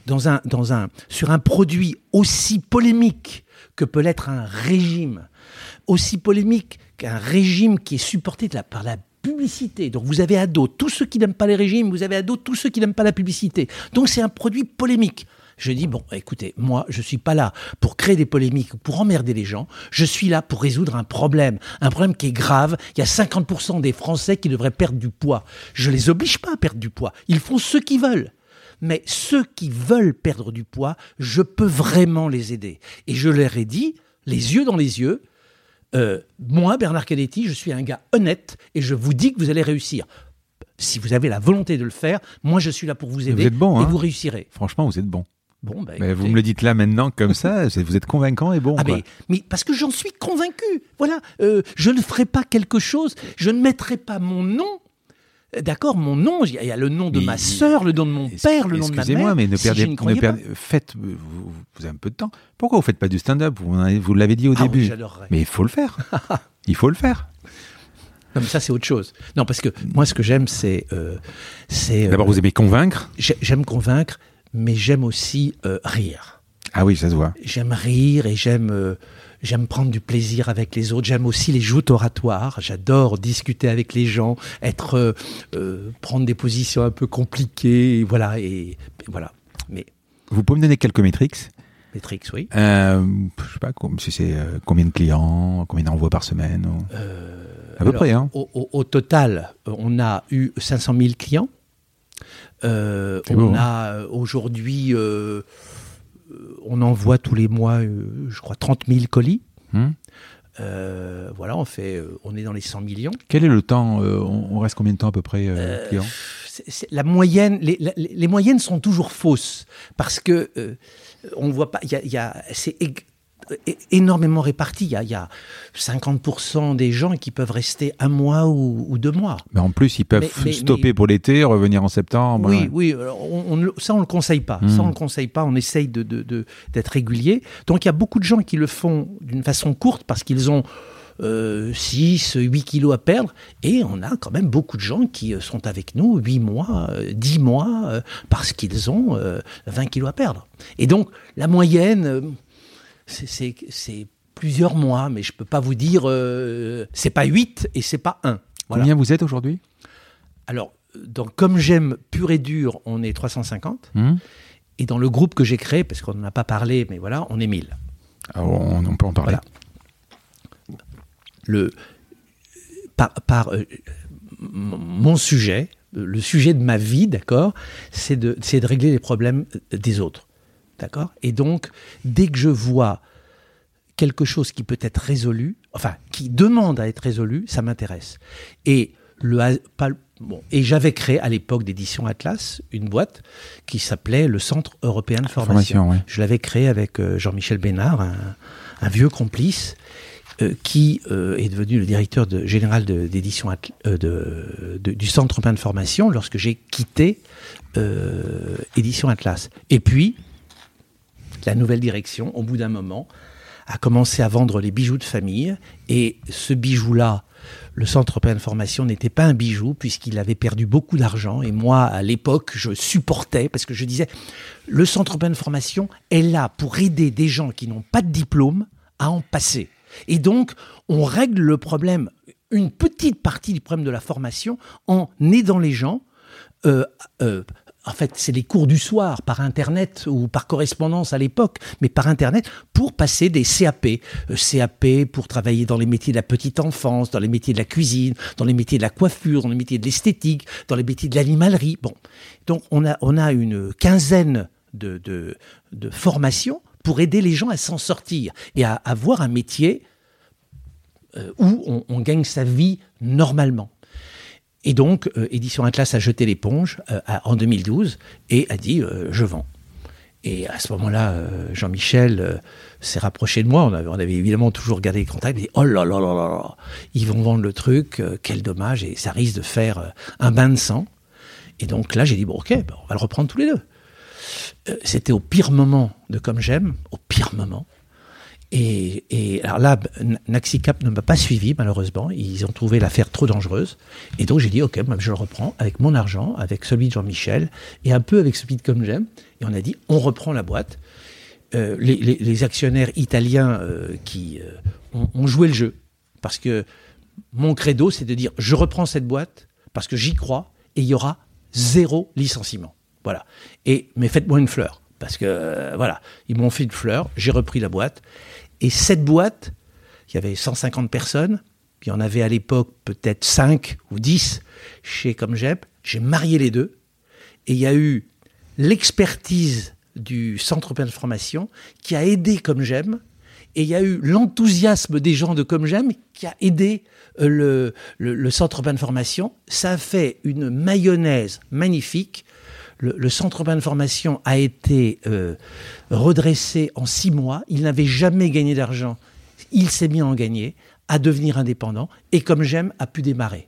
sur un produit aussi polémique que peut l'être un régime, aussi polémique qu'un régime qui est supporté par la publicité. Donc vous avez à dos tous ceux qui n'aiment pas les régimes, vous avez à dos tous ceux qui n'aiment pas la publicité. Donc c'est un produit polémique. Je dis, bon, écoutez, moi, je suis pas là pour créer des polémiques ou pour emmerder les gens. Je suis là pour résoudre un problème. Un problème qui est grave. Il y a 50% des Français qui devraient perdre du poids. Je les oblige pas à perdre du poids. Ils font ce qu'ils veulent. Mais ceux qui veulent perdre du poids, je peux vraiment les aider. Et je leur ai dit, les yeux dans les yeux, euh, moi, Bernard Canetti, je suis un gars honnête et je vous dis que vous allez réussir. Si vous avez la volonté de le faire, moi je suis là pour vous aider êtes bon, et hein vous réussirez. Franchement, vous êtes bon. Bon, ben, Mais vous me le dites là maintenant comme ça, vous êtes convaincant et bon. Ah quoi. mais, mais parce que j'en suis convaincu. Voilà, euh, je ne ferai pas quelque chose, je ne mettrai pas mon nom. Euh, D'accord, mon nom, il y a- le nom de Mais- ma sœur, le nom de mon père, le nom de ma mère. Excusez-moi, mais ne Si perdez, ne perdez- faites, vous, vous avez un peu de temps. Pourquoi vous faites pas du stand-up? Vous, l'avez dit au Ah oui, début. j'adorerais. mais il faut le faire. il faut le faire. Non, mais ça c'est autre chose. Non, parce que moi ce que j'aime c'est, euh, euh, D'abord, vous aimez convaincre. j'ai- j'aime convaincre, mais j'aime aussi euh, rire. Ah oui, ça se voit. J'aime rire et j'aime euh, j'aime prendre du plaisir avec les autres. J'aime aussi les joutes oratoires. J'adore discuter avec les gens, être euh, prendre des positions un peu compliquées. Et voilà et, et voilà. Mais Vous pouvez me donner quelques métriques? Tricks, oui. Je sais pas si c'est combien de clients, combien d'envois par semaine. ou- à peu Alors, près, hein. Au, au- au total, on a eu 500 000 clients. Euh, on beau, hein. a euh, aujourd'hui, euh, on envoie tous les mois, euh, je crois, 30 000 colis. Hmm voilà, on fait, on est dans les 100 millions. Quel est le temps on, on reste combien de temps à peu près client? la moyenne, les, la- les- les moyennes sont toujours fausses parce que on voit pas. Il y a, y a- c'est énormément réparti. Il y a, il y a 50% des gens qui peuvent rester un mois ou, ou deux mois. Mais en plus, ils peuvent Mais- mais- stopper mais- pour l'été, revenir en septembre. Oui, ouais. oui, alors, on, on ne- ça on le conseille pas. Ça on le conseille pas. On essaye de, de- de- d'être régulier. Donc il y a beaucoup de gens qui le font d'une façon courte parce qu'ils ont euh, 6, 8 kilos à perdre. Et on a quand même beaucoup de gens qui euh, sont avec nous 8 mois, euh, 10 mois, euh, parce qu'ils ont euh, 20 kilos à perdre. Et donc la moyenne, euh, c'est, plusieurs mois, mais je peux pas vous dire, euh, c'est pas 8 et c'est pas 1. Voilà. Combien vous êtes aujourd'hui? Alors, dans Comme j'aime pur et dur, on est 350. Hmm Et dans le groupe que j'ai créé, parce qu'on n'en a pas parlé, mais voilà, on est 1000. on, peut en parler. Le, par, par euh, mon sujet, le sujet de ma vie, d'accord, c'est de, de régler les problèmes des autres. D'accord? Et donc, dès que je vois quelque chose qui peut être résolu, enfin, qui demande à être résolu, ça m'intéresse. Et le, bon, et j'avais créé à l'époque d'édition Atlas une boîte qui s'appelait le Centre européen de formation. Je l'avais créé avec euh, Jean-Michel Bénard, un, vieux complice. Euh, qui euh, est devenu le directeur de, général d'édition de, du Centre européen de formation lorsque j'ai quitté Édition Atlas. Et puis, la nouvelle direction, au bout d'un moment, a commencé à vendre les bijoux de famille. Et ce bijou-là, le Centre européen de formation n'était pas un bijou puisqu'il avait perdu beaucoup d'argent. Et moi, à l'époque, je supportais parce que je disais, le Centre européen de formation est là pour aider des gens qui n'ont pas de diplôme à en passer. Et donc, on règle le problème, une petite partie du problème de la formation en aidant les gens euh, euh, en fait, c'est les cours du soir par Internet ou par correspondance à l'époque, mais par Internet pour passer des CAP. Euh, CAP pour travailler dans les métiers de la petite enfance, dans les métiers de la cuisine, dans les métiers de la coiffure, dans les métiers de l'esthétique, dans les métiers de l'animalerie. Bon. Donc, on a, on a une quinzaine de, de, formations pour aider les gens à s'en sortir et à avoir un métier euh, où on gagne sa vie normalement. Et donc, euh, Édition Atlas a jeté l'éponge euh, en 2012 et a dit euh, je vends. Et à ce moment-là, Jean-Michel s'est rapproché de moi. On avait, évidemment toujours gardé les contacts. Il dit Oh là là là là, ils vont vendre le truc, quel dommage, et ça risque de faire un bain de sang. Et donc là, j'ai dit Bon, ok, ben, on va le reprendre tous les deux. C'était au pire moment de Comme J'aime, au pire moment. Et, alors là, Naxicap ne m'a pas suivi, malheureusement. Ils ont trouvé l'affaire trop dangereuse. Et donc j'ai dit, OK, je le reprends avec mon argent, avec celui de Jean-Michel, et un peu avec celui de Comme J'aime. Et on a dit, on reprend la boîte. Euh, les, actionnaires italiens euh, qui euh, ont, joué le jeu. Parce que mon credo, c'est de dire, je reprends cette boîte parce que j'y crois et il y aura zéro licenciement. Voilà. Et, mais faites-moi une fleur. Parce que, voilà, ils m'ont fait une fleur, j'ai repris la boîte. Et cette boîte, il y avait 150 personnes, il y en avait à l'époque peut-être 5 ou 10 chez J'aime. J'ai marié les deux. Et il y a eu l'expertise du Centre européen de formation qui a aidé Comme J'aime. Et il y a eu l'enthousiasme des gens de Comme J'aime qui a aidé euh, le, le, Centre européen de formation. Ça a fait une mayonnaise magnifique. Le, Centre européen de formation a été euh, redressé en six mois. Il n'avait jamais gagné d'argent. Il s'est mis à en gagner, à devenir indépendant, et comme j'aime, a pu démarrer.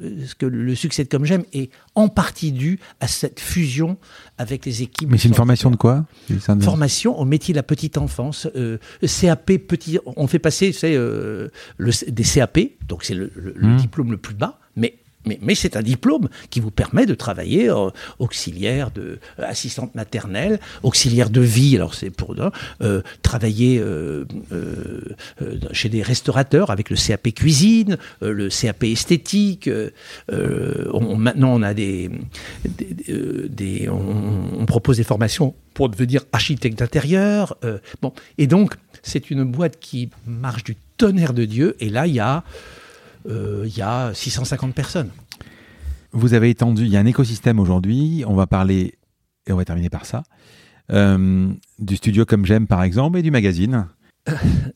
Euh, parce que le succès de Comme J'aime est en partie dû à cette fusion avec les équipes. Mais c'est une formation de quoi Formation au métier de la petite enfance. Euh, CAP petit. On fait passer, c'est euh, des CAP, donc c'est le, mmh. diplôme le plus bas, mais c'est un diplôme qui vous permet de travailler euh, auxiliaire de euh, assistante maternelle, auxiliaire de vie. Alors c'est pour euh, travailler chez des restaurateurs avec le CAP cuisine, le CAP esthétique. Maintenant on a des, on, propose des formations pour devenir architecte d'intérieur. bon et donc c'est une boîte qui marche du tonnerre de Dieu. Et là il y a il y a 650 personnes. Vous avez étendu, il y a un écosystème aujourd'hui, on va parler, et on va terminer par ça, euh, du studio comme j'aime par exemple et du magazine.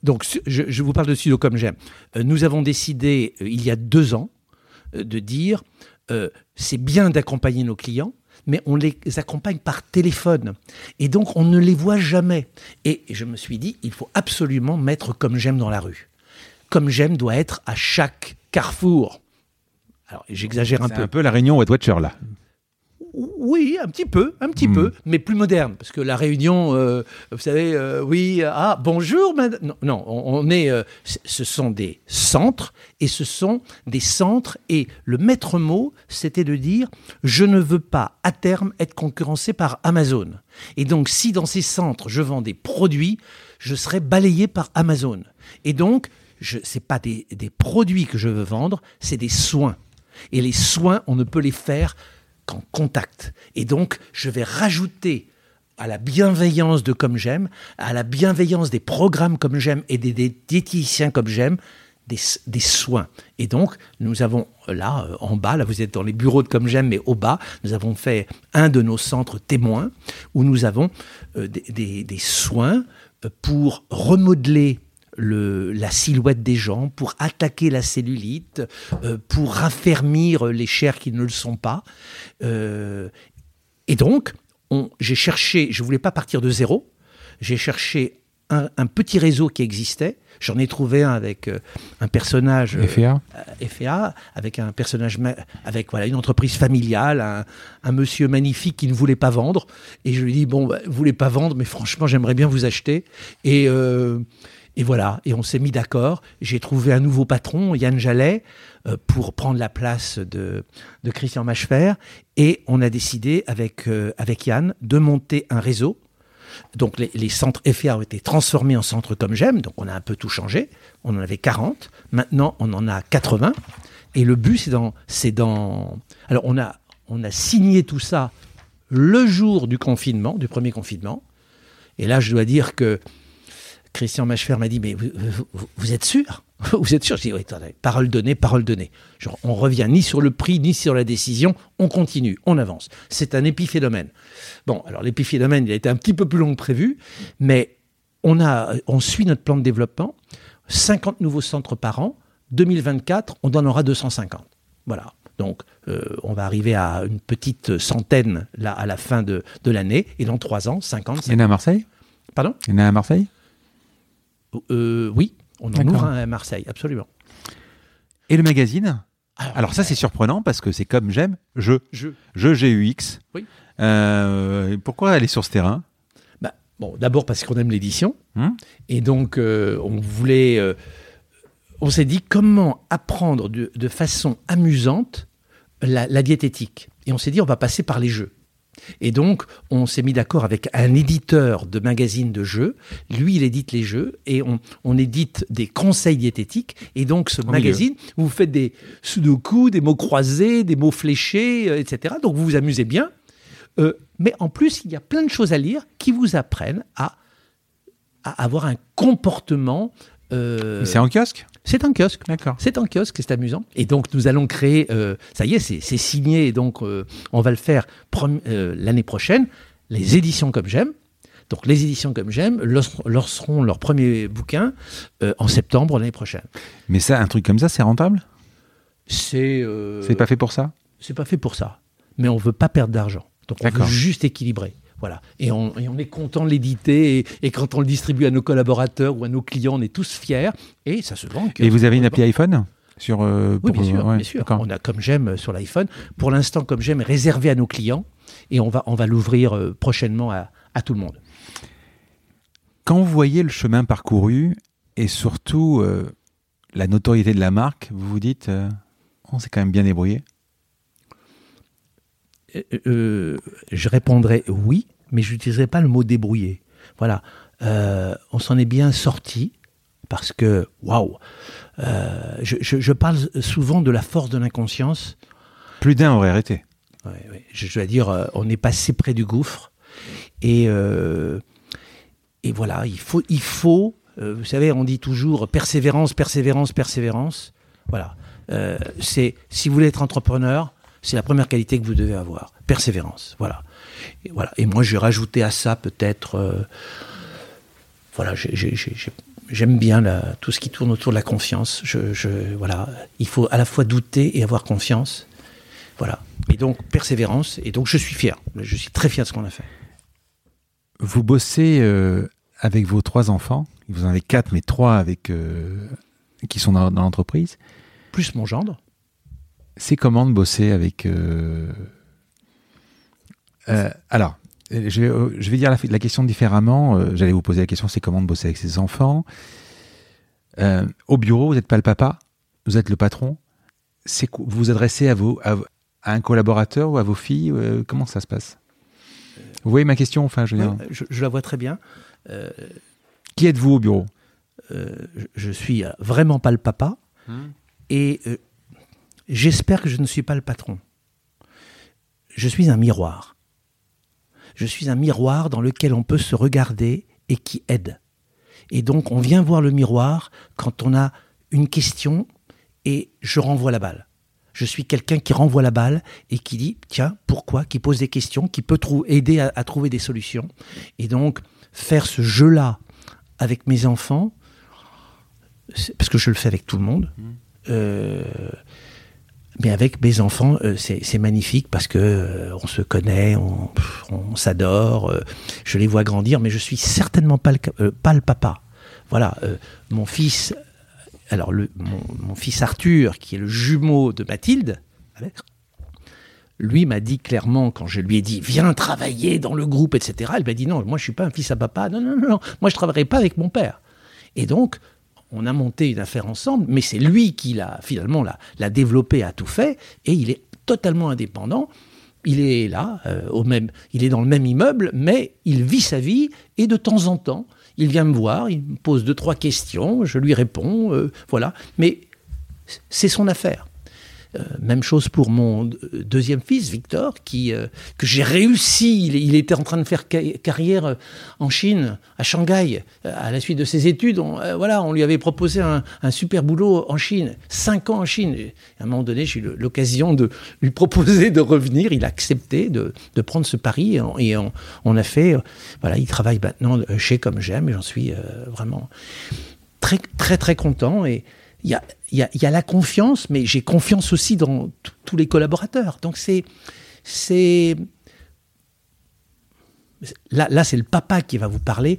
Donc je, vous parle de studio comme j'aime. Euh, nous avons décidé il y a deux ans de dire c'est bien d'accompagner nos clients, mais on les accompagne par téléphone. Et donc, on ne les voit jamais. Et je me suis dit, il faut absolument mettre comme j'aime dans la rue comme j'aime doit être à chaque carrefour. Alors, j'exagère un peu. C'est un peu la réunion Wet Watcher, là. Oui, un petit peu, un petit hmm. peu, mais plus moderne, parce que la réunion, euh, vous savez, euh, oui, ah, bonjour, madame. Non, on, est, euh, ce sont des centres, et ce sont des centres, et le maître mot, c'était de dire, je ne veux pas à terme être concurrencé par Amazon. Et donc, si dans ces centres, je vends des produits, je serai balayé par Amazon. Et donc, ce n'est pas des, produits que je veux vendre, c'est des soins. Et les soins, on ne peut les faire qu'en contact. Et donc, je vais rajouter à la bienveillance de Comme J'aime, à la bienveillance des programmes Comme J'aime et des, des diététiciens Comme J'aime, des, soins. Et donc, nous avons là, euh, en bas, là vous êtes dans les bureaux de Comme J'aime, mais au bas, nous avons fait un de nos centres témoins où nous avons euh, des, soins euh, pour remodeler le, la silhouette des gens, pour attaquer la cellulite, euh, pour raffermir les chairs qui ne le sont pas. Euh, et donc, j'ai cherché, je ne voulais pas partir de zéro, j'ai cherché un, un, petit réseau qui existait. J'en ai trouvé un avec euh, un personnage FA, euh, FA avec un personnage avec voilà une entreprise familiale, un, un, monsieur magnifique qui ne voulait pas vendre. Et je lui dis bon, bah, vous voulez pas vendre, mais franchement j'aimerais bien vous acheter. Et et voilà, et on s'est mis d'accord. J'ai trouvé un nouveau patron, Yann Jallet, euh, pour prendre la place de, Christian Machefer. Et on a décidé avec, euh, avec Yann de monter un réseau. Donc les, centres FA ont été transformés en centres comme j'aime, donc on a un peu tout changé. On en avait 40, maintenant on en a 80. Et le but, c'est dans, dans... Alors on a, on a signé tout ça le jour du confinement, du premier confinement. Et là, je dois dire que Christian Machefer m'a dit Mais vous, vous, vous, êtes sûr? Vous êtes sûr? Je dis Oui, attendez, parole donnée, parole donnée. Genre, on revient ni sur le prix, ni sur la décision, on continue, on avance. C'est un épiphénomène. Bon, alors l'épiphénomène, il a été un petit peu plus long que prévu, mais on, a, on suit notre plan de développement 50 nouveaux centres par an. 2024, on en aura 250. Voilà. Donc, euh, on va arriver à une petite centaine là, à la fin de, de l'année. Et dans trois ans, 50. 50. Il y en a à Marseille? Pardon? Il y en a à Marseille? Euh, oui, on en ouvre un à Marseille, absolument. Et le magazine alors, Alors, ça, c'est surprenant parce que c'est comme j'aime, je. Je. Je GUX. Oui. Euh, pourquoi aller sur ce terrain? Bah, Bon, d'abord parce qu'on aime l'édition. Hum et donc, euh, on voulait. Euh, on s'est dit comment apprendre de, de façon amusante la, la diététique. Et on s'est dit, on va passer par les jeux. Et donc, on s'est mis d'accord avec un éditeur de magazines de jeux. Lui, il édite les jeux et on, on édite des conseils diététiques. Et donc, ce Au magazine, vous faites des sudoku, des mots croisés, des mots fléchés, euh, etc. Donc, vous vous amusez bien. Euh, mais en plus, il y a plein de choses à lire qui vous apprennent à, à avoir un comportement. Euh, C'est en kiosque? C'est un kiosque. D'accord. C'est un kiosque, c'est amusant. Et donc, nous allons créer, euh, ça y est, c'est signé, et donc euh, on va le faire euh, l'année prochaine, les éditions comme j'aime. Donc, les éditions comme j'aime lanceront leur premier bouquin en septembre l'année prochaine. Mais ça, un truc comme ça, c'est rentable? C'est. C'est pas fait pour ça? C'est pas fait pour ça. Mais on veut pas perdre d'argent. Donc, on veut juste équilibrer. Voilà. Et on, et on, est content de l'éditer. Et, et, quand on le distribue à nos collaborateurs ou à nos clients, on est tous fiers. Et ça se vend. Et vous avez une appli iPhone sur, euh, Oui, bien sûr. Ouais, bien sûr. On a comme j'aime sur l'iPhone. Pour l'instant, comme j'aime est réservé à nos clients. Et on va, on va l'ouvrir euh, prochainement à, à, tout le monde. Quand vous voyez le chemin parcouru et surtout euh, la notoriété de la marque, vous vous dites, euh, on s'est quand même bien débrouillé euh, je répondrais oui, mais je n'utiliserai pas le mot débrouillé. Voilà, euh, on s'en est bien sorti parce que, waouh, euh, je, je, je, parle souvent de la force de l'inconscience. Plus d'un aurait arrêté. Ouais, ouais. Je, je, dois dire, euh, on est passé près du gouffre et euh, et voilà, il faut, il faut, euh, vous savez, on dit toujours persévérance, persévérance, persévérance. Voilà, c'est si vous voulez être entrepreneur, c'est la première qualité que vous devez avoir. Persévérance. Voilà. Et, voilà. et moi, j'ai rajouté à ça peut-être. Euh, voilà, j'aime bien la, tout ce qui tourne autour de la confiance. Je, je, voilà. Il faut à la fois douter et avoir confiance. Voilà. Et donc, persévérance. Et donc, je suis fier. Je suis très fier de ce qu'on a fait. Vous bossez euh, avec vos trois enfants. Vous en avez quatre, mais trois avec, euh, qui sont dans, dans l'entreprise. Plus mon gendre c'est comment de bosser avec. Euh... Euh, alors, je vais, je vais dire la, la question différemment. Euh, J'allais vous poser la question c'est comment de bosser avec ses enfants. Euh, au bureau, vous n'êtes pas le papa, vous êtes le patron. C'est vous vous adressez à, vos, à, à, un collaborateur ou à vos filles euh, Comment ça se passe? Vous voyez ma question enfin, je, veux dire... je, je la vois très bien. Euh, Qui êtes-vous au bureau? Je suis vraiment pas le papa. Hum. Et j'espère que je ne suis pas le patron. Je suis un miroir. Je suis un miroir dans lequel on peut se regarder et qui aide. Et donc, on vient voir le miroir quand on a une question et je renvoie la balle. Je suis quelqu'un qui renvoie la balle et qui dit, tiens, pourquoi? Qui pose des questions, qui peut aider à, trouver des solutions. Et donc, faire ce jeu-là avec mes enfants, parce que je le fais avec tout le monde, mmh. euh, mais avec mes enfants, euh, c'est magnifique parce que euh, on se connaît, on, s'adore, euh, je les vois grandir, mais je suis certainement pas le, pas le papa. Voilà, mon fils, alors le, mon, fils Arthur, qui est le jumeau de Mathilde, lui m'a dit clairement quand je lui ai dit viens travailler dans le groupe, etc. Il m'a dit non, moi je suis pas un fils à papa, non non non, moi je travaillerai pas avec mon père. Et donc on a monté une affaire ensemble, mais c'est lui qui l'a finalement l'a développé, a tout fait, et il est totalement indépendant. Il est là, euh, au même, il est dans le même immeuble, mais il vit sa vie et de temps en temps, il vient me voir, il me pose deux trois questions, je lui réponds, euh, voilà. Mais c'est son affaire. Euh, même chose pour mon deuxième fils, Victor, qui, euh, que j'ai réussi. Il, était en train de faire carrière euh, en Chine, à Shanghai, à la suite de ses études. On, voilà, on lui avait proposé un, super boulot en Chine, cinq ans en Chine. à un moment donné, j'ai eu l'occasion de lui proposer de revenir. Il a accepté de, prendre ce pari et, on, a fait. Voilà, il travaille maintenant chez Comme J'aime et j'en suis vraiment très, très, très content. Et il y a, y, a, y a, la confiance, mais j'ai confiance aussi dans tous les collaborateurs. Donc c'est. c'est là, là c'est le papa qui va vous parler.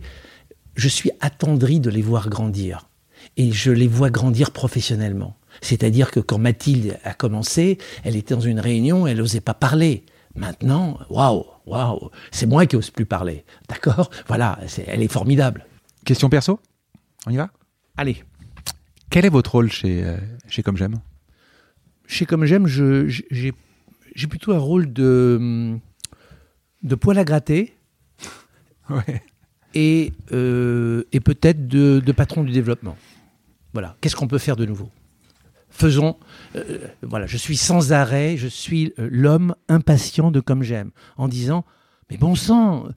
Je suis attendri de les voir grandir. Et je les vois grandir professionnellement. C'est-à-dire que quand Mathilde a commencé, elle était dans une réunion, elle n'osait pas parler. Maintenant, waouh, waouh, c'est moi qui n'ose plus parler. D'accord? Voilà, elle est formidable. Question perso? On y va? Allez. Quel est votre rôle chez, euh, chez Comme J'aime? Chez Comme J'aime, j'ai plutôt un rôle de, de poil à gratter. Et, euh, et peut-être de, de, patron du développement. Voilà. Qu'est-ce qu'on peut faire de nouveau? Faisons. Euh, voilà, je suis sans arrêt, je suis l'homme impatient de Comme J'aime, en disant Mais bon sang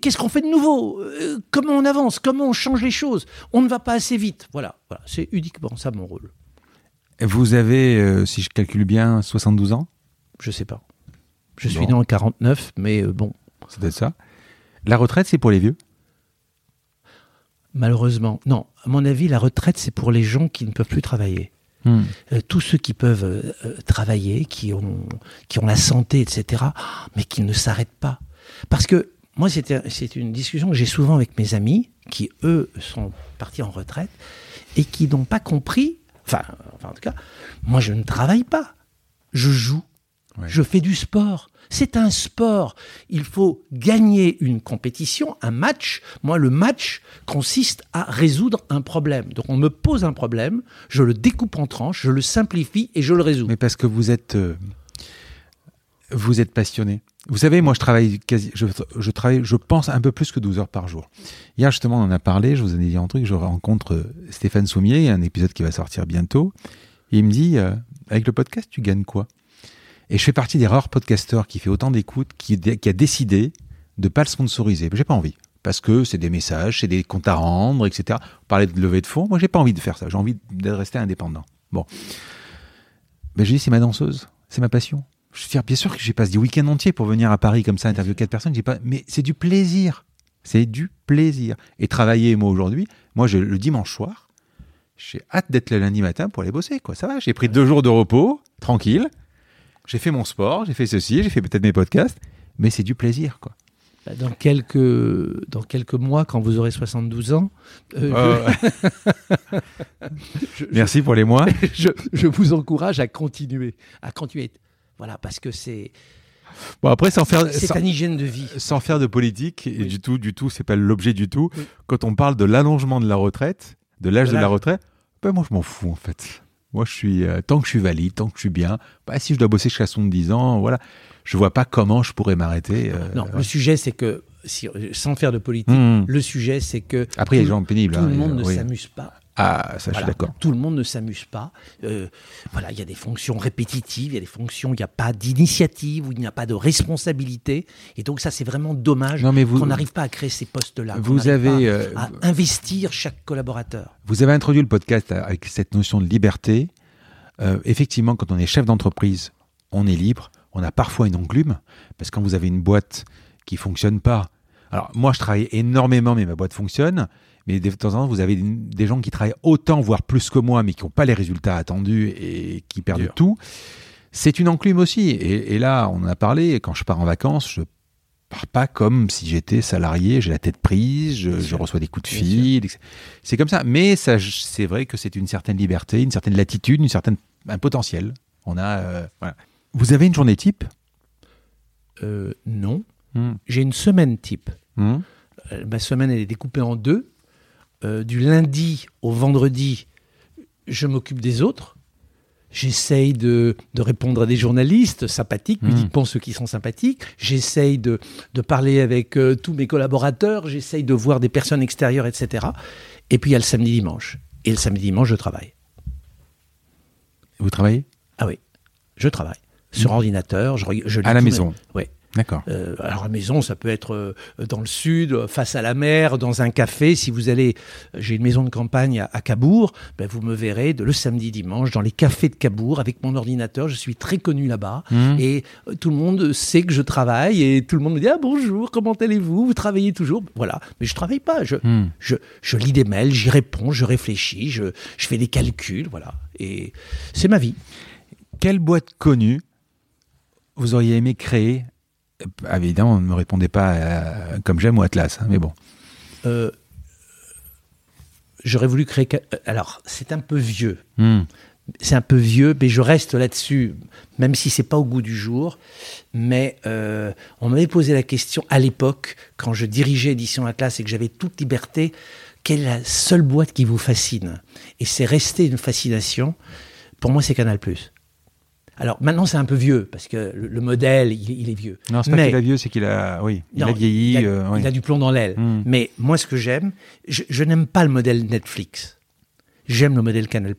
Qu'est-ce qu'on fait de nouveau? Euh, Comment on avance? Comment on change les choses? On ne va pas assez vite. Voilà, voilà c'est uniquement ça mon rôle. Vous avez, euh, si je calcule bien, 72 ans? Je sais pas. Je suis né en 49, mais euh, bon. C'est peut-être ça. La retraite, c'est pour les vieux? Malheureusement, non. À mon avis, la retraite, c'est pour les gens qui ne peuvent plus travailler. Hmm. tous ceux qui peuvent travailler, qui ont, qui ont la santé, etc., mais qui ne s'arrêtent pas. Parce que moi, c'est une discussion que j'ai souvent avec mes amis qui, eux, sont partis en retraite et qui n'ont pas compris. Enfin, en tout cas, moi, je ne travaille pas. Je joue. Je fais du sport. C'est un sport. Il faut gagner une compétition, un match. Moi, le match consiste à résoudre un problème. Donc, on me pose un problème, je le découpe en tranches, je le simplifie et je le résous. Mais parce que vous êtes, euh, vous êtes passionné. Vous savez, moi, je travaille quasi, je, travaille, je pense un peu plus que 12 heures par jour. Hier, justement, on en a parlé, je vous ai dit un truc, je rencontre euh, Stéphane Soumier, il y a un épisode qui va sortir bientôt, et il me dit, euh, avec le podcast, tu gagnes quoi? Et je fais partie des rares podcasteurs qui fait autant d'écoute, qui, qui a décidé de pas le sponsoriser. J'ai pas envie. Parce que c'est des messages, c'est des comptes à rendre, etc. Parlait de levée de fonds. Moi, j'ai pas envie de faire ça. J'ai envie de rester indépendant. Bon. Mais je dis, c'est ma danseuse. C'est ma passion. Je veux dire, bien sûr que j'ai passé du week-end entier pour venir à Paris comme ça, interviewer quatre personnes. J'ai pas, mais c'est du plaisir. C'est du plaisir. Et travailler, moi, aujourd'hui, moi, je, le dimanche soir, j'ai hâte d'être le lundi matin pour aller bosser, quoi. Ça va, j'ai pris deux jours de repos, tranquille. J'ai fait mon sport, j'ai fait ceci, j'ai fait peut-être mes podcasts, mais c'est du plaisir, quoi. Bah, dans quelques, dans quelques mois, quand vous aurez 72 ans. Euh, Merci pour les mois. je, je, vous encourage à continuer, à continuer. Voilà, parce que c'est. Bon après sans faire c'est un hygiène de vie. sans faire de politique et du tout du tout c'est pas l'objet du tout. Quand on parle de l'allongement de la retraite de l'âge de la retraite ben moi je m'en fous en fait. Moi je suis euh, tant que je suis valide tant que je suis bien bah, si je dois bosser jusqu'à 70 ans voilà. Je vois pas comment je pourrais m'arrêter euh, non le sujet c'est que si, sans faire de politique mmh. le sujet c'est que après il y a des gens pénibles tout le hein, monde ne s'amuse pas Ah, ça, je suis Voilà. d'accord. Tout le monde ne s'amuse pas. Euh, voilà, il y a des fonctions répétitives, il y a des fonctions où il n'y a pas d'initiative, où il n'y a pas de responsabilité. Et donc ça, c'est vraiment dommage qu'on n'arrive pas à créer ces postes-là. Vous avez, pas euh, à investir chaque collaborateur. Vous avez introduit le podcast avec cette notion de liberté. Euh, effectivement, quand on est chef d'entreprise, on est libre. On a parfois une enclume, parce que quand vous avez une boîte qui fonctionne pas. Alors, moi, je travaille énormément, mais ma boîte fonctionne. Mais de temps en temps, vous avez des gens qui travaillent autant, voire plus que moi, mais qui n'ont pas les résultats attendus et qui perdent tout. C'est une enclume aussi. Et, et là, on en a parlé. Quand je pars en vacances, je pars pas comme si j'étais salarié. J'ai la tête prise, je, reçois des coups de fil. C'est comme ça. Mais ça, c'est vrai que c'est une certaine liberté, une certaine latitude, une certaine, un potentiel. On a, euh, voilà. Vous avez une journée type? Euh, non. Hmm. J'ai une semaine type. Hmm. Euh, ma semaine, elle est découpée en deux. Euh, du lundi au vendredi, je m'occupe des autres. J'essaye de, de répondre à des journalistes sympathiques, Mhm. uniquement ceux qui sont sympathiques. J'essaye de, de parler avec euh, tous mes collaborateurs. J'essaye de voir des personnes extérieures, etc. Et puis il y a le samedi-dimanche. Et le samedi-dimanche, je travaille. Vous travaillez? Ah oui, je travaille. Sur ordinateur, je, je lis à la maison Oui. D'accord. Euh, alors à la maison, ça peut être euh, dans le sud, euh, face à la mer, dans un café. Si vous allez, j'ai une maison de campagne à, à Cabourg, ben, vous me verrez de le samedi dimanche dans les cafés de Cabourg avec mon ordinateur. Je suis très connu là-bas Mhm. et tout le monde sait que je travaille et tout le monde me dit ah bonjour, comment allez-vous? Vous travaillez toujours? Voilà, mais je travaille pas. Je, Hmm. je, je lis des mails, j'y réponds, je réfléchis, je, je fais des calculs, voilà. Et c'est ma vie. Quelle boîte connue vous auriez aimé créer Ah, Évidemment, ne me répondez pas euh, comme j'aime ou Atlas, hein, mais bon. Euh, J'aurais voulu créer. Alors, c'est un peu vieux. Hmm. c'est un peu vieux, mais je reste là-dessus, même si c'est pas au goût du jour. Mais euh, on m'avait posé la question à l'époque, quand je dirigeais Édition Atlas et que j'avais toute liberté, quelle est la seule boîte qui vous fascine? Et c'est resté une fascination. Pour moi, c'est Canal+. Alors maintenant, c'est un peu vieux parce que le, le modèle, il, il est vieux. Non, c'est pas qu'il a vieux, c'est qu'il a, oui, il non, a vieilli. Il a, euh, oui. il a du plomb dans l'aile. Mm. Mais moi, ce que j'aime, je, je n'aime pas le modèle Netflix. J'aime le modèle Canal+.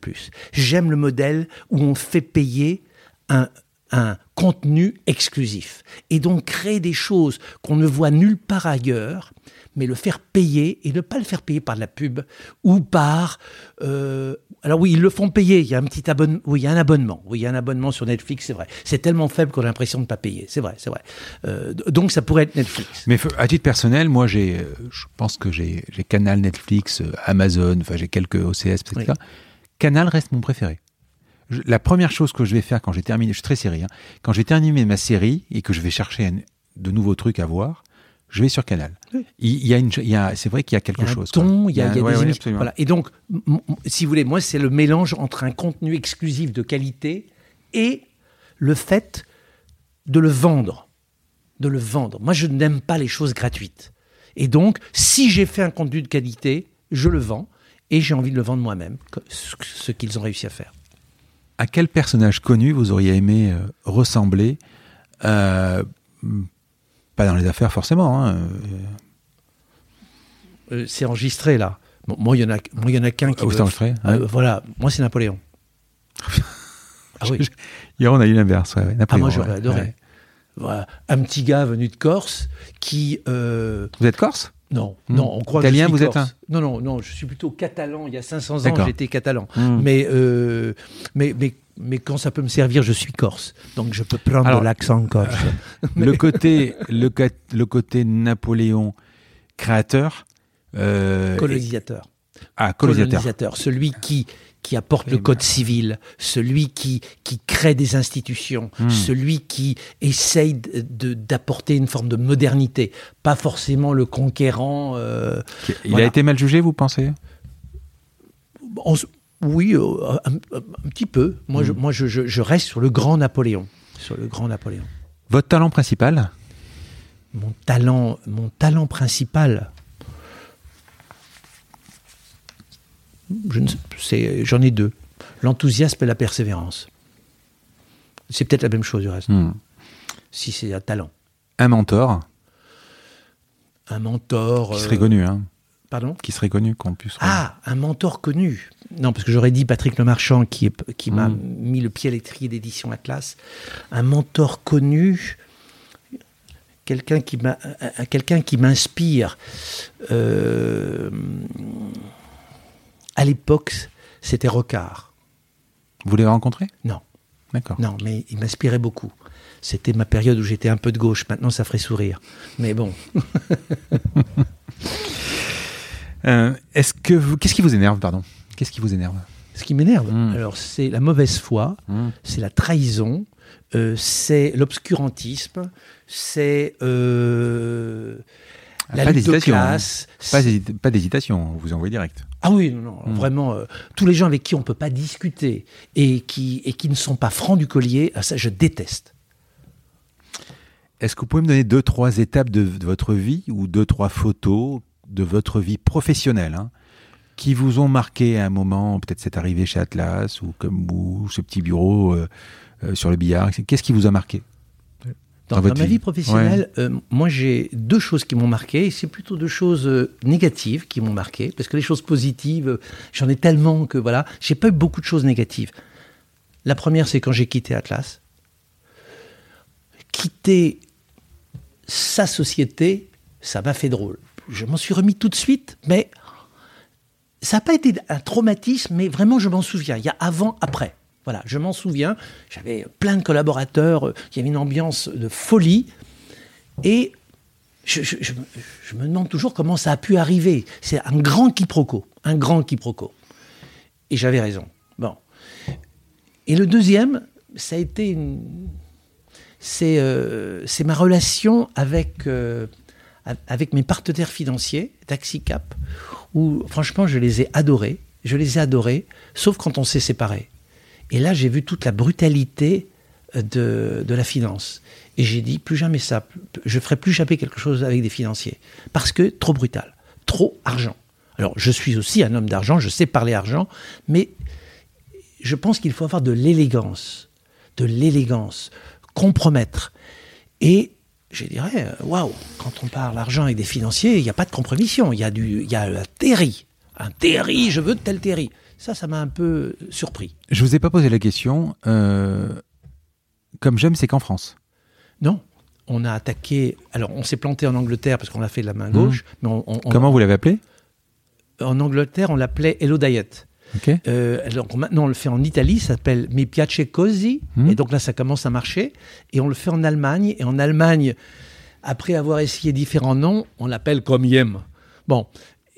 J'aime le modèle où on fait payer un, un contenu exclusif. Et donc créer des choses qu'on ne voit nulle part ailleurs, mais le faire payer et ne pas le faire payer par de la pub ou par... euh, alors oui, ils le font payer. Il y a un petit abonnement. Oui, il y a un abonnement. Oui, il y a un abonnement sur Netflix, c'est vrai. C'est tellement faible qu'on a l'impression de ne pas payer. C'est vrai, c'est vrai. Euh, donc ça pourrait être Netflix. Mais à titre personnel, moi, j'ai, euh, je pense que j'ai, j'ai Canal, Netflix, euh, Amazon, enfin, j'ai quelques OCS, etc. Oui. Canal reste mon préféré. Je- la première chose que je vais faire quand j'ai terminé, je suis très série, hein, quand j'ai terminé ma série et que je vais chercher un- de nouveaux trucs à voir, je vais sur Canal. Oui. Il, y a une, il y a, c'est vrai qu'il y a quelque Il y a un chose. ton, il y a, il y a ouais, des ouais. Voilà. Et donc, si vous voulez, moi, c'est le mélange entre un contenu exclusif de qualité et le fait de le vendre. De le vendre. Moi, je n'aime pas les choses gratuites. Et donc, si j'ai fait un contenu de qualité, je le vends et j'ai envie de le vendre moi-même, ce qu'ils ont réussi à faire. À quel personnage connu vous auriez aimé euh, ressembler euh, Pas dans les affaires forcément. hein, euh, c'est enregistré là. Bon, moi, il y en a, moi, il y en a qu'un qui. Ah, vous me- enregistré, Euh, ouais. voilà. Moi, c'est Napoléon. ah oui. Hier, on a eu l'inverse. ouais, ouais, Ah, moi, j'aurais ouais, adoré. Voilà. Un petit gars venu de Corse qui. euh, Vous êtes corse? Non, Hmm. non, on croit Italien, que je suis vous êtes Corse. Non, non, non, je suis plutôt catalan. Il y a 500 ans, j'étais catalan. Hmm. Mais, euh, mais, mais, mais quand ça peut me servir, je suis corse. Donc je peux prendre l'accent corse. le côté, le, côté Napoléon créateur. euh, colonisateur. ah, colonisateur. colonisateur, celui qui, qui apporte le code civil, celui qui, qui crée des institutions, Hmm. celui qui essaye d'apporter une forme de modernité, pas forcément le conquérant. euh, Il Voilà. a été mal jugé, vous pensez? On oui, euh, un, un petit peu. Moi, je, moi je, je- je reste sur le grand Napoléon. Sur le grand Napoléon. Votre talent principal Mon talent, mon talent principal. je ne sais- c'est- J'en ai deux. L'enthousiasme et la persévérance. C'est peut-être la même chose du reste, Hmm. si c'est un talent. Un mentor Un mentor. qui euh, serait connu. Hein. Pardon? Qui serait connu qu'on puisse. Ah, un mentor connu. Non, parce que j'aurais dit Patrick Lemarchand qui, est- qui m'a Mm. mis le pied à l'étrier d'édition Atlas. Un mentor connu, quelqu'un qui m'a, quelqu'un qui m'inspire. Euh, à l'époque, c'était Rocard. Vous l'avez rencontré? Non, D'accord. non, mais il m'inspirait beaucoup. C'était ma période où j'étais un peu de gauche. Maintenant, ça ferait sourire. Mais bon, Euh, Est-ce que vous... Qu'est-ce qui vous énerve, pardon? Qu'est-ce qui vous énerve? Ce qui m'énerve, Mm. alors c'est la mauvaise foi, c'est la trahison, euh, c'est l'obscurantisme, c'est euh, la Pas lutte de classe. Pas, d'hésitation, vous envoyez direct. Ah oui, non, non, Mm. vraiment, euh, tous les gens avec qui on peut pas discuter et qui, et qui ne sont pas francs du collier, ah, ça je déteste. Est-ce que vous pouvez me donner deux, trois étapes de, de votre vie ou deux, trois photos de votre vie professionnelle hein, qui vous ont marqué à un moment, peut-être cette arrivée chez Atlas ou comme vous, ce petit bureau euh, euh, sur le billard Qu'est-ce qui vous a marqué Dans, Dans dans ma vie. vie professionnelle, euh, moi j'ai deux choses qui m'ont marqué, et c'est plutôt deux choses euh, négatives qui m'ont marqué, parce que les choses positives, euh, j'en ai tellement que voilà, j'ai pas eu beaucoup de choses négatives. La première, c'est quand j'ai quitté Atlas. Quitter sa société, ça m'a fait drôle. Je m'en suis remis tout de suite, mais ça n'a pas été un traumatisme, mais vraiment, je m'en souviens. Il y a avant, après. Voilà, je m'en souviens. J'avais plein de collaborateurs. euh, Il y avait une ambiance de folie. Et je, me- demande toujours comment ça a pu arriver. C'est un grand quiproquo. Un grand quiproquo. Et j'avais raison. Bon. Et le deuxième, ça a été euh, c'est ma relation avec, euh, avec mes partenaires financiers, TaxiCap, où franchement je les ai adorés. Je les ai adorés, sauf quand on s'est séparés. Et là, j'ai vu toute la brutalité euh, de, de la finance. Et j'ai dit, plus jamais ça. Je ferai plus jamais quelque chose avec des financiers. Parce que trop brutal. Trop argent. Alors, je suis aussi un homme d'argent, je sais parler argent, mais je pense qu'il faut avoir de l'élégance. De l'élégance. Compromettre. Et je dirais, euh, waouh, quand on parle argent avec des financiers, il n'y a pas de compromission. Il y a, du, il y a un terri. Un terri, je veux de tel terri. Ça, ça m'a un peu surpris. Je vous ai pas posé la question. euh, comme j'aime, c'est qu'en France. Non. On a attaqué. Alors, on s'est planté en Angleterre parce qu'on l'a fait de la main gauche. Mais on- on- on- Comment vous l'avez appelé? En Angleterre, on l'appelait Hello Diet. Ok. Euh, alors maintenant, on le fait en Italie, ça s'appelle Mi piace così. Mhm. Et donc là, ça commence à marcher. Et on le fait en Allemagne. Et en Allemagne, après avoir essayé différents noms, on l'appelle comme Yem. Bon.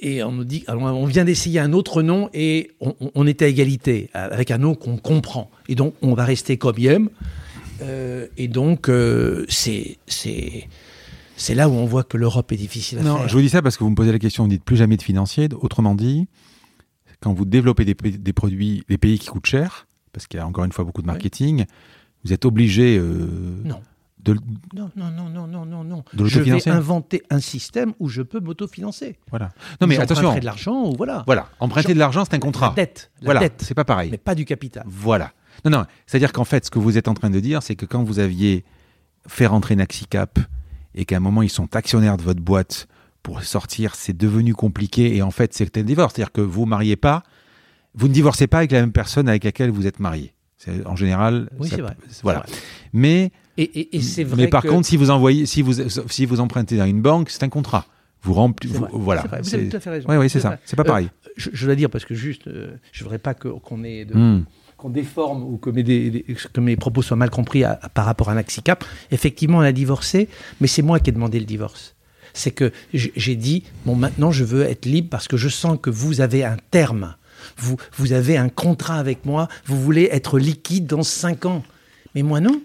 Et on nous dit, alors on vient d'essayer un autre nom et on, on- est à égalité avec un nom qu'on comprend. Et donc, on va rester comme Yem. Euh, et donc, euh, c'est là où on voit que l'Europe est difficile à Non, faire. je vous dis ça parce que vous me posez la question, vous dites plus jamais de financier. Autrement dit, quand vous développez des, des produits, des pays qui coûtent cher, parce qu'il y a encore une fois beaucoup de marketing, vous êtes obligé euh, Non. de. Non, non, non, non, non, non, non. Je vais inventer un système où je peux m'autofinancer. Voilà. Non, mais attention. emprunterez de l'argent ou voilà. Voilà. Emprunter de l'argent, c'est un contrat. La dette. La voilà. dette. C'est pas pareil. Mais pas du capital. Voilà. Non, non. C'est-à-dire qu'en fait, ce que vous êtes en train de dire, c'est que quand vous aviez fait rentrer Naxicap et qu'à un moment, ils sont actionnaires de votre boîte pour sortir, c'est devenu compliqué et en fait, c'est un divorce. C'est-à-dire que vous ne mariez pas, vous ne divorcez pas avec la même personne avec laquelle vous êtes marié. En général, Oui, ça- vrai. Voilà. Vrai. Mais, Et, et- et c'est vrai mais par que- contre, si vous envoyez, si vous, si vous empruntez dans une banque, c'est un contrat. Vous remplissez, voilà. vrai, vous avez tout à fait raison. Oui, oui, c'est ça. C'est pas Euh, pareil. je, je dois dire parce que juste, euh, je voudrais pas qu'on ait de- Hmm. qu'on déforme ou que mes, des- que mes propos soient mal compris à- à- par rapport à un Axicap. Effectivement, on a divorcé, mais c'est moi qui ai demandé le divorce. C'est que j'ai dit, bon, maintenant je veux être libre parce que je sens que vous avez un terme. Vous, vous avez un contrat avec moi, vous voulez être liquide dans cinq ans. Mais moi non.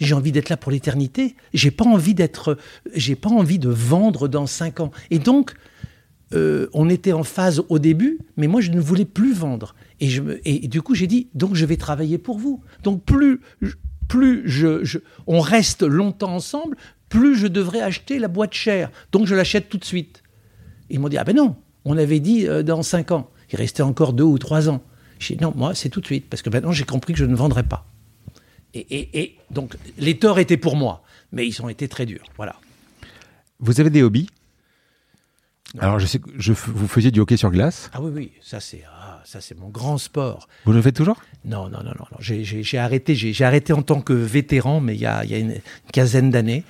J'ai envie d'être là pour l'éternité. J'ai pas envie d'être, j'ai pas envie de vendre dans cinq ans. Et donc, euh, on était en phase au début, mais moi je ne voulais plus vendre. Et, et du coup j'ai dit, donc je vais travailler pour vous. Donc plus, plus je, je- on reste longtemps ensemble, plus je devrais acheter la boîte chère. Donc je l'achète tout de suite. Ils m'ont dit, ah ben non, on avait dit euh, dans cinq ans. Il restait encore deux ou trois ans. J'ai dit, non, moi c'est tout de suite, parce que maintenant j'ai compris que je ne vendrai pas. Et, et- et donc les torts étaient pour moi, mais ils ont été très durs. Voilà. Vous avez des hobbies? Alors, je sais que je, vous faisiez du hockey sur glace. Ah oui, oui, ça c'est ah, ça c'est mon grand sport. Vous le faites toujours? Non, non, non, non. non. J'ai, arrêté, j'ai, arrêté en tant que vétéran, mais il y a, il y a une quinzaine d'années.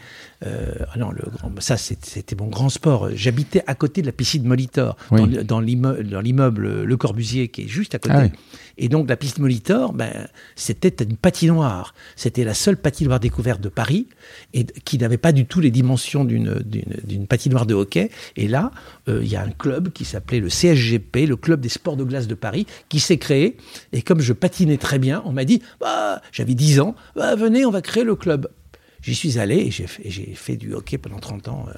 Euh, ah non, le grand, ça c'était mon grand sport. J'habitais à côté de la piscine Molitor, Oui. dans, le- dans l'immeuble, l'immeuble Le Corbusier, qui est juste à côté. Ah oui. Et donc la piscine Molitor, ben, c'était une patinoire. C'était la seule patinoire découverte de Paris et qui n'avait pas du tout les dimensions d'une patinoire de hockey. Et là, euh, il y a un club qui s'appelait le CSGP, le club des sports de glace de Paris, qui s'est créé. Et comme je patinais très bien, on m'a dit, bah, j'avais 10 ans, bah, venez, on va créer le club. J'y suis allé et j'ai fait, du hockey pendant 30 ans. euh.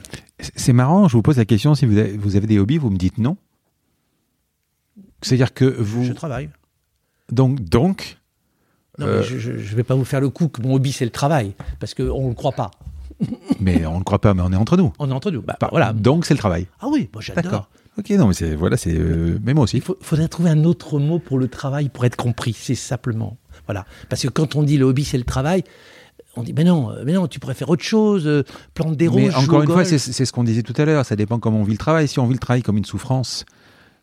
C'est- marrant, je vous pose la question, si vous avez, vous avez des hobbies, vous me dites non. C'est-à-dire que vous... Je travaille. Donc, donc Non, Euh, mais je ne vais pas vous faire le coup que mon hobby c'est le travail, parce qu'on ne le croit pas. mais on ne croit pas, mais on est entre nous. On est entre nous. Bah, voilà. Donc, c'est le travail. Ah oui, moi j'adore. D'accord. Ok, non, mais c'est... Voilà, c'est... euh, mais moi aussi. Il faut- faudrait trouver un autre mot pour le travail pour être compris. C'est simplement. Voilà. Parce que quand on dit le hobby, c'est le travail, on dit, mais non, euh, mais non, tu pourrais faire autre chose, euh, plante des roses. Mais encore une fois, golf. c'est c'est ce qu'on disait tout à l'heure, ça dépend comment on vit le travail. Si on vit le travail comme une souffrance,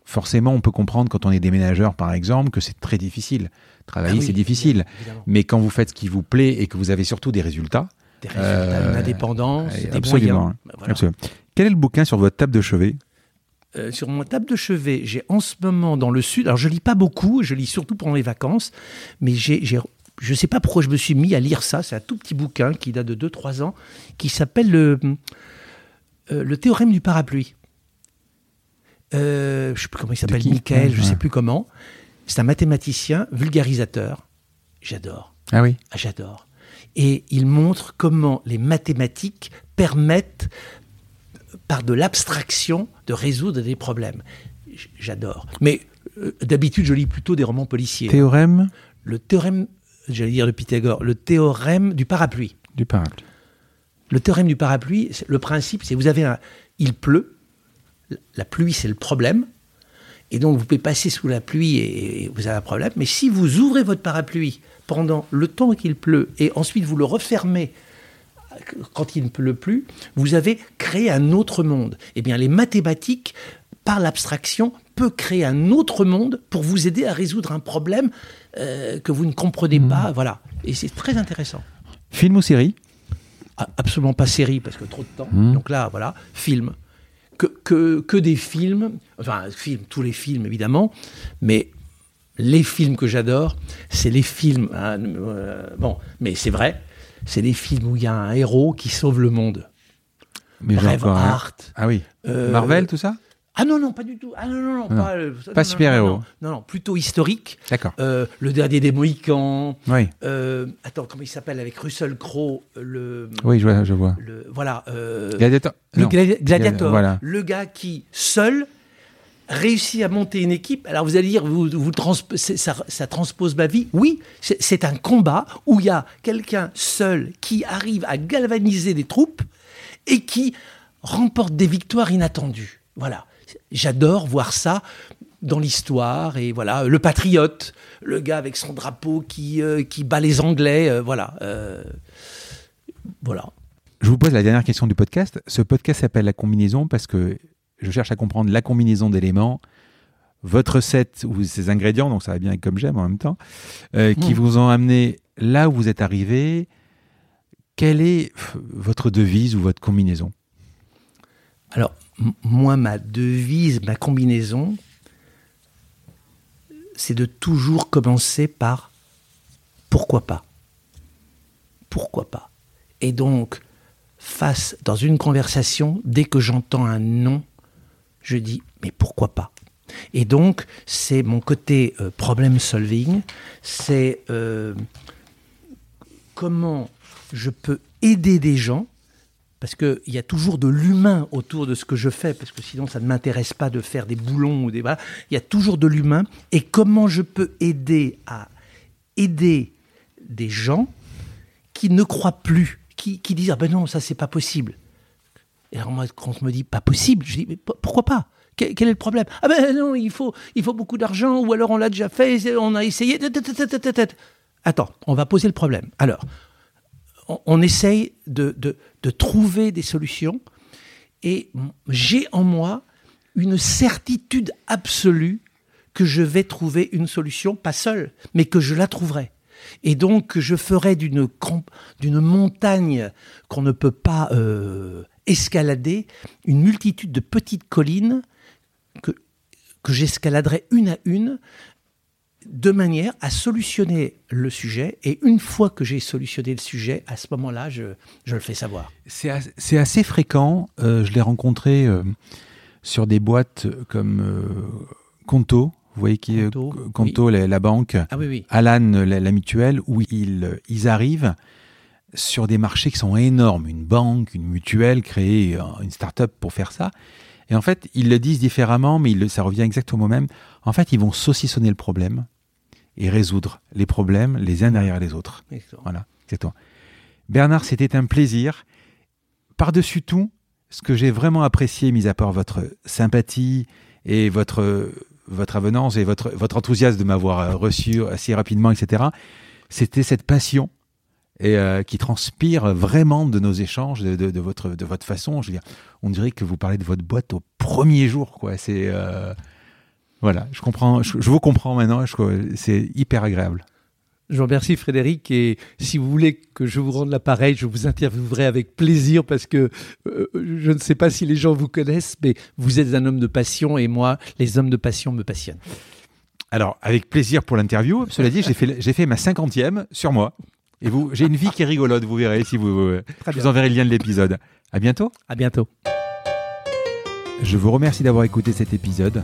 forcément, on peut comprendre quand on est déménageur, par exemple, que c'est très difficile. Travailler, Ah oui, c'est difficile. évidemment. Mais quand vous faites ce qui vous plaît et que vous avez surtout des résultats, Des résultats, Euh, une indépendance, euh, des absolument, moyens. Bah, voilà. absolument. quel est le bouquin sur votre table de chevet? Euh, sur mon table de chevet, j'ai en ce moment dans le sud, alors je lis pas beaucoup, je lis surtout pendant les vacances, mais j'ai, je sais pas pourquoi je me suis mis à lire ça, c'est un tout petit bouquin qui date de 2-3 ans, qui s'appelle le, euh, le théorème du parapluie. Euh, je sais plus comment il s'appelle, Michael, je Ouais. sais plus comment. C'est un mathématicien vulgarisateur. J'adore. Ah oui. Ah, J'adore. Et il montre comment les mathématiques permettent, par de l'abstraction, de résoudre des problèmes. J'adore. Mais euh, d'habitude, je lis plutôt des romans policiers. Théorème? Le théorème, j'allais dire de Pythagore, le théorème du parapluie. du parapluie. Le théorème du parapluie, c'est- le principe, c'est vous avez un, il pleut, la pluie c'est le problème, et donc vous pouvez passer sous la pluie et, et vous avez un problème. Mais si vous ouvrez votre parapluie pendant le temps qu'il pleut et ensuite vous le refermez quand il ne pleut plus, vous avez créé un autre monde. Eh bien, les mathématiques, par l'abstraction, peut créer un autre monde pour vous aider à résoudre un problème euh, que vous ne comprenez pas. Voilà. Et c'est très intéressant. Film ou série? Ah, absolument pas série parce que trop de temps. Hmm. Donc là, voilà, film. Que, que, que des films, enfin, film, tous les films évidemment, mais les films que j'adore, c'est les films. hein, euh, bon, mais c'est vrai, c'est les films où il y a un héros qui sauve le monde. Mais genre hein? Braveheart. Ah oui. euh, Marvel, tout ça? Ah non, non, pas du tout. Ah non, non, non, Non. pas, euh, Pas super-héros. Non, non, plutôt historique. D'accord. Euh, le dernier des Mohicans. Oui. euh, attends, comment il s'appelle avec Russell Crowe le, Oui, je vois. Je vois. le voilà. Gladiator Le gladiator, Voilà. le gars qui, seul, réussit à monter une équipe. Alors vous allez dire, vous, vous trans- ça, ça transpose ma vie. Oui, c'est un combat où il y a quelqu'un seul qui arrive à galvaniser des troupes et qui remporte des victoires inattendues. Voilà. J'adore voir ça dans l'histoire et voilà le patriote, le gars avec son drapeau qui euh, qui bat les Anglais, euh, voilà, euh, voilà. Je vous pose la dernière question du podcast. Ce podcast s'appelle La combinaison parce que je cherche à comprendre la combinaison d'éléments, votre recette ou ses ingrédients, donc ça va bien avec comme j'aime en même temps, qui Mm. vous ont amené là où vous êtes arrivé. Quelle est votre devise ou votre combinaison? Alors, moi, ma devise, ma combinaison, c'est de toujours commencer par pourquoi pas Pourquoi pas. Et donc, face, dans une conversation, dès que j'entends un non, je dis mais pourquoi pas Et donc, c'est mon côté euh, problem solving, c'est euh, comment je peux aider des gens parce qu'il y a toujours de l'humain autour de ce que je fais, parce que sinon ça ne m'intéresse pas de faire des boulons ou des voilà. Il y a toujours de l'humain. Et comment je peux aider à aider des gens qui ne croient plus, qui, disent ah ben non ça c'est pas possible. Et alors moi quand on me dit pas possible, je dis mais po- pourquoi pas? Quel, quel est le problème? Ah ben non il faut il faut beaucoup d'argent ou alors on l'a déjà fait, on a essayé. Attends, on va poser le problème. Alors on, essaye de, trouver des solutions. Et j'ai en moi une certitude absolue que je vais trouver une solution, pas seule, mais que je la trouverai. Et donc, je ferai d'une d'une montagne qu'on ne peut pas euh, escalader une multitude de petites collines que, que j'escaladerai une à une de manière à solutionner le sujet. Et une fois que j'ai solutionné le sujet, à ce moment-là, je, je, le fais savoir. C'est assez fréquent. Euh, je l'ai rencontré euh, sur des boîtes comme euh, Conto. Vous voyez qui est Conto, la, banque. Ah, oui, oui. Alan, la, mutuelle, où ils, ils arrivent sur des marchés qui sont énormes. Une banque, une mutuelle, créer une start-up pour faire ça. Et en fait, ils le disent différemment, mais ça revient exactement au même. En fait, ils vont saucissonner le problème et résoudre les problèmes les uns derrière les autres. Voilà, toi. Bernard, c'était un plaisir. Par-dessus tout, ce que j'ai vraiment apprécié, mis à part votre sympathie et votre, votre avenance et votre, votre enthousiasme de m'avoir reçu assez rapidement, etc., c'était cette passion et euh, qui transpire vraiment de nos échanges, de, votre, de votre façon. Je veux dire, on dirait que vous parlez de votre boîte au premier jour, quoi. C'est euh, voilà, je comprends, je, vous comprends maintenant. C'est hyper agréable. Je vous remercie Frédéric et si vous voulez que je vous rende l'appareil, je vous interviewerai avec plaisir parce que euh, je ne sais pas si les gens vous connaissent, mais vous êtes un homme de passion et moi, les hommes de passion me passionnent. Alors, avec plaisir pour l'interview. Cela dit, j'ai fait, j'ai fait ma cinquantième sur moi. Et vous, j'ai une vie qui est rigolote, vous verrez si vous. je vous enverrai le lien de l'épisode. À bientôt. À bientôt. Je vous remercie d'avoir écouté cet épisode.